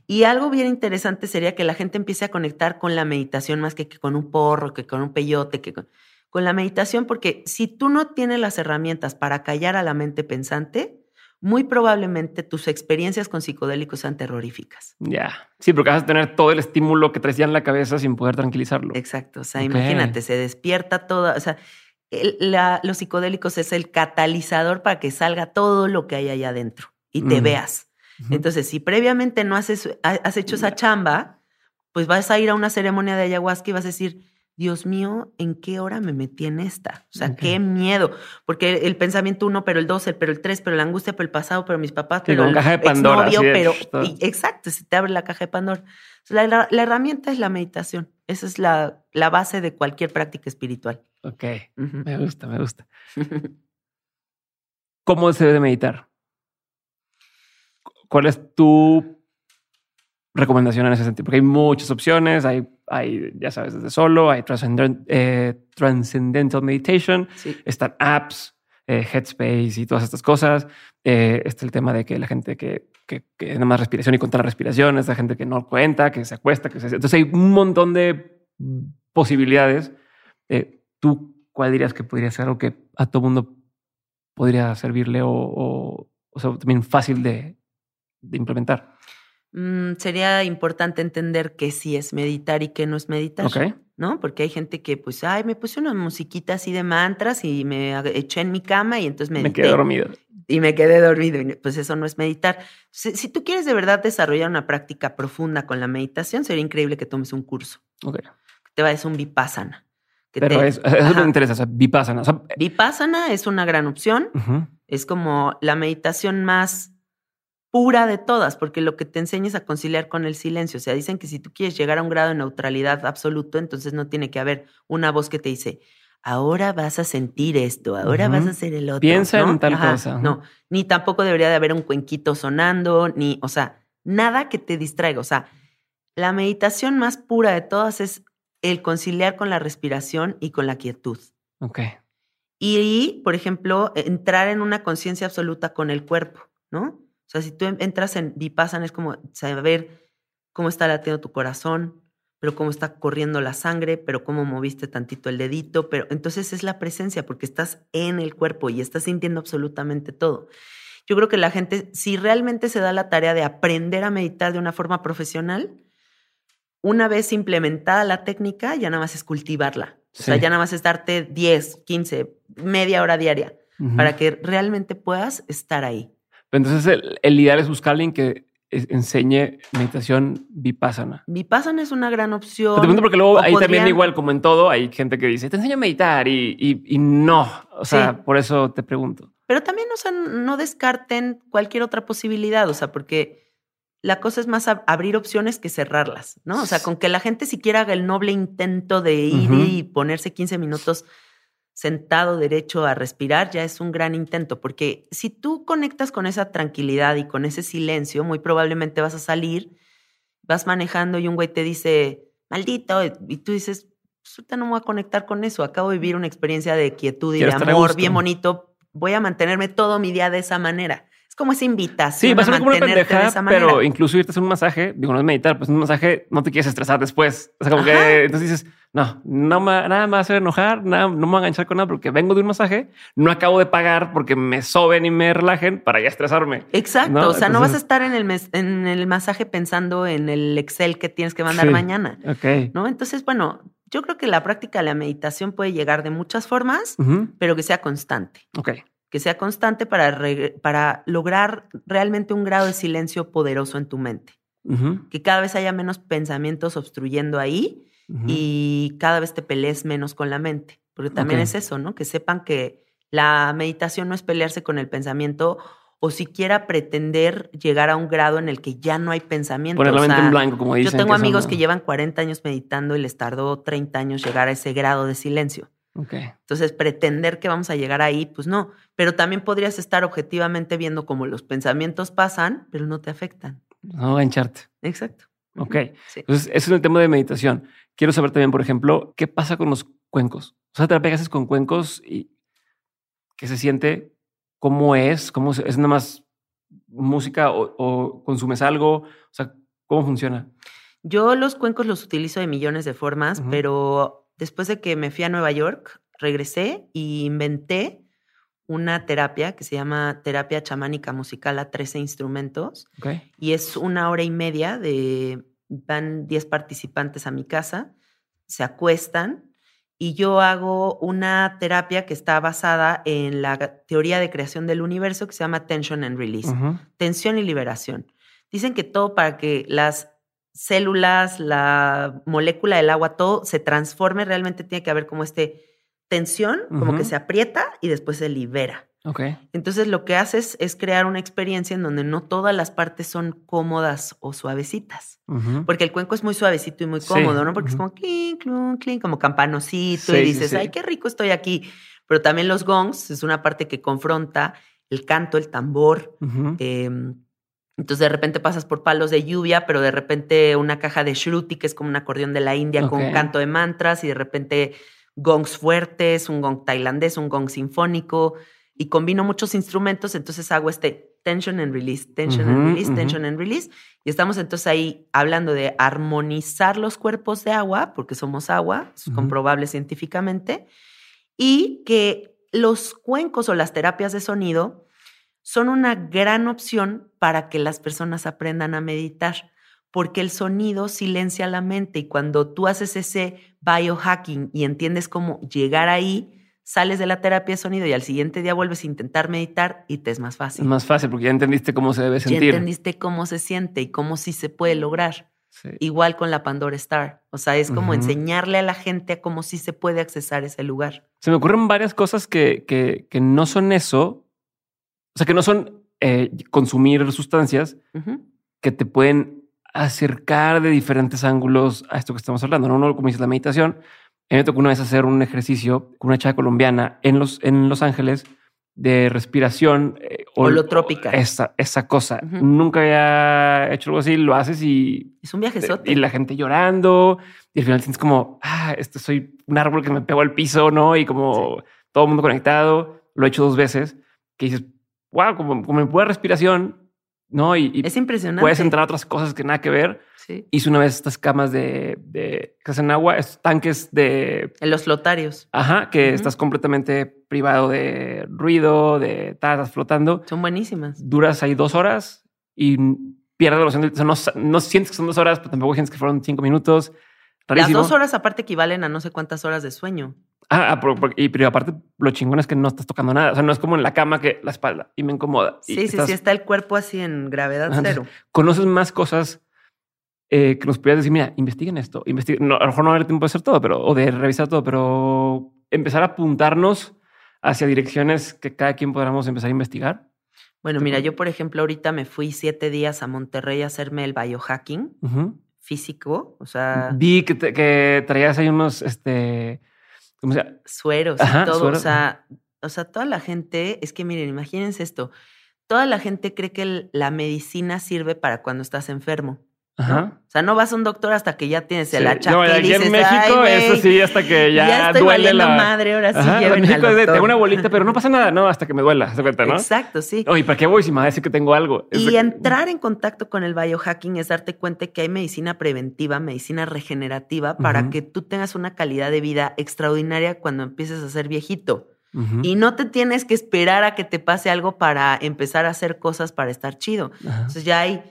Y algo bien interesante sería que la gente empiece a conectar con la meditación más que, con un porro, que con un peyote, que con, la meditación, porque si tú no tienes las herramientas para callar a la mente pensante, muy probablemente tus experiencias con psicodélicos sean terroríficas. Ya. Sí, porque vas a tener todo el estímulo que traes ya en la cabeza sin poder tranquilizarlo. Exacto. O sea, imagínate, se despierta toda, o sea, los psicodélicos es el catalizador para que salga todo lo que hay allá adentro y te veas. Entonces, si previamente no has, has hecho esa chamba, pues vas a ir a una ceremonia de ayahuasca y vas a decir, Dios mío, ¿en qué hora me metí en esta? O sea, qué miedo. Porque el, pensamiento uno, pero el dos, pero el tres, pero la angustia, pero el pasado, pero mis papás, pero el caja de Pandora, pero exacto, se te abre la caja de Pandora. La, herramienta es la meditación. Esa es la, la base de cualquier práctica espiritual. Ok, me gusta, me gusta. ¿Cómo se debe meditar? ¿Cuál es tu recomendación en ese sentido? Porque hay muchas opciones, hay, hay ya sabes, desde solo, hay eh, Transcendental Meditation, están apps, eh, Headspace y todas estas cosas. Eh, está el tema de que la gente que, que, que nada más respiración y contra la respiración, es la gente que no cuenta, que se acuesta, que se... Entonces hay un montón de posibilidades. Eh, ¿Tú cuál dirías que podría ser o que a todo mundo podría servirle o, o, sea, también fácil de, implementar? Mm, sería importante entender qué sí es meditar y qué no es meditar. ¿No? Porque hay gente que, pues, ay, me puse una musiquita así de mantras y me eché en mi cama y entonces Me quedé dormido. Y me quedé dormido. Pues eso no es meditar. Si, tú quieres de verdad desarrollar una práctica profunda con la meditación, sería increíble que tomes un curso. Ok. te vayas a un vipassana. Pero eso me interesa, o sea, vipassana. vipassana es una gran opción. Es como la meditación más pura de todas, porque lo que te enseña es a conciliar con el silencio. O sea, dicen que si tú quieres llegar a un grado de neutralidad absoluto, entonces no tiene que haber una voz que te dice, ahora vas a sentir esto, ahora vas a hacer el otro. Piensa en tal cosa. No, ni tampoco debería de haber un cuenquito sonando, ni, o sea, nada que te distraiga. O sea, la meditación más pura de todas es el conciliar con la respiración y con la quietud. Ok. Y, por ejemplo, entrar en una conciencia absoluta con el cuerpo, ¿no? O sea, si tú entras en Vipassana es como saber cómo está latiendo tu corazón, pero cómo está corriendo la sangre, pero cómo moviste tantito el dedito, pero entonces es la presencia porque estás en el cuerpo y estás sintiendo absolutamente todo. Yo creo que la gente, si realmente se da la tarea de aprender a meditar de una forma profesional, una vez implementada la técnica, ya nada más es cultivarla. O sea, ya nada más es darte 10, 15, media hora diaria para que realmente puedas estar ahí. Entonces el, ideal es buscar a alguien que enseñe meditación vipassana. Vipassana es una gran opción. Te pregunto porque luego ahí también igual como en todo hay gente que dice, te enseño a meditar y, no. O sea, por eso te pregunto. Pero también, o sea, no descarten cualquier otra posibilidad, o sea, porque la cosa es más abrir opciones que cerrarlas, ¿no? O sea, con que la gente siquiera haga el noble intento de ir y ponerse 15 minutos, sentado derecho a respirar, ya es un gran intento, porque si tú conectas con esa tranquilidad y con ese silencio, muy probablemente vas a salir, vas manejando y un güey te dice, maldito, y tú dices, pues no me voy a conectar con eso, acabo de vivir una experiencia de quietud y de amor bien bonito, voy a mantenerme todo mi día de esa manera. Es como esa invitación. Sí, va a ser como una pendeja, pero incluso irte a hacer un masaje, digo, no es meditar, pues un masaje no te quieres estresar después. O sea, como que entonces dices, no, no me, nada me va a hacer enojar, nada, no me voy a enganchar con nada porque vengo de un masaje, no acabo de pagar porque me soben y me relajen para ya estresarme. Exacto. O sea, no vas a estar en el, en el masaje pensando en el Excel que tienes que mandar mañana. Ok. ¿No? Entonces, bueno, yo creo que la práctica de la meditación puede llegar de muchas formas, pero que sea constante. Ok que sea constante para, para lograr realmente un grado de silencio poderoso en tu mente. Que cada vez haya menos pensamientos obstruyendo ahí y cada vez te pelees menos con la mente. Porque también es eso, ¿no? Que sepan que la meditación no es pelearse con el pensamiento o siquiera pretender llegar a un grado en el que ya no hay pensamiento. Poner la mente en blanco, como dicen. Yo tengo amigos que llevan 40 años meditando y les tardó 30 años llegar a ese grado de silencio. Entonces, pretender que vamos a llegar ahí, pues no. Pero también podrías estar objetivamente viendo cómo los pensamientos pasan, pero no te afectan. No engancharte. Exacto. Ok. Entonces, ese es el tema de meditación. Quiero saber también, por ejemplo, qué pasa con los cuencos. O sea, te la pegas con cuencos y qué se siente, cómo es, cómo es, nada más música o, consumes algo. O sea, ¿cómo funciona? Yo los cuencos los utilizo de millones de formas, pero después de que me fui a Nueva York, regresé y inventé una terapia que se llama terapia chamánica musical a 13 instrumentos. Y es una hora y media de, van 10 participantes a mi casa, se acuestan y yo hago una terapia que está basada en la teoría de creación del universo que se llama Tension and Release, tensión y liberación. Dicen que todo para que las células, la molécula del agua, todo se transforme, realmente tiene que haber como este tensión, como que se aprieta y después se libera. Okay. Entonces lo que haces es crear una experiencia en donde no todas las partes son cómodas o suavecitas. Porque el cuenco es muy suavecito y muy cómodo, ¿no? Porque es como clink, clink, clink, como campanocito y dices, ay, qué rico estoy aquí. Pero también los gongs es una parte que confronta el canto, el tambor, entonces de repente pasas por palos de lluvia, pero de repente una caja de shruti, que es como un acordeón de la India con un canto de mantras, y de repente gongs fuertes, un gong tailandés, un gong sinfónico, y combino muchos instrumentos, entonces hago este tension and release, tension and release, tension and release, y estamos entonces ahí hablando de armonizar los cuerpos de agua, porque somos agua, es comprobable científicamente, y que los cuencos o las terapias de sonido son una gran opción para que las personas aprendan a meditar, porque el sonido silencia la mente y cuando tú haces ese biohacking y entiendes cómo llegar ahí, sales de la terapia de sonido y al siguiente día vuelves a intentar meditar y te es más fácil. Es más fácil porque ya entendiste cómo se debe sentir. Ya entendiste cómo se siente y cómo sí se puede lograr. Igual con la Pandora Star. O sea, es como enseñarle a la gente a cómo sí se puede accesar ese lugar. Se me ocurren varias cosas que, que, que no son eso, o sea, que no son eh, consumir sustancias que te pueden acercar de diferentes ángulos a esto que estamos hablando. No, uno, como dices, la meditación. A mí me tocó una vez hacer un ejercicio con una chava colombiana en Los, en los Ángeles de respiración. Eh, Holotrópica. Esa, esa cosa. Nunca había hecho algo así. Lo haces y... Es un viajezote. Y la gente llorando. Y al final tienes como, ah, este soy un árbol que me pegó al piso, ¿no? Y como todo el mundo conectado. Lo he hecho dos veces. Que dices, wow, como, como en pura respiración, ¿no? Y, es impresionante. Puedes entrar a otras cosas que nada que ver. Sí. Hice una vez estas camas de, de que hacen agua, estos tanques de... En los flotarios. Ajá, que estás completamente privado de ruido, de estás flotando. Son buenísimas. Duras ahí dos horas y pierdes la noción. no, no sientes que son dos horas, pero tampoco sientes que fueron cinco minutos. Las dos horas aparte equivalen a no sé cuántas horas de sueño. Ah, ah y pero aparte lo chingón es que no estás tocando nada. O sea, no es como en la cama que la espalda y me incomoda. Sí, sí, sí, está el cuerpo así en gravedad cero. Conoces más cosas eh, que nos pudieras decir, mira, investiguen esto. Investiguen. a lo mejor no va a haber tiempo de hacer todo, pero, o de revisar todo, pero empezar a apuntarnos hacia direcciones que cada quien podamos empezar a investigar. Bueno, mira, yo por ejemplo ahorita me fui siete días a Monterrey a hacerme el biohacking físico. O sea. Vi que, que traías ahí unos, este ¿Cómo sea? Sueros y todo. O sea, o sea, toda la gente, es que miren, imagínense esto. Toda la gente cree que la medicina sirve para cuando estás enfermo. Ajá. O sea, no vas a un doctor hasta que ya tienes el hacha. No, aquí en México, eso sí, hasta que ya, ya estoy duele la madre, ahora sí Ajá, en México es de, tengo una bolita, pero no pasa nada, no, hasta que me duela, ¿se cuenta, no? Exacto, sí. Oye, ¿para qué voy si me va a decir que tengo algo? y entrar en contacto con el biohacking es darte cuenta que hay medicina preventiva, medicina regenerativa, para que tú tengas una calidad de vida extraordinaria cuando empieces a ser viejito. Y no te tienes que esperar a que te pase algo para empezar a hacer cosas para estar chido. Entonces ya hay,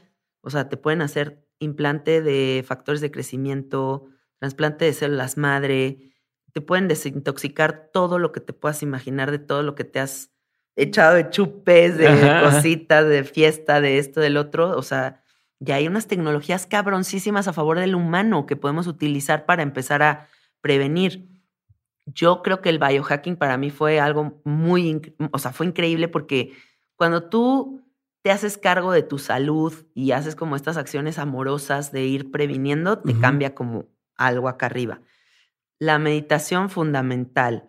o sea, te pueden hacer implante de factores de crecimiento, trasplante de células madre, te pueden desintoxicar todo lo que te puedas imaginar de todo lo que te has echado de chupes, de cositas, de fiesta, de esto, del otro. O sea, ya hay unas tecnologías cabroncísimas a favor del humano que podemos utilizar para empezar a prevenir. Yo creo que el biohacking para mí fue algo muy, o sea, fue increíble porque cuando tú te haces cargo de tu salud y haces como estas acciones amorosas de ir previniendo, te cambia como algo acá arriba. La meditación fundamental.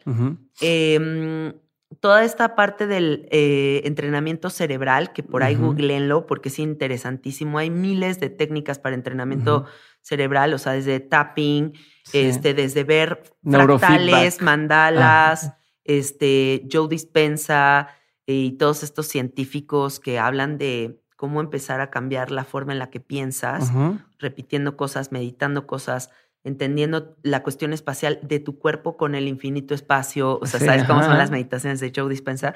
Em, toda esta parte del eh, entrenamiento cerebral, que por ahí googleenlo porque es interesantísimo. Hay miles de técnicas para entrenamiento cerebral, o sea, desde tapping, este, desde ver fractales, mandalas, este, Joe Dispensa, y todos estos científicos que hablan de cómo empezar a cambiar la forma en la que piensas, repitiendo cosas, meditando cosas, entendiendo la cuestión espacial de tu cuerpo con el infinito espacio, o sea, ¿sabes cómo son las meditaciones de Joe Dispensa?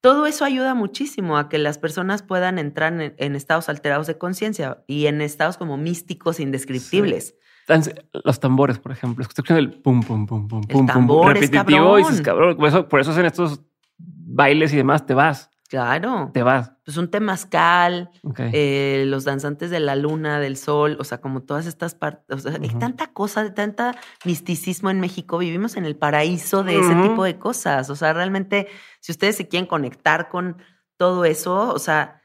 Todo eso ayuda muchísimo a que las personas puedan entrar en, estados alterados de conciencia y en estados como místicos indescriptibles. Los tambores, por ejemplo, escuchan el pum, pum, pum, pum, pum, pum, repetitivo y dices, cabrón, por eso, por eso hacen estos bailes y demás, te vas. Claro. Te vas. Pues un temazcal, eh, los danzantes de la luna, del sol, o sea, como todas estas partes. O sea, hay tanta cosa, tanta misticismo en México. Vivimos en el paraíso de ese tipo de cosas. O sea, realmente, si ustedes se quieren conectar con todo eso, o sea,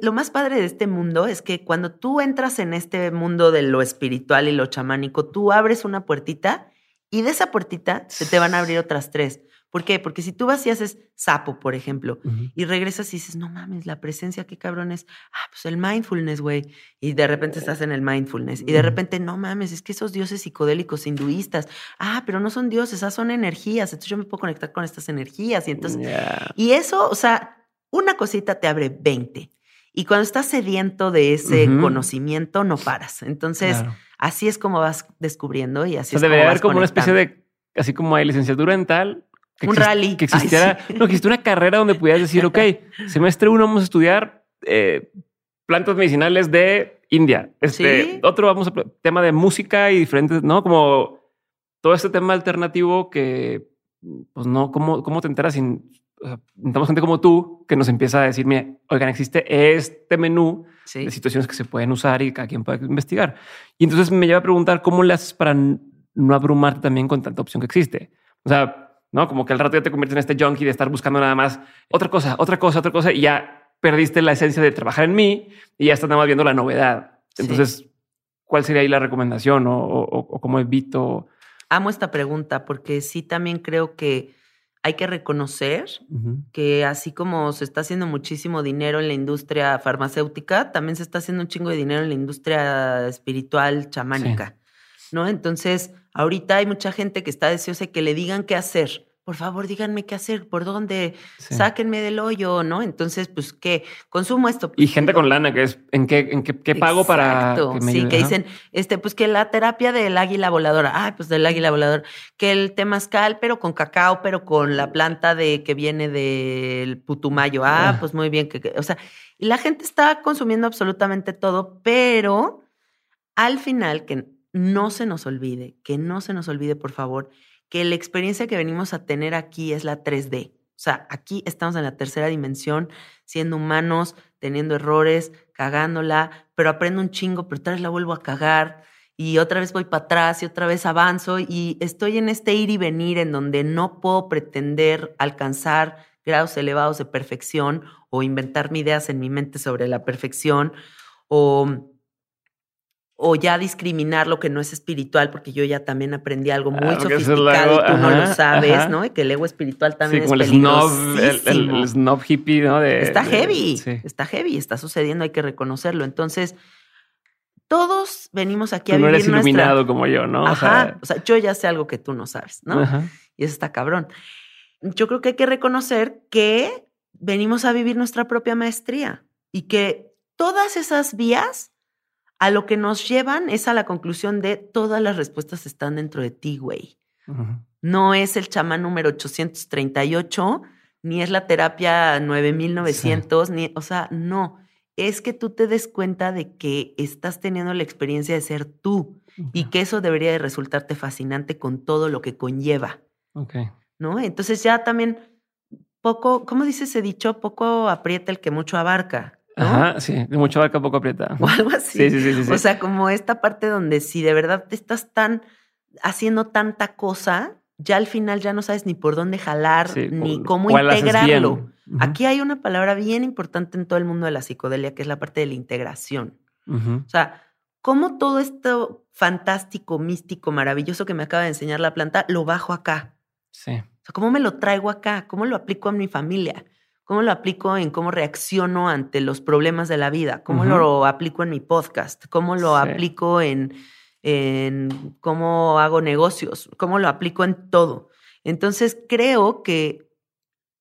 lo más padre de este mundo es que cuando tú entras en este mundo de lo espiritual y lo chamánico, tú abres una puertita y de esa puertita se te van a abrir otras tres. ¿Por qué? Porque si tú vas y haces sapo, por ejemplo, y regresas y dices, no mames, la presencia, qué cabrón es. Ah, pues el mindfulness, güey. Y de repente estás en el mindfulness. Y de repente, no mames, es que esos dioses psicodélicos hinduistas. Ah, pero no son dioses, esas son energías. Entonces yo me puedo conectar con estas energías. Y entonces, y eso, o sea, una cosita te abre 20. Y cuando estás sediento de ese conocimiento, no paras. Entonces, así es como vas descubriendo y así es debería como haber como una especie de, así como hay licenciatura en tal, un rally. Que existiera, no, que existiera una carrera donde pudieras decir, ok, semestre uno vamos a estudiar eh, plantas medicinales de India. Este, Otro vamos a tema de música y diferentes, ¿no? Como todo este tema alternativo que, pues no, ¿cómo, cómo te enteras sin... O gente como tú que nos empieza a decirme, oigan, existe este menú de situaciones que se pueden usar y cada quien puede investigar. Y entonces me lleva a preguntar cómo le haces para no abrumarte también con tanta opción que existe. O sea, ¿no? Como que al rato ya te conviertes en este junkie de estar buscando nada más otra cosa, otra cosa, otra cosa y ya perdiste la esencia de trabajar en mí y ya estás nada más viendo la novedad. Entonces, ¿cuál sería ahí la recomendación o, cómo evito? Amo esta pregunta porque sí también creo que hay que reconocer que así como se está haciendo muchísimo dinero en la industria farmacéutica, también se está haciendo un chingo de dinero en la industria espiritual chamánica. ¿no? Entonces, ahorita hay mucha gente que está deseosa de que le digan qué hacer. Por favor, díganme qué hacer, por dónde, sáquenme del hoyo, ¿no? Entonces, pues, ¿qué? Consumo esto. y gente con lana, que es, ¿en qué, en qué, pago para que me Sí, que dicen, este, pues que la terapia del águila voladora, ah, pues del águila voladora, que el temazcal, pero con cacao, pero con la planta de que viene del putumayo, ah, ah. pues muy bien, que, o sea, y la gente está consumiendo absolutamente todo, pero al final, que no se nos olvide, que no se nos olvide, por favor, que la experiencia que venimos a tener aquí es la 3D. O sea, aquí estamos en la tercera dimensión, siendo humanos, teniendo errores, cagándola, pero aprendo un chingo, pero otra vez la vuelvo a cagar y otra vez voy para atrás y otra vez avanzo y estoy en este ir y venir en donde no puedo pretender alcanzar grados elevados de perfección o inventarme ideas en mi mente sobre la perfección o o ya discriminar lo que no es espiritual, porque yo ya también aprendí algo muy sofisticado y tú no lo sabes, ¿no? Y que el ego espiritual también es peligrosísimo. El, el, snob hippie, ¿no? está heavy, está heavy, está sucediendo, hay que reconocerlo. Entonces, todos venimos aquí a vivir no eres iluminado como yo, ¿no? Ajá, o sea, yo ya sé algo que tú no sabes, ¿no? Y eso está cabrón. Yo creo que hay que reconocer que venimos a vivir nuestra propia maestría y que todas esas vías a lo que nos llevan es a la conclusión de todas las respuestas están dentro de ti, güey. No es el chamán número 838, ni es la terapia 9900, ni, o sea, no. Es que tú te des cuenta de que estás teniendo la experiencia de ser tú y que eso debería de resultarte fascinante con todo lo que conlleva. Ok. ¿No? Entonces ya también poco, ¿cómo dice ese dicho? Poco aprieta el que mucho abarca. Ajá, sí, de mucho barca poco aprieta. O algo así. Sí, sí, sí, sí, O sea, como esta parte donde si de verdad te estás tan haciendo tanta cosa, ya al final ya no sabes ni por dónde jalar, ni cómo integrarlo. Aquí hay una palabra bien importante en todo el mundo de la psicodelia, que es la parte de la integración. O sea, cómo todo esto fantástico, místico, maravilloso que me acaba de enseñar la planta, lo bajo acá. Sí. O sea, cómo me lo traigo acá, cómo lo aplico a mi familia. ¿Cómo lo aplico en cómo reacciono ante los problemas de la vida? ¿Cómo lo aplico en mi podcast? ¿Cómo lo aplico en, en cómo hago negocios? ¿Cómo lo aplico en todo? Entonces creo que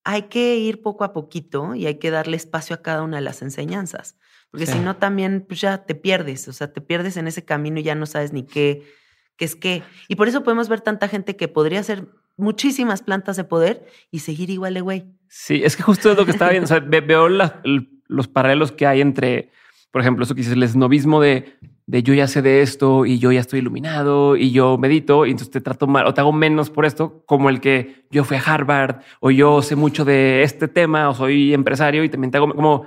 hay que ir poco a poquito y hay que darle espacio a cada una de las enseñanzas, porque si no también pues ya te pierdes, o sea, te pierdes en ese camino y ya no sabes ni qué, qué es qué. Y por eso podemos ver tanta gente que podría ser muchísimas plantas de poder y seguir igual de güey. Sí, es que justo es lo que estaba viendo. Veo los paralelos que hay entre, por ejemplo, eso que dices, el esnovismo de, de yo ya sé de esto y yo ya estoy iluminado y yo medito y entonces te trato mal o te hago menos por esto, como el que yo fui a Harvard o yo sé mucho de este tema o soy empresario y también te hago como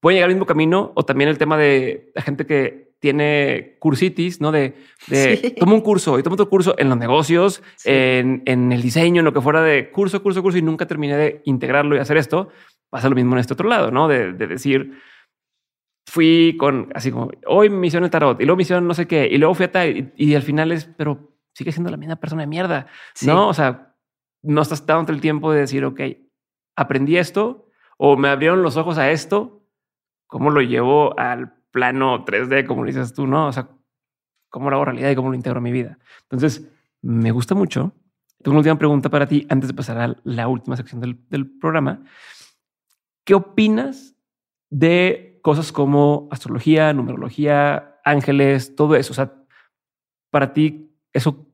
puede llegar al mismo camino o también el tema de la gente que tiene cursitis, ¿no? De, de toma un curso y toma otro curso en los negocios, en, en, el diseño, en lo que fuera de curso, curso, curso y nunca terminé de integrarlo y hacer esto. Pasa lo mismo en este otro lado, ¿no? De, de decir, fui con así como hoy misión el tarot y luego misión no sé qué y luego fui a tal y, al final es, pero sigue siendo la misma persona de mierda, ¿no? O sea, no estás dando el tiempo de decir, ok, aprendí esto o me abrieron los ojos a esto cómo lo llevo al plano 3D, como dices tú, ¿no? O sea, cómo lo hago realidad y cómo lo integro a mi vida. Entonces, me gusta mucho. Tengo una última pregunta para ti antes de pasar a la última sección del, programa. ¿Qué opinas de cosas como astrología, numerología, ángeles, todo eso? O sea, para ti, ¿eso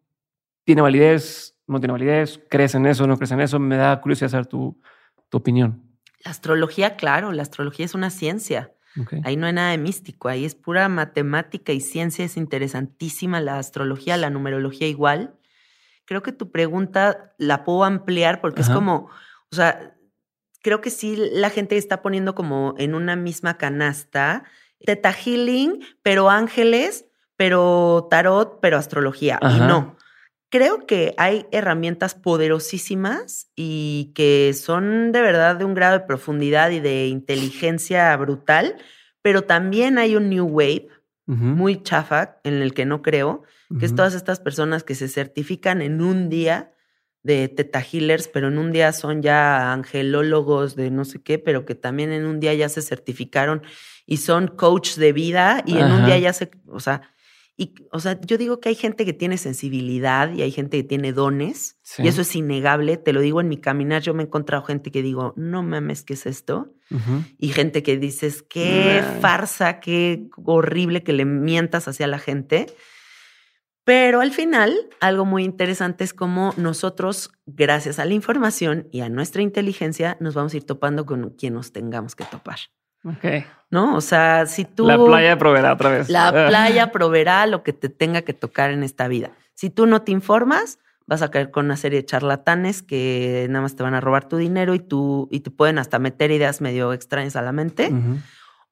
tiene validez? ¿No tiene validez? ¿Crees en eso? ¿No crees en eso? Me da curiosidad saber tu, tu opinión. La astrología, claro, la astrología es una ciencia. Ahí no hay nada de místico, ahí es pura matemática y ciencia, es interesantísima la astrología, la numerología igual. Creo que tu pregunta la puedo ampliar porque es como, o sea, creo que sí la gente está poniendo como en una misma canasta teta healing, pero ángeles, pero tarot, pero astrología. Y no, creo que hay herramientas poderosísimas y que son de verdad de un grado de profundidad y de inteligencia brutal, pero también hay un New Wave muy chafa en el que no creo, que es todas estas personas que se certifican en un día de teta healers, pero en un día son ya angelólogos de no sé qué, pero que también en un día ya se certificaron y son coach de vida y en un día ya se, o sea, y, o sea, yo digo que hay gente que tiene sensibilidad y hay gente que tiene dones, y eso es innegable. Te lo digo en mi caminar, yo me he encontrado gente que digo, no mames, ¿qué es esto? Y gente que dices, qué farsa, qué horrible que le mientas hacia la gente. Pero al final, algo muy interesante es cómo nosotros, gracias a la información y a nuestra inteligencia, nos vamos a ir topando con quien nos tengamos que topar. Ok. ¿No? O sea, si tú. La playa proveerá otra vez. La playa proveerá lo que te tenga que tocar en esta vida. Si tú no te informas, vas a caer con una serie de charlatanes que nada más te van a robar tu dinero y, tú, y te pueden hasta meter ideas medio extrañas a la mente.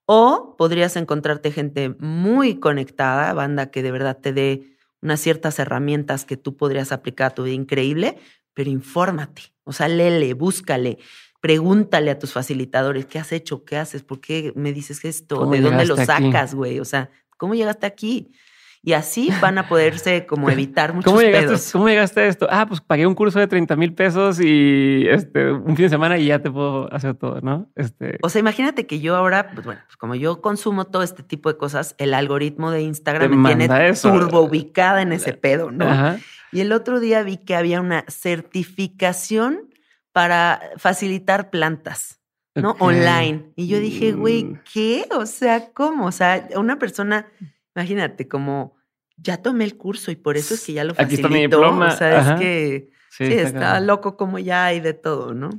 O podrías encontrarte gente muy conectada, banda que de verdad te dé unas ciertas herramientas que tú podrías aplicar a tu vida increíble, pero infórmate. O sea, léele, búscale pregúntale a tus facilitadores, ¿qué has hecho? ¿Qué haces? ¿Por qué me dices esto? ¿De dónde lo sacas, güey? O sea, ¿cómo llegaste aquí? Y así van a poderse como evitar muchos ¿Cómo llegaste, pedos. ¿Cómo llegaste a esto? Ah, pues pagué un curso de 30 mil pesos y este, un fin de semana y ya te puedo hacer todo, ¿no? Este... O sea, imagínate que yo ahora, pues bueno, pues como yo consumo todo este tipo de cosas, el algoritmo de Instagram me tiene eso. turbo ubicada en ese pedo, ¿no? Ajá. Y el otro día vi que había una certificación para facilitar plantas, ¿no? Okay. Online. Y yo dije, güey, Mm. ¿qué? O sea, ¿cómo? O sea, una persona, imagínate, como ya tomé el curso y por eso es que ya lo facilitó. Aquí está mi diploma. O sea, Ajá. es que sí, Sí, está, loco como ya hay de todo, ¿no?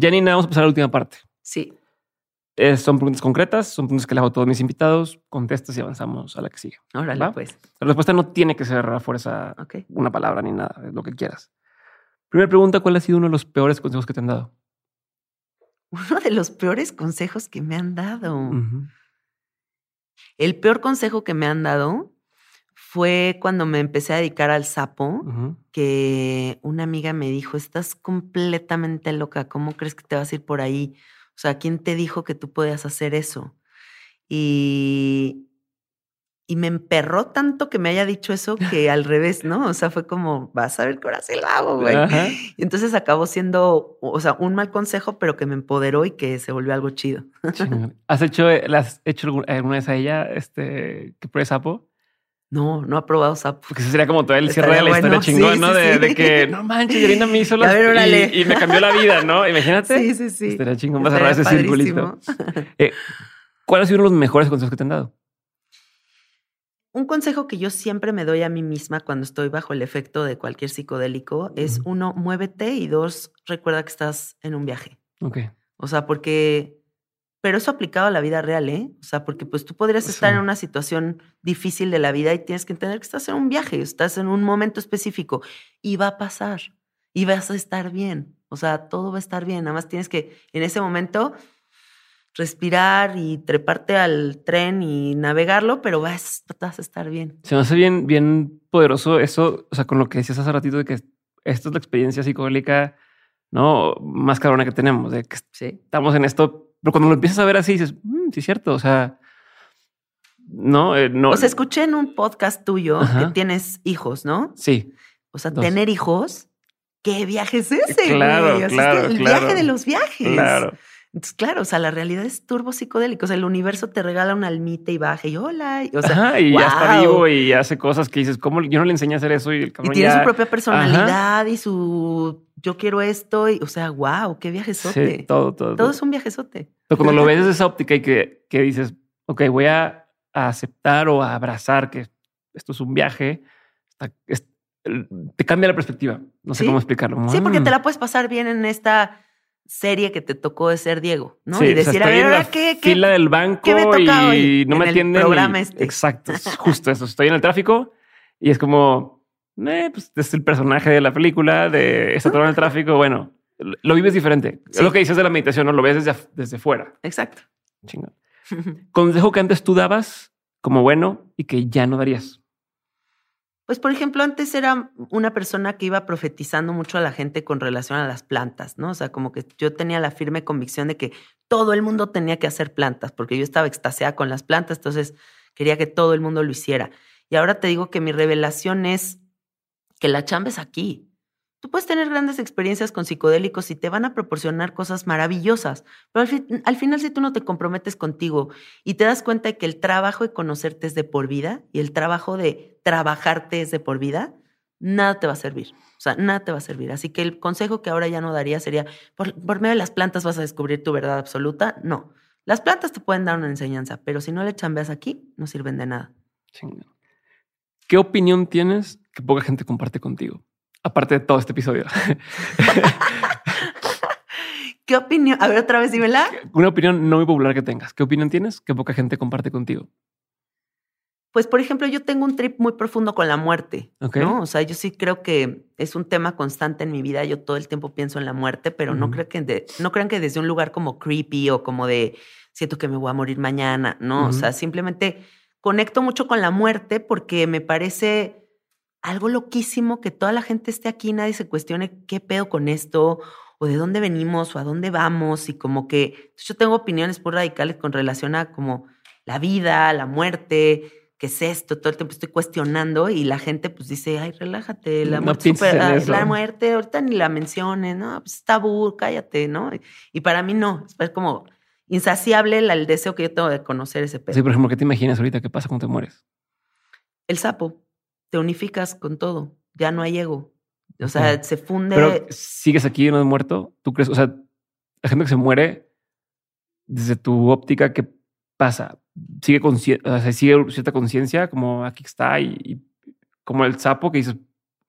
Janina, vamos a pasar a la última parte. Sí. Eh, son preguntas concretas, son preguntas que le hago a todos mis invitados. Contestas y avanzamos a la que sigue. Órale, ¿Va? pues. La respuesta no tiene que ser a fuerza una palabra ni nada, es lo que quieras. Primera pregunta, ¿cuál ha sido uno de los peores consejos que te han dado? Uno de los peores consejos que me han dado. El peor consejo que me han dado fue cuando me empecé a dedicar al sapo, que una amiga me dijo, estás completamente loca, ¿cómo crees que te vas a ir por ahí? O sea, ¿quién te dijo que tú podías hacer eso? Y, y me emperró tanto que me haya dicho eso que al revés, ¿no? O sea, fue como, vas a ver que ahora sí lo hago, güey. Ajá. Y entonces acabó siendo, o sea, un mal consejo, pero que me empoderó y que se volvió algo chido. Chingón. ¿Has hecho, ¿le has hecho alguna vez a ella este, que pruebe sapo? No, no ha probado sapo. Porque ese sería como todo el cierre de la historia chingón, Sí, ¿no? sí, de, sí. de que, no manches, Yarina me hizo A las... ver, y, y me cambió la vida, ¿no? Imagínate. Sí, sí, sí. Estaría chingón para cerrar ese circulito. Eh, ¿Cuál ha sido uno de los mejores consejos que te han dado? Un consejo que yo siempre me doy a mí misma cuando estoy bajo el efecto de cualquier psicodélico es uno, muévete y dos, recuerda que estás en un viaje. Ok. O sea, porque, pero eso aplicado a la vida real, ¿eh? O sea, porque pues tú podrías estar Sí. en una situación difícil de la vida y tienes que entender que estás en un viaje, estás en un momento específico y va a pasar y vas a estar bien. O sea, todo va a estar bien. Nada más tienes que en ese momento respirar y treparte al tren y navegarlo, pero vas, vas a estar bien. Se me hace bien, bien poderoso eso, o sea, con lo que decías hace ratito de que esta es la experiencia psicodélica, ¿no? Más cabrona que tenemos, de que Sí. estamos en esto, pero cuando lo empiezas a ver así dices, "Mm, sí es cierto, o sea, no, eh, no. O sea, escuché en un podcast tuyo Ajá. que tienes hijos, ¿no? Sí, O sea, Dos. tener hijos, ¿qué viaje es ese? Claro, güey? O sea, es claro, que el claro. viaje de los viajes. claro. Entonces, claro, o sea, la realidad es turbo psicodélico. O sea, el universo te regala una almita y baja y hola. y- o sea, Ajá, y ya está vivo y hace cosas que dices, ¿cómo yo no le enseñé a hacer eso? Y el Y cabrón tiene ya- su propia personalidad y su yo quiero esto. Y, o sea, wow, qué viajesote. Sí, todo, todo. Todo es un viajesote. Pero cuando lo ves desde esa óptica y que, que dices, ok, voy a, a aceptar o a abrazar que esto es un viaje, está- es- te cambia la perspectiva. No sé Sí. cómo explicarlo. Sí, porque Mm. te la puedes pasar bien en esta serie que te tocó de ser Diego, ¿no? Sí, y o sea, decir, a ver, en la qué, qué, fila del banco qué me toca y hoy no en me el atienden. y- este? Exacto, es justo eso. Estoy en el tráfico y es como, eh, pues es el personaje de la película, de todo en el tráfico. Bueno, lo vives diferente. Es lo que dices de la meditación, no lo ves desde, desde fuera. Exacto. Chingón. Consejo que antes tú dabas como bueno y que ya no darías. Pues, por ejemplo, antes era una persona que iba profetizando mucho a la gente con relación a las plantas, ¿no? O sea, como que yo tenía la firme convicción de que todo el mundo tenía que hacer plantas, porque yo estaba extasiada con las plantas, entonces quería que todo el mundo lo hiciera. Y ahora te digo que mi revelación es que la chamba es aquí. Tú puedes tener grandes experiencias con psicodélicos y te van a proporcionar cosas maravillosas, pero al, al final si tú no te comprometes contigo y te das cuenta de que el trabajo de conocerte es de por vida y el trabajo de trabajarte es de por vida, nada te va a servir. O sea, nada te va a servir. Así que el consejo que ahora ya no daría sería, por, por medio de las plantas vas a descubrir tu verdad absoluta. No. Las plantas te pueden dar una enseñanza, pero si no le chambeas aquí, no sirven de nada. ¿Qué opinión tienes que poca gente comparte contigo? Aparte de todo este episodio. ¿Qué opinión? A ver, otra vez dímela. Una opinión no muy popular que tengas. ¿Qué opinión tienes que poca gente comparte contigo? Pues, por ejemplo, yo tengo un trip muy profundo con la muerte, Ok. ¿no? O sea, yo sí creo que es un tema constante en mi vida. Yo todo el tiempo pienso en la muerte, pero no, creo que de- no crean que desde un lugar como creepy o como de siento que me voy a morir mañana, ¿no? O sea, simplemente conecto mucho con la muerte porque me parece algo loquísimo que toda la gente esté aquí y nadie se cuestione qué pedo con esto o de dónde venimos o a dónde vamos y como que yo tengo opiniones muy radicales con relación a como la vida, la muerte, ¿qué es esto? Todo el tiempo estoy cuestionando y la gente pues dice, ay, relájate, la, muerte, la muerte, ahorita ni la menciones, ¿no? Pues está tabú, cállate, ¿no? Y para mí no, es como insaciable el, deseo que yo tengo de conocer ese pedo. Sí, por ejemplo, ¿qué te imaginas ahorita? ¿Qué pasa cuando te mueres? El sapo, te unificas con todo, ya no hay ego. O sea, se funde. Pero sigues aquí y no has muerto. ¿Tú crees? O sea, la gente que se muere, desde tu óptica, ¿qué pasa? ¿Sigue, o sea, sigue cierta conciencia como aquí está y, como el sapo que dices,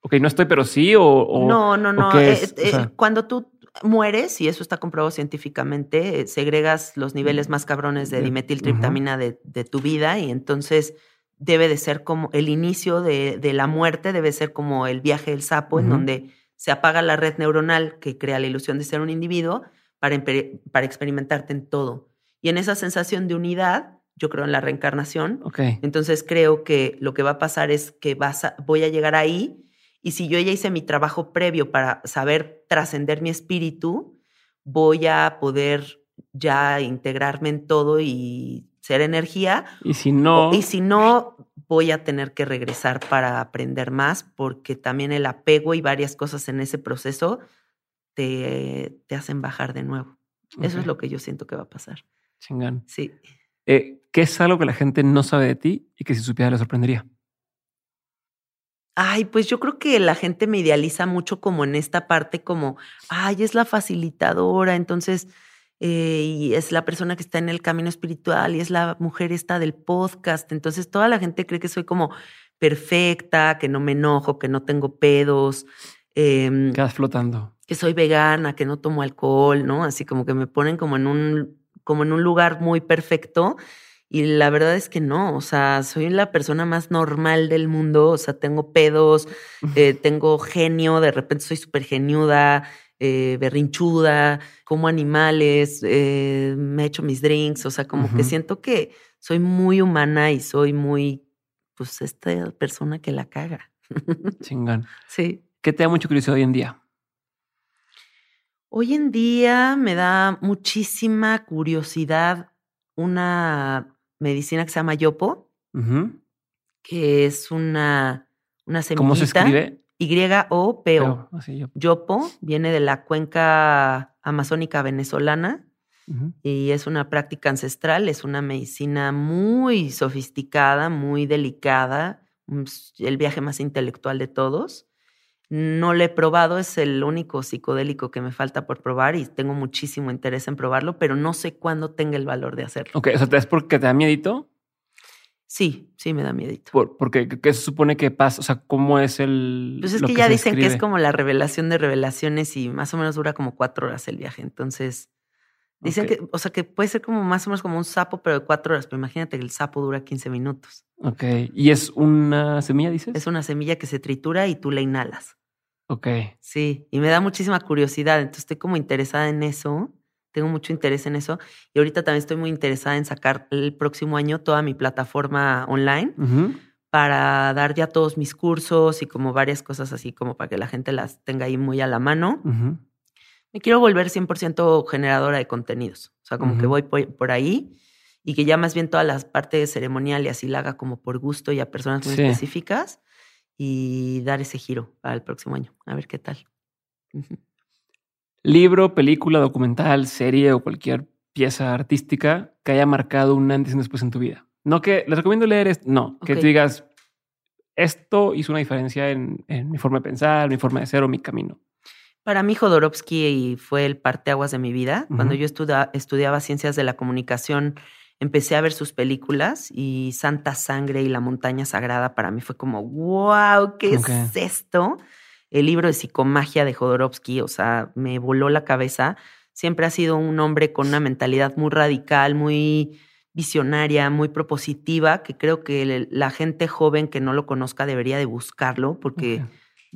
ok, no estoy, pero sí? O, no, no, no. Eh, eh, cuando tú mueres, y eso está comprobado científicamente, eh, segregas los niveles más cabrones de dimetiltriptamina de, de tu vida y entonces debe de ser como el inicio de, la muerte, debe ser como el viaje del sapo, en donde se apaga la red neuronal que crea la ilusión de ser un individuo para, para experimentarte en todo. Y en esa sensación de unidad, yo creo en la reencarnación. Entonces creo que lo que va a pasar es que vas voy a llegar ahí y si yo ya hice mi trabajo previo para saber trascender mi espíritu, voy a poder ya integrarme en todo y ser energía. Y si no. Y si no, voy a tener que regresar para aprender más, porque también el apego y varias cosas en ese proceso te, te hacen bajar de nuevo. Eso es lo que yo siento que va a pasar. Chingán. Sí. Eh, ¿Qué es algo que la gente no sabe de ti y que si supiera le sorprendería? Ay, pues yo creo que la gente me idealiza mucho como en esta parte, como, ay, es la facilitadora, entonces eh, y es la persona que está en el camino espiritual y es la mujer esta del podcast. Entonces toda la gente cree que soy como perfecta, que no me enojo, que no tengo pedos. Eh, Quedas flotando. Que soy vegana, que no tomo alcohol, ¿no? Así como que me ponen como en un, como en un lugar muy perfecto. Y la verdad es que no, o sea, soy la persona más normal del mundo, o sea, tengo pedos, eh, tengo genio, de repente soy súper geniuda, eh, berrinchuda, como animales, eh, me echo mis drinks, o sea, como que siento que soy muy humana y soy muy, pues, esta persona que la caga. Chingón. Sí. ¿Qué te da mucho curiosidad hoy en día? Hoy en día me da muchísima curiosidad una medicina que se llama yopo, que es una, una semillita. ¿Cómo se escribe? Y-O-P-O. Yopo viene de la cuenca amazónica venezolana y es una práctica ancestral, es una medicina muy sofisticada, muy delicada, el viaje más intelectual de todos. No lo he probado, es el único psicodélico que me falta por probar y tengo muchísimo interés en probarlo, pero no sé cuándo tenga el valor de hacerlo. Ok, o sea, ¿es porque te da miedito? Sí, sí me da miedito. Por, porque, ¿qué se supone que pasa? O sea, ¿cómo es el...? Pues es que, ya dicen que es como la revelación de revelaciones y más o menos dura como cuatro horas el viaje. Entonces, dicen que, o sea, que puede ser como más o menos como un sapo, pero de cuatro horas. Pero imagínate que el sapo dura 15 minutos. Ok. ¿Y es una semilla, dices? Es una semilla que se tritura y tú la inhalas. Ok. Sí, y me da muchísima curiosidad. Entonces, estoy como interesada en eso tengo mucho interés en eso. Y ahorita también estoy muy interesada en sacar el próximo año toda mi plataforma online para dar ya todos mis cursos y como varias cosas así, como para que la gente las tenga ahí muy a la mano. Me quiero volver 100% generadora de contenidos. O sea, como que voy por, ahí y que ya más bien toda la parte ceremonial y así la haga como por gusto y a personas muy específicas y dar ese giro para el próximo año. A ver qué tal. Libro, película, documental, serie o cualquier pieza artística que haya marcado un antes y después en tu vida. No que les recomiendo leer esto, no, que tú digas, esto hizo una diferencia en, mi forma de pensar, mi forma de ser o mi camino. Para mí, Jodorowsky fue el parteaguas de mi vida. Cuando yo estudiaba ciencias de la comunicación, empecé a ver sus películas y Santa Sangre y La Montaña Sagrada para mí fue como, wow, ¿qué es esto? el libro de psicomagia de Jodorowsky, o sea, me voló la cabeza. Siempre ha sido un hombre con una mentalidad muy radical, muy visionaria, muy propositiva, que creo que la gente joven que no lo conozca debería de buscarlo, porque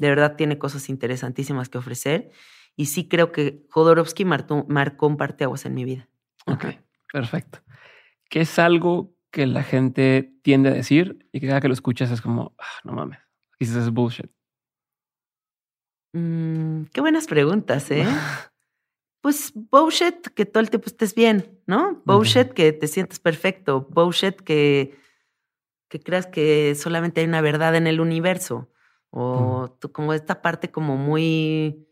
de verdad tiene cosas interesantísimas que ofrecer. Y sí creo que Jodorowsky marcó, marcó un parteaguas en mi vida. Ok, perfecto. ¿Qué es algo que la gente tiende a decir y que cada que lo escuchas es como, ah, no mames, this es bullshit? Mm, qué buenas preguntas, ¿eh? Pues bullshit que todo el tiempo estés bien, ¿no? Bullshit que te sientes perfecto, bullshit que, que creas que solamente hay una verdad en el universo. O como esta parte como muy,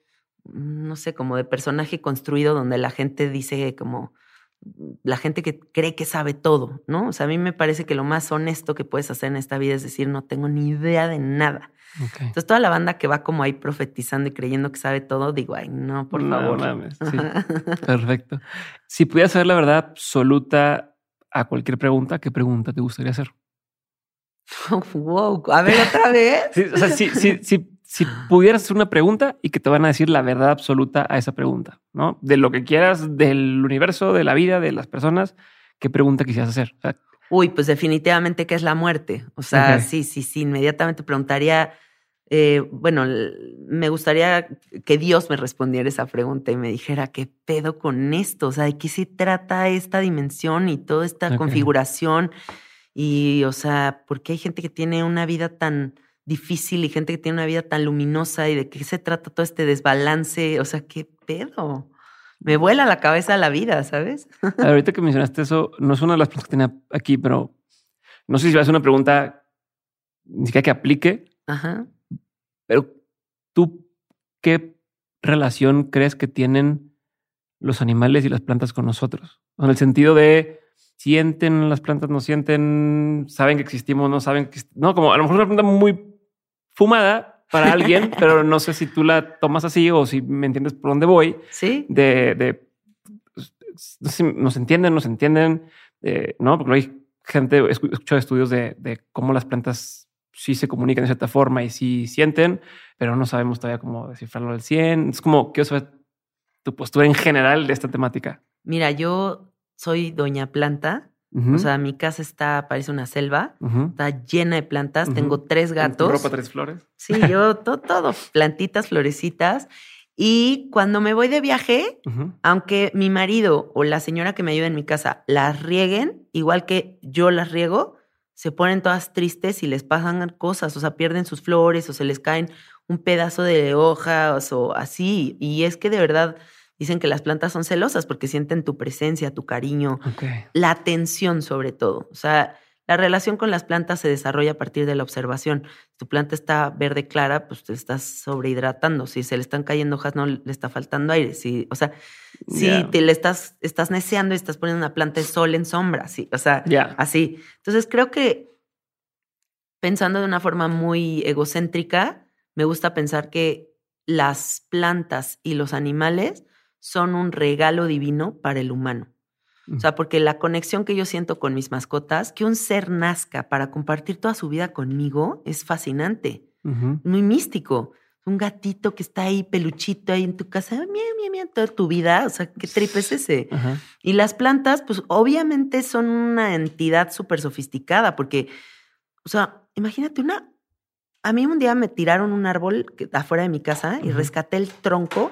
no sé, como de personaje construido donde la gente dice como, la gente que cree que sabe todo, ¿no? O sea, a mí me parece que lo más honesto que puedes hacer en esta vida es decir, no tengo ni idea de nada. Entonces, toda la banda que va como ahí profetizando y creyendo que sabe todo, digo, ay, no, por favor. Perfecto. Si pudieras saber la verdad absoluta a cualquier pregunta, ¿qué pregunta te gustaría hacer? wow, a ver otra vez. o sea, si, pudieras hacer una pregunta y que te van a decir la verdad absoluta a esa pregunta, ¿no? De lo que quieras, del universo, de la vida, de las personas, ¿qué pregunta quisieras hacer? Uy, pues definitivamente qué es la muerte. O sea, sí, sí, sí, inmediatamente preguntaría, eh, bueno, me gustaría que Dios me respondiera esa pregunta y me dijera, ¿qué pedo con esto? O sea, ¿de qué se trata esta dimensión y toda esta configuración? Y, o sea, ¿por qué hay gente que tiene una vida tan difícil y gente que tiene una vida tan luminosa y de qué se trata todo este desbalance? O sea, ¿qué pedo? Me vuela la cabeza la vida, ¿sabes? Ahorita que mencionaste eso, no es una de las preguntas que tenía aquí, pero no sé si va a ser una pregunta ni siquiera que aplique. Ajá. Pero tú, ¿qué relación crees que tienen los animales y las plantas con nosotros? En el sentido de sienten las plantas, no sienten, saben que existimos, no saben que no, como a lo mejor es una pregunta muy fumada para alguien, pero no sé si tú la tomas así o si me entiendes por dónde voy. Sí. De, de nos entienden, nos entienden, eh, no, porque hay gente, he escuchado estudios de, de, cómo las plantas sí se comunican de cierta forma y sí sienten, pero no sabemos todavía cómo descifrarlo al 100. Es como, quiero saber tu postura en general de esta temática. Mira, yo soy doña planta. O sea, mi casa está, parece una selva, está llena de plantas, tengo tres gatos. ¿Ropa, tres flores? Sí, yo todo, todo, plantitas, florecitas. Y cuando me voy de viaje, aunque mi marido o la señora que me ayuda en mi casa las rieguen, igual que yo las riego, se ponen todas tristes y les pasan cosas, o sea, pierden sus flores o se les caen un pedazo de hojas o así. Y es que de verdad Dicen que las plantas son celosas porque sienten tu presencia, tu cariño, la atención sobre todo. O sea, la relación con las plantas se desarrolla a partir de la observación. Si tu planta está verde clara, pues te estás sobrehidratando. Si se le están cayendo hojas, no le está faltando aire. Si, o sea, si te le estás, estás neceando y estás poniendo una planta de sol en sombra, sí, o sea, así. Entonces creo que pensando de una forma muy egocéntrica, me gusta pensar que las plantas y los animales son un regalo divino para el humano. O sea, porque la conexión que yo siento con mis mascotas, que un ser nazca para compartir toda su vida conmigo, es fascinante, muy místico. Un gatito que está ahí, peluchito, ahí en tu casa, miau, miau, miau, toda tu vida. O sea, ¿qué trip es ese? Y las plantas, pues obviamente son una entidad súper sofisticada, porque, o sea, imagínate una. A mí un día me tiraron un árbol afuera de mi casa y rescaté el tronco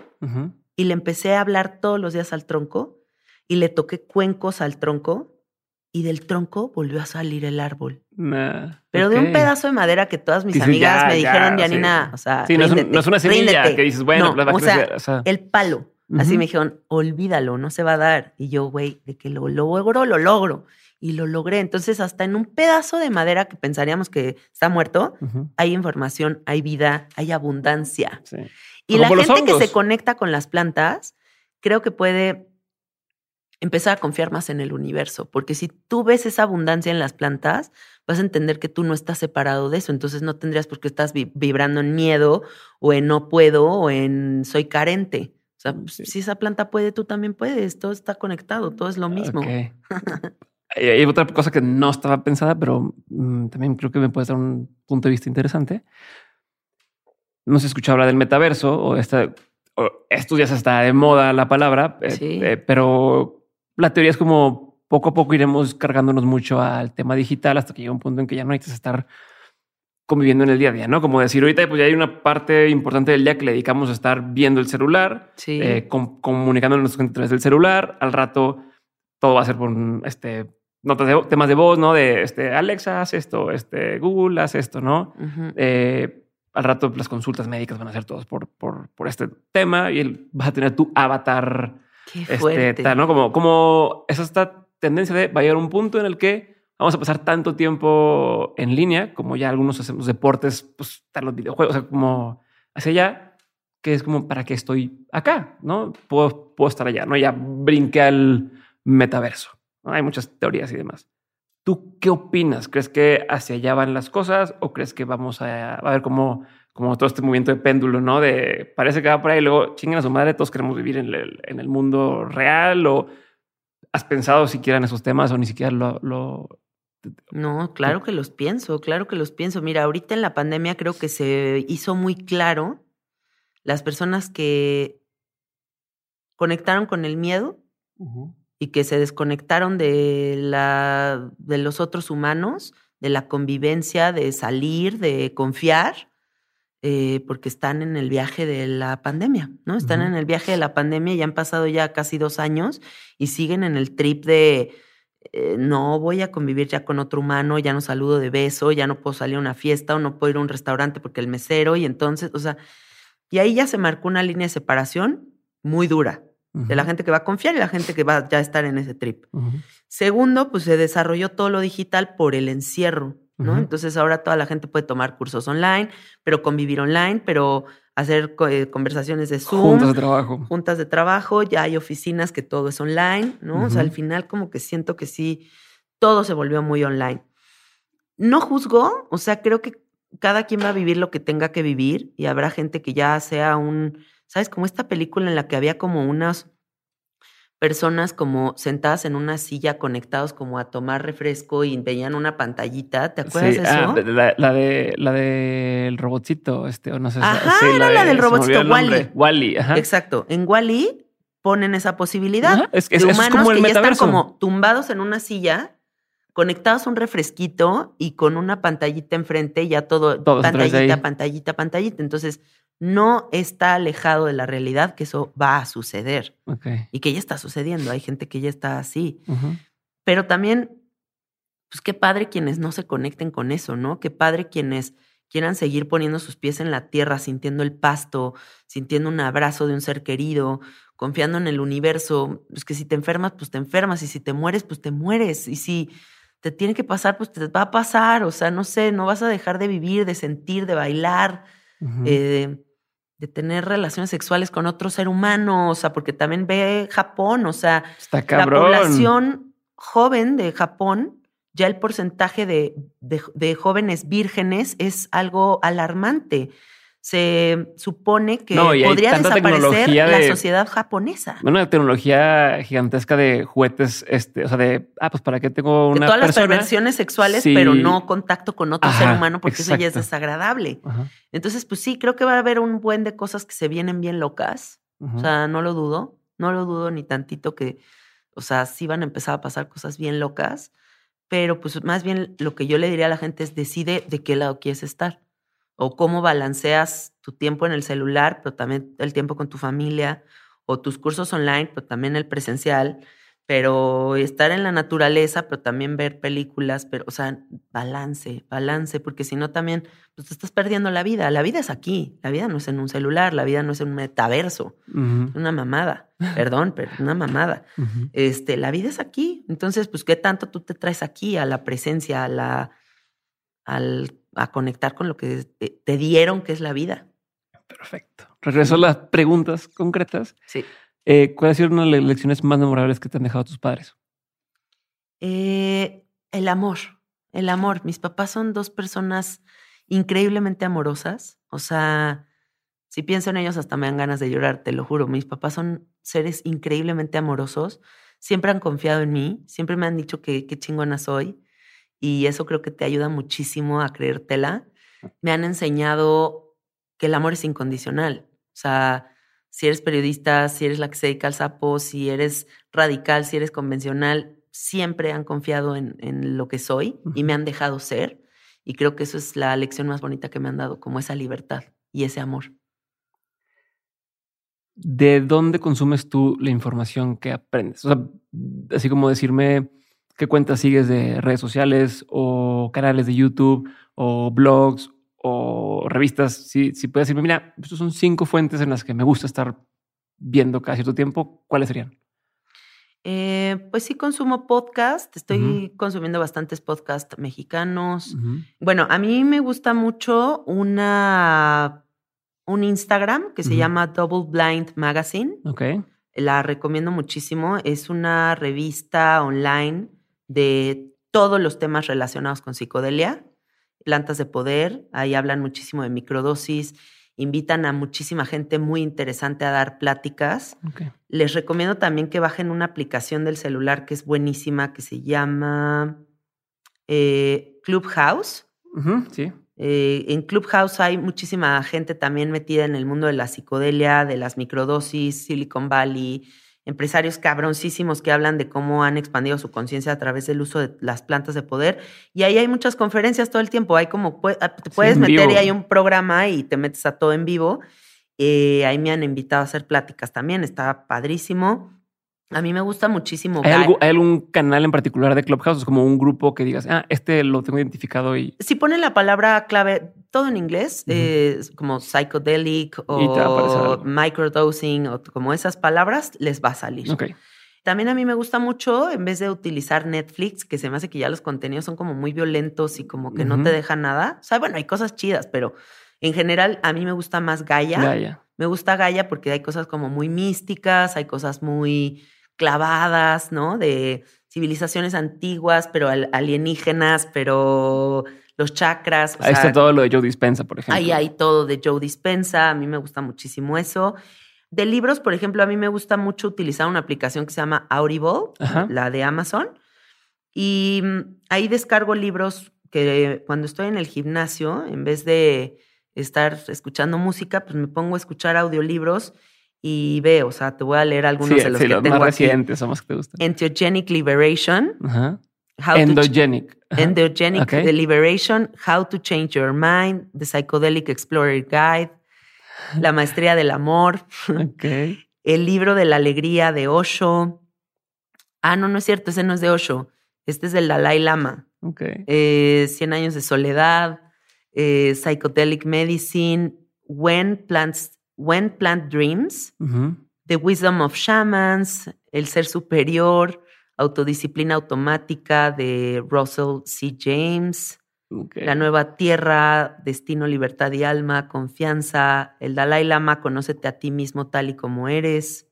y le empecé a hablar todos los días al tronco y le toqué cuencos al tronco y del tronco volvió a salir el árbol. Pero de un pedazo de madera que todas mis amigas me dijeron, Janina, o sea, no, es una semilla que dices, bueno, o, sea, el palo. Así me dijeron, olvídalo, no se va a dar. Y yo, güey, de que lo logro, lo logro. Y lo logré. Entonces, hasta en un pedazo de madera que pensaríamos que está muerto, hay información, hay vida, hay abundancia. Sí. Y la gente que se conecta con las plantas, creo que puede empezar a confiar más en el universo, porque si tú ves esa abundancia en las plantas, vas a entender que tú no estás separado de eso, entonces no tendrías por qué estás vibrando en miedo o en no puedo o en soy carente. O sea, pues, si esa planta puede, tú también puedes, todo está conectado, todo es lo mismo. Hay otra cosa que no estaba pensada, pero mm, también creo que me puede dar un punto de vista interesante no se escucha hablar del metaverso o, esta, estos días está de moda la palabra, eh, eh, pero la teoría es como poco a poco iremos cargándonos mucho al tema digital hasta que llega un punto en que ya no necesitas estar conviviendo en el día a día, ¿no? Como decir, ahorita pues ya hay una parte importante del día que le dedicamos a estar viendo el celular, eh, comunicándonos a través del celular, al rato todo va a ser por este notas de temas de voz, ¿no? De este Alexa, haz esto, este Google, haz esto, ¿no? Al rato las consultas médicas van a ser todas por, por, por este tema y él va a tener tu avatar. Qué este, ¿no? Como, como esa esta tendencia de va a llegar un punto en el que vamos a pasar tanto tiempo en línea, como ya algunos hacemos deportes, pues están los videojuegos, o sea, como hacia allá, que es como para qué estoy acá, ¿no? Puedo, puedo estar allá, ¿no? Ya brinqué al metaverso. Hay muchas teorías y demás. ¿Tú qué opinas? ¿Crees que hacia allá van las cosas o crees que vamos a, a ver cómo, como todo este movimiento de péndulo, ¿no? De parece que va por ahí y luego chingan a su madre, todos queremos vivir en el, en el mundo real o has pensado siquiera en esos temas o ni siquiera lo, lo... No, claro que los pienso, claro que los pienso. Mira, ahorita en la pandemia creo que se hizo muy claro las personas que conectaron con el miedo y que se desconectaron de, la, de los otros humanos, de la convivencia, de salir, de confiar, eh, porque están en el viaje de la pandemia, ¿no? Están en el viaje de la pandemia y han pasado ya casi dos años y siguen en el trip de eh, no voy a convivir ya con otro humano, ya no saludo de beso, ya no puedo salir a una fiesta o no puedo ir a un restaurante porque el mesero y entonces, o sea, y ahí ya se marcó una línea de separación muy dura de la gente que va a confiar y la gente que va ya a estar en ese trip. Segundo, pues se desarrolló todo lo digital por el encierro, ¿no? Entonces ahora toda la gente puede tomar cursos online, pero convivir online, pero hacer eh, conversaciones de Zoom. Juntas de trabajo. Juntas de trabajo, ya hay oficinas que todo es online, ¿no? O sea, al final como que siento que sí, todo se volvió muy online. No juzgo, o sea, creo que cada quien va a vivir lo que tenga que vivir y habrá gente que ya sea un ¿sabes? Como esta película en la que había como unas personas como sentadas en una silla conectados como a tomar refresco y veían una pantallita. ¿Te acuerdas de ah, eso? la, la, de la del robotcito, este, o no sé. Ajá, era la, del robotcito Wally. Wally, ajá. Exacto. En Wally ponen esa posibilidad es, de humanos que ya están como tumbados en una silla conectados a un refresquito y con una pantallita enfrente, ya todo, pantallita, pantallita, pantallita. Entonces, no está alejado de la realidad que eso va a suceder y que ya está sucediendo. Hay gente que ya está así. Pero también, pues qué padre quienes no se conecten con eso, ¿no? Qué padre quienes quieran seguir poniendo sus pies en la tierra, sintiendo el pasto, sintiendo un abrazo de un ser querido, confiando en el universo. Pues que si te enfermas, pues te enfermas, y si te mueres, pues te mueres, y si te tiene que pasar, pues te va a pasar, o sea, no sé, no vas a dejar de vivir, de sentir, de bailar de tener relaciones sexuales con otro ser humano, o sea, porque también ve Japón, o sea, la población joven de Japón, ya el porcentaje de, de, jóvenes vírgenes es algo alarmante se supone que podría desaparecer la sociedad japonesa. Una tecnología gigantesca de juguetes, este, o sea, de, ah, pues para qué tengo una. De todas las perversiones sexuales, pero no contacto con otro ser humano, porque eso ya es desagradable. Entonces, pues sí, creo que va a haber un buen de cosas que se vienen bien locas. O sea, no lo dudo, no lo dudo ni tantito que, o sea, sí van a empezar a pasar cosas bien locas, pero pues más bien lo que yo le diría a la gente es decide de qué lado quieres estar o cómo balanceas tu tiempo en el celular, pero también el tiempo con tu familia, o tus cursos online, pero también el presencial, pero estar en la naturaleza, pero también ver películas, pero, o sea, balance, balance, porque si no también, pues te estás perdiendo la vida. La vida es aquí, la vida no es en un celular, la vida no es en un metaverso, una mamada, perdón, pero una mamada. Este, la vida es aquí. Entonces, pues, ¿qué tanto tú te traes aquí a la presencia, a la, al a conectar con lo que te dieron, que es la vida. Perfecto. Regreso a las preguntas concretas. Sí. Eh, ¿Cuáles sido una de las lecciones más memorables que te han dejado tus padres? Eh, el amor, el amor. Mis papás son dos personas increíblemente amorosas. O sea, si pienso en ellos hasta me dan ganas de llorar, te lo juro. Mis papás son seres increíblemente amorosos. Siempre han confiado en mí, siempre me han dicho que qué chingona soy y eso creo que te ayuda muchísimo a creértela. Me han enseñado que el amor es incondicional. O sea, si eres periodista, si eres la que se dedica al sapo, si eres radical, si eres convencional, siempre han confiado en, en lo que soy y me han dejado ser. Y creo que eso es la lección más bonita que me han dado, como esa libertad y ese amor. ¿De dónde consumes tú la información que aprendes? O sea, así como decirme, qué cuentas sigues de redes sociales o canales de YouTube o blogs o revistas. Si, si puedes decirme, mira, estos son cinco fuentes en las que me gusta estar viendo cada cierto tiempo, ¿cuáles serían? Eh, pues sí consumo podcast, estoy consumiendo bastantes podcasts mexicanos. Bueno, a mí me gusta mucho una un Instagram que se llama Double Blind Magazine. Ok. La recomiendo muchísimo. Es una revista online de todos los temas relacionados con psicodelia, plantas de poder. Ahí hablan muchísimo de microdosis invitan a muchísima gente muy interesante a dar pláticas. Les recomiendo también que bajen una aplicación del celular que es buenísima, que se llama eh, Clubhouse. sí. Eh, en Clubhouse hay muchísima gente también metida en el mundo de la psicodelia, de las microdosis, Silicon Valley, empresarios cabroncísimos que hablan de cómo han expandido su conciencia a través del uso de las plantas de poder. Y ahí hay muchas conferencias todo el tiempo. Hay como, ah, te puedes meter y hay un programa y te metes a todo en vivo. Eh, ahí me han invitado a hacer pláticas también. Está padrísimo. A mí me gusta muchísimo. ¿Hay, algún canal en particular de Clubhouse? Es como un grupo que digas, ah, este lo tengo identificado y. Si ponen la palabra clave, todo en inglés, como psychedelic o microdosing o como esas palabras, les va a salir. También a mí me gusta mucho, en vez de utilizar Netflix, que se me hace que ya los contenidos son como muy violentos y como que no te dejan nada. O sea, bueno, hay cosas chidas, pero en general a mí me gusta más Gaia. Gaia. Me gusta Gaia porque hay cosas como muy místicas, hay cosas muy clavadas, ¿no? De civilizaciones antiguas, pero alienígenas, pero los chakras. ahí está todo lo de Joe Dispensa, por ejemplo. Ahí hay todo de Joe Dispensa, a mí me gusta muchísimo eso. De libros, por ejemplo, a mí me gusta mucho utilizar una aplicación que se llama Audible, la de Amazon. Y mm, ahí descargo libros que cuando estoy en el gimnasio, en vez de estar escuchando música, pues me pongo a escuchar audiolibros y veo, o sea, te voy a leer algunos de los que tengo más recientes, son más que te gustan. Entheogenic Liberation. Endogenic. Endogenic Liberation, How to Change Your Mind, The Psychedelic Explorer Guide, La Maestría del Amor, El Libro de la Alegría de Osho. Ah, no, no es cierto, ese no es de Osho. Este es del Dalai Lama. Eh, Cien años de soledad, eh, Psychedelic Medicine, When Plants When Plant Dreams, The Wisdom of Shamans, El Ser Superior, Autodisciplina Automática de Russell C. James, La Nueva Tierra, Destino, Libertad y Alma, Confianza, El Dalai Lama, Conócete a ti mismo tal y como eres,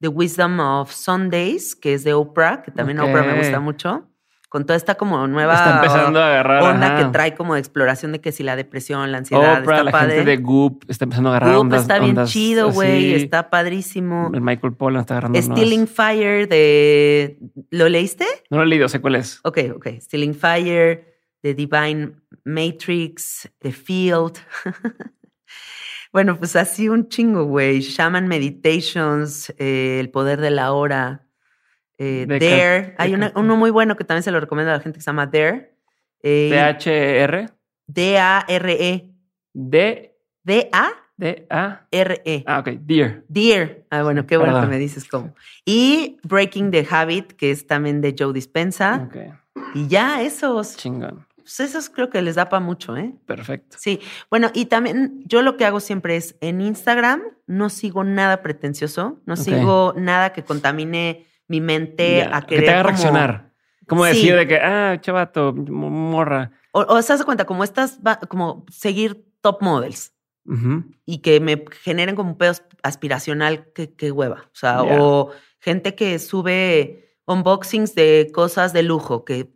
The Wisdom of Sundays, que es de Oprah, que también Oprah me gusta mucho con toda esta como nueva está empezando a agarrar, onda que trae como de exploración de que si la depresión, la ansiedad, Oprah, está la gente de Goop está empezando a agarrar Goop está bien chido, güey, está padrísimo. El Michael Pollan está agarrando Stealing Fire de... ¿Lo leíste? No lo he leído, sé cuál es. Ok, ok. Stealing Fire, The Divine Matrix, The Field. bueno, pues así un chingo, güey. Shaman Meditations, eh, El Poder de la Hora. Eh, Dare. Hay uno muy bueno que también se lo recomiendo a la gente que se llama Dare. Eh, D-H-R. D-A-R-E. D. D-A. D-A-R-E. Ah, ok. Dear. Dear. Ah, bueno, qué bueno que me dices cómo. Y Breaking the Habit, que es también de Joe Dispensa. Ok. Y ya, esos. Chingón. Pues esos creo que les da para mucho, ¿eh? Perfecto. Sí. Bueno, y también yo lo que hago siempre es en Instagram no sigo nada pretencioso, no sigo nada que contamine mi mente a querer. Que te haga reaccionar. Como decir de que, ah, chavato, morra. O, o se hace cuenta, como estas, como seguir top models. Y que me generen como un pedo aspiracional que, hueva. O sea, o gente que sube unboxings de cosas de lujo, que,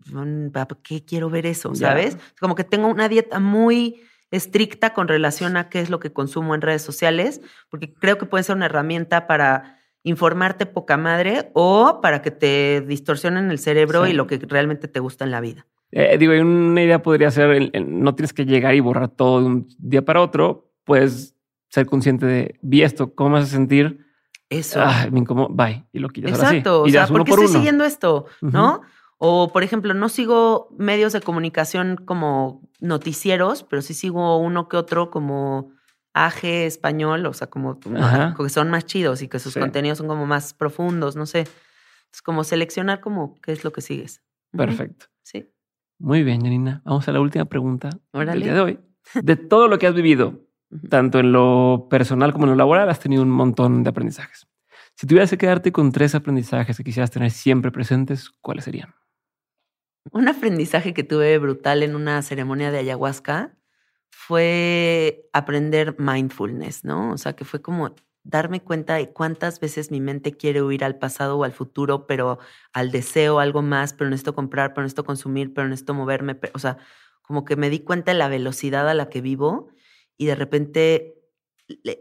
¿para qué quiero ver eso? ¿Sabes? Como que tengo una dieta muy estricta con relación a qué es lo que consumo en redes sociales, porque creo que puede ser una herramienta para informarte poca madre o para que te distorsionen el cerebro y lo que realmente te gusta en la vida. Eh, digo, una idea podría ser, no tienes que llegar y borrar todo de un día para otro, puedes ser consciente de, vi esto, ¿cómo me hace sentir? Eso. Ah, me bye, y lo quitas Exacto, así. o sea, ¿por qué estoy siguiendo esto? ¿No? O, por ejemplo, no sigo medios de comunicación como noticieros, pero sí sigo uno que otro como aje español, o sea, como que son más chidos y que sus contenidos son como más profundos, no sé. Es como seleccionar como qué es lo que sigues. Perfecto. Sí. Muy bien, Janina. Vamos a la última pregunta del día de hoy. De todo lo que has vivido, tanto en lo personal como en lo laboral, has tenido un montón de aprendizajes. Si tuvieras que quedarte con tres aprendizajes que quisieras tener siempre presentes, ¿cuáles serían? Un aprendizaje que tuve brutal en una ceremonia de ayahuasca fue aprender mindfulness, ¿no? O sea, que fue como darme cuenta de cuántas veces mi mente quiere huir al pasado o al futuro, pero al deseo algo más, pero necesito comprar, pero necesito consumir, pero necesito moverme, o sea, como que me di cuenta de la velocidad a la que vivo y de repente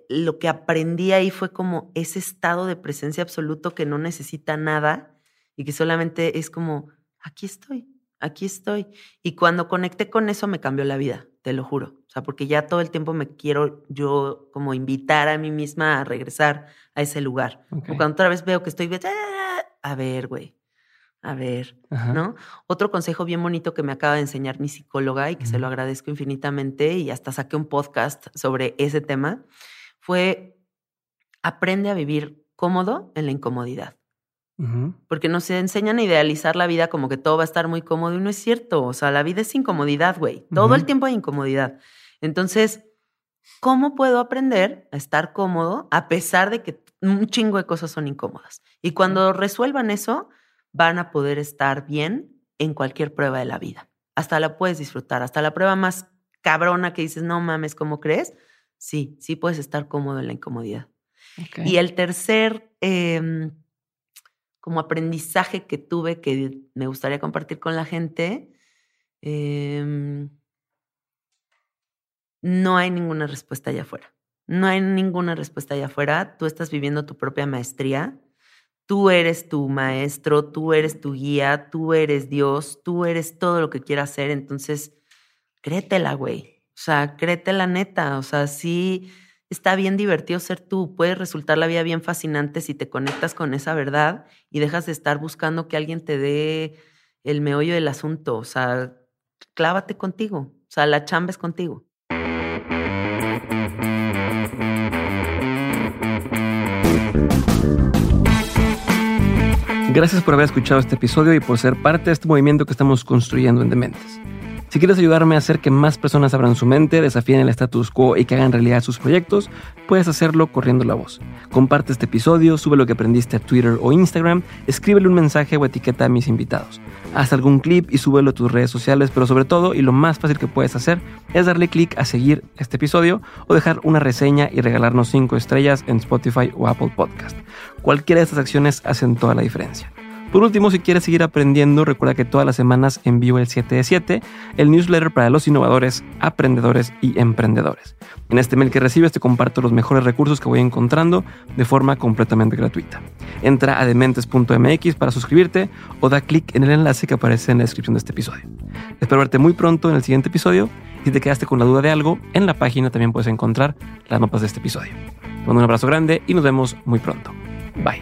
lo que aprendí ahí fue como ese estado de presencia absoluto que no necesita nada y que solamente es como, aquí estoy, aquí estoy. Y cuando conecté con eso me cambió la vida, te lo juro. O sea, porque ya todo el tiempo me quiero yo como invitar a mí misma a regresar a ese lugar. O cuando otra vez veo que estoy, a ver, güey, a ver, ¿no? Otro consejo bien bonito que me acaba de enseñar mi psicóloga y que se lo agradezco infinitamente y hasta saqué un podcast sobre ese tema, fue aprende a vivir cómodo en la incomodidad. Porque nos enseñan a idealizar la vida como que todo va a estar muy cómodo y no es cierto. O sea, la vida es incomodidad, güey. Todo el tiempo hay incomodidad. Entonces, ¿cómo puedo aprender a estar cómodo a pesar de que un chingo de cosas son incómodas? Y cuando resuelvan eso, van a poder estar bien en cualquier prueba de la vida. Hasta la puedes disfrutar, hasta la prueba más cabrona que dices, no mames, ¿cómo crees? Sí, sí puedes estar cómodo en la incomodidad. Y el tercer em, como aprendizaje que tuve que me gustaría compartir con la gente, em, no hay ninguna respuesta allá afuera. No hay ninguna respuesta allá afuera. Tú estás viviendo tu propia maestría Tú eres tu maestro, tú eres tu guía, tú eres Dios, tú eres todo lo que quieras ser. Entonces, créetela, güey. O sea, créetela neta. O sea, sí está bien divertido ser tú. Puede resultar la vida bien fascinante si te conectas con esa verdad y dejas de estar buscando que alguien te dé el meollo del asunto. O sea, clávate contigo. O sea, la chamba es contigo. Gracias por haber escuchado este episodio y por ser parte de este movimiento que estamos construyendo en Dementes. Si quieres ayudarme a hacer que más personas abran su mente, desafíen el status quo y que hagan realidad sus proyectos, puedes hacerlo corriendo la voz. Comparte este episodio, sube lo que aprendiste a Twitter o Instagram, escríbele un mensaje o etiqueta a mis invitados. Haz algún clip y súbelo a tus redes sociales, pero sobre todo, y lo más fácil que puedes hacer, es darle clic a seguir este episodio o dejar una reseña y regalarnos 5 estrellas en Spotify o Apple Podcast. Cualquiera de estas acciones hacen toda la diferencia. Por último, si quieres seguir aprendiendo, recuerda que todas las semanas envío el 7 de 7, el newsletter para los innovadores, aprendedores y emprendedores. En este mail que recibes te comparto los mejores recursos que voy encontrando de forma completamente gratuita. Entra a dementes.mx para suscribirte o da clic en el enlace que aparece en la descripción de este episodio. Espero verte muy pronto en el siguiente episodio. Si te quedaste con la duda de algo, en la página también puedes encontrar las mapas de este episodio. Te mando un abrazo grande y nos vemos muy pronto. Bye.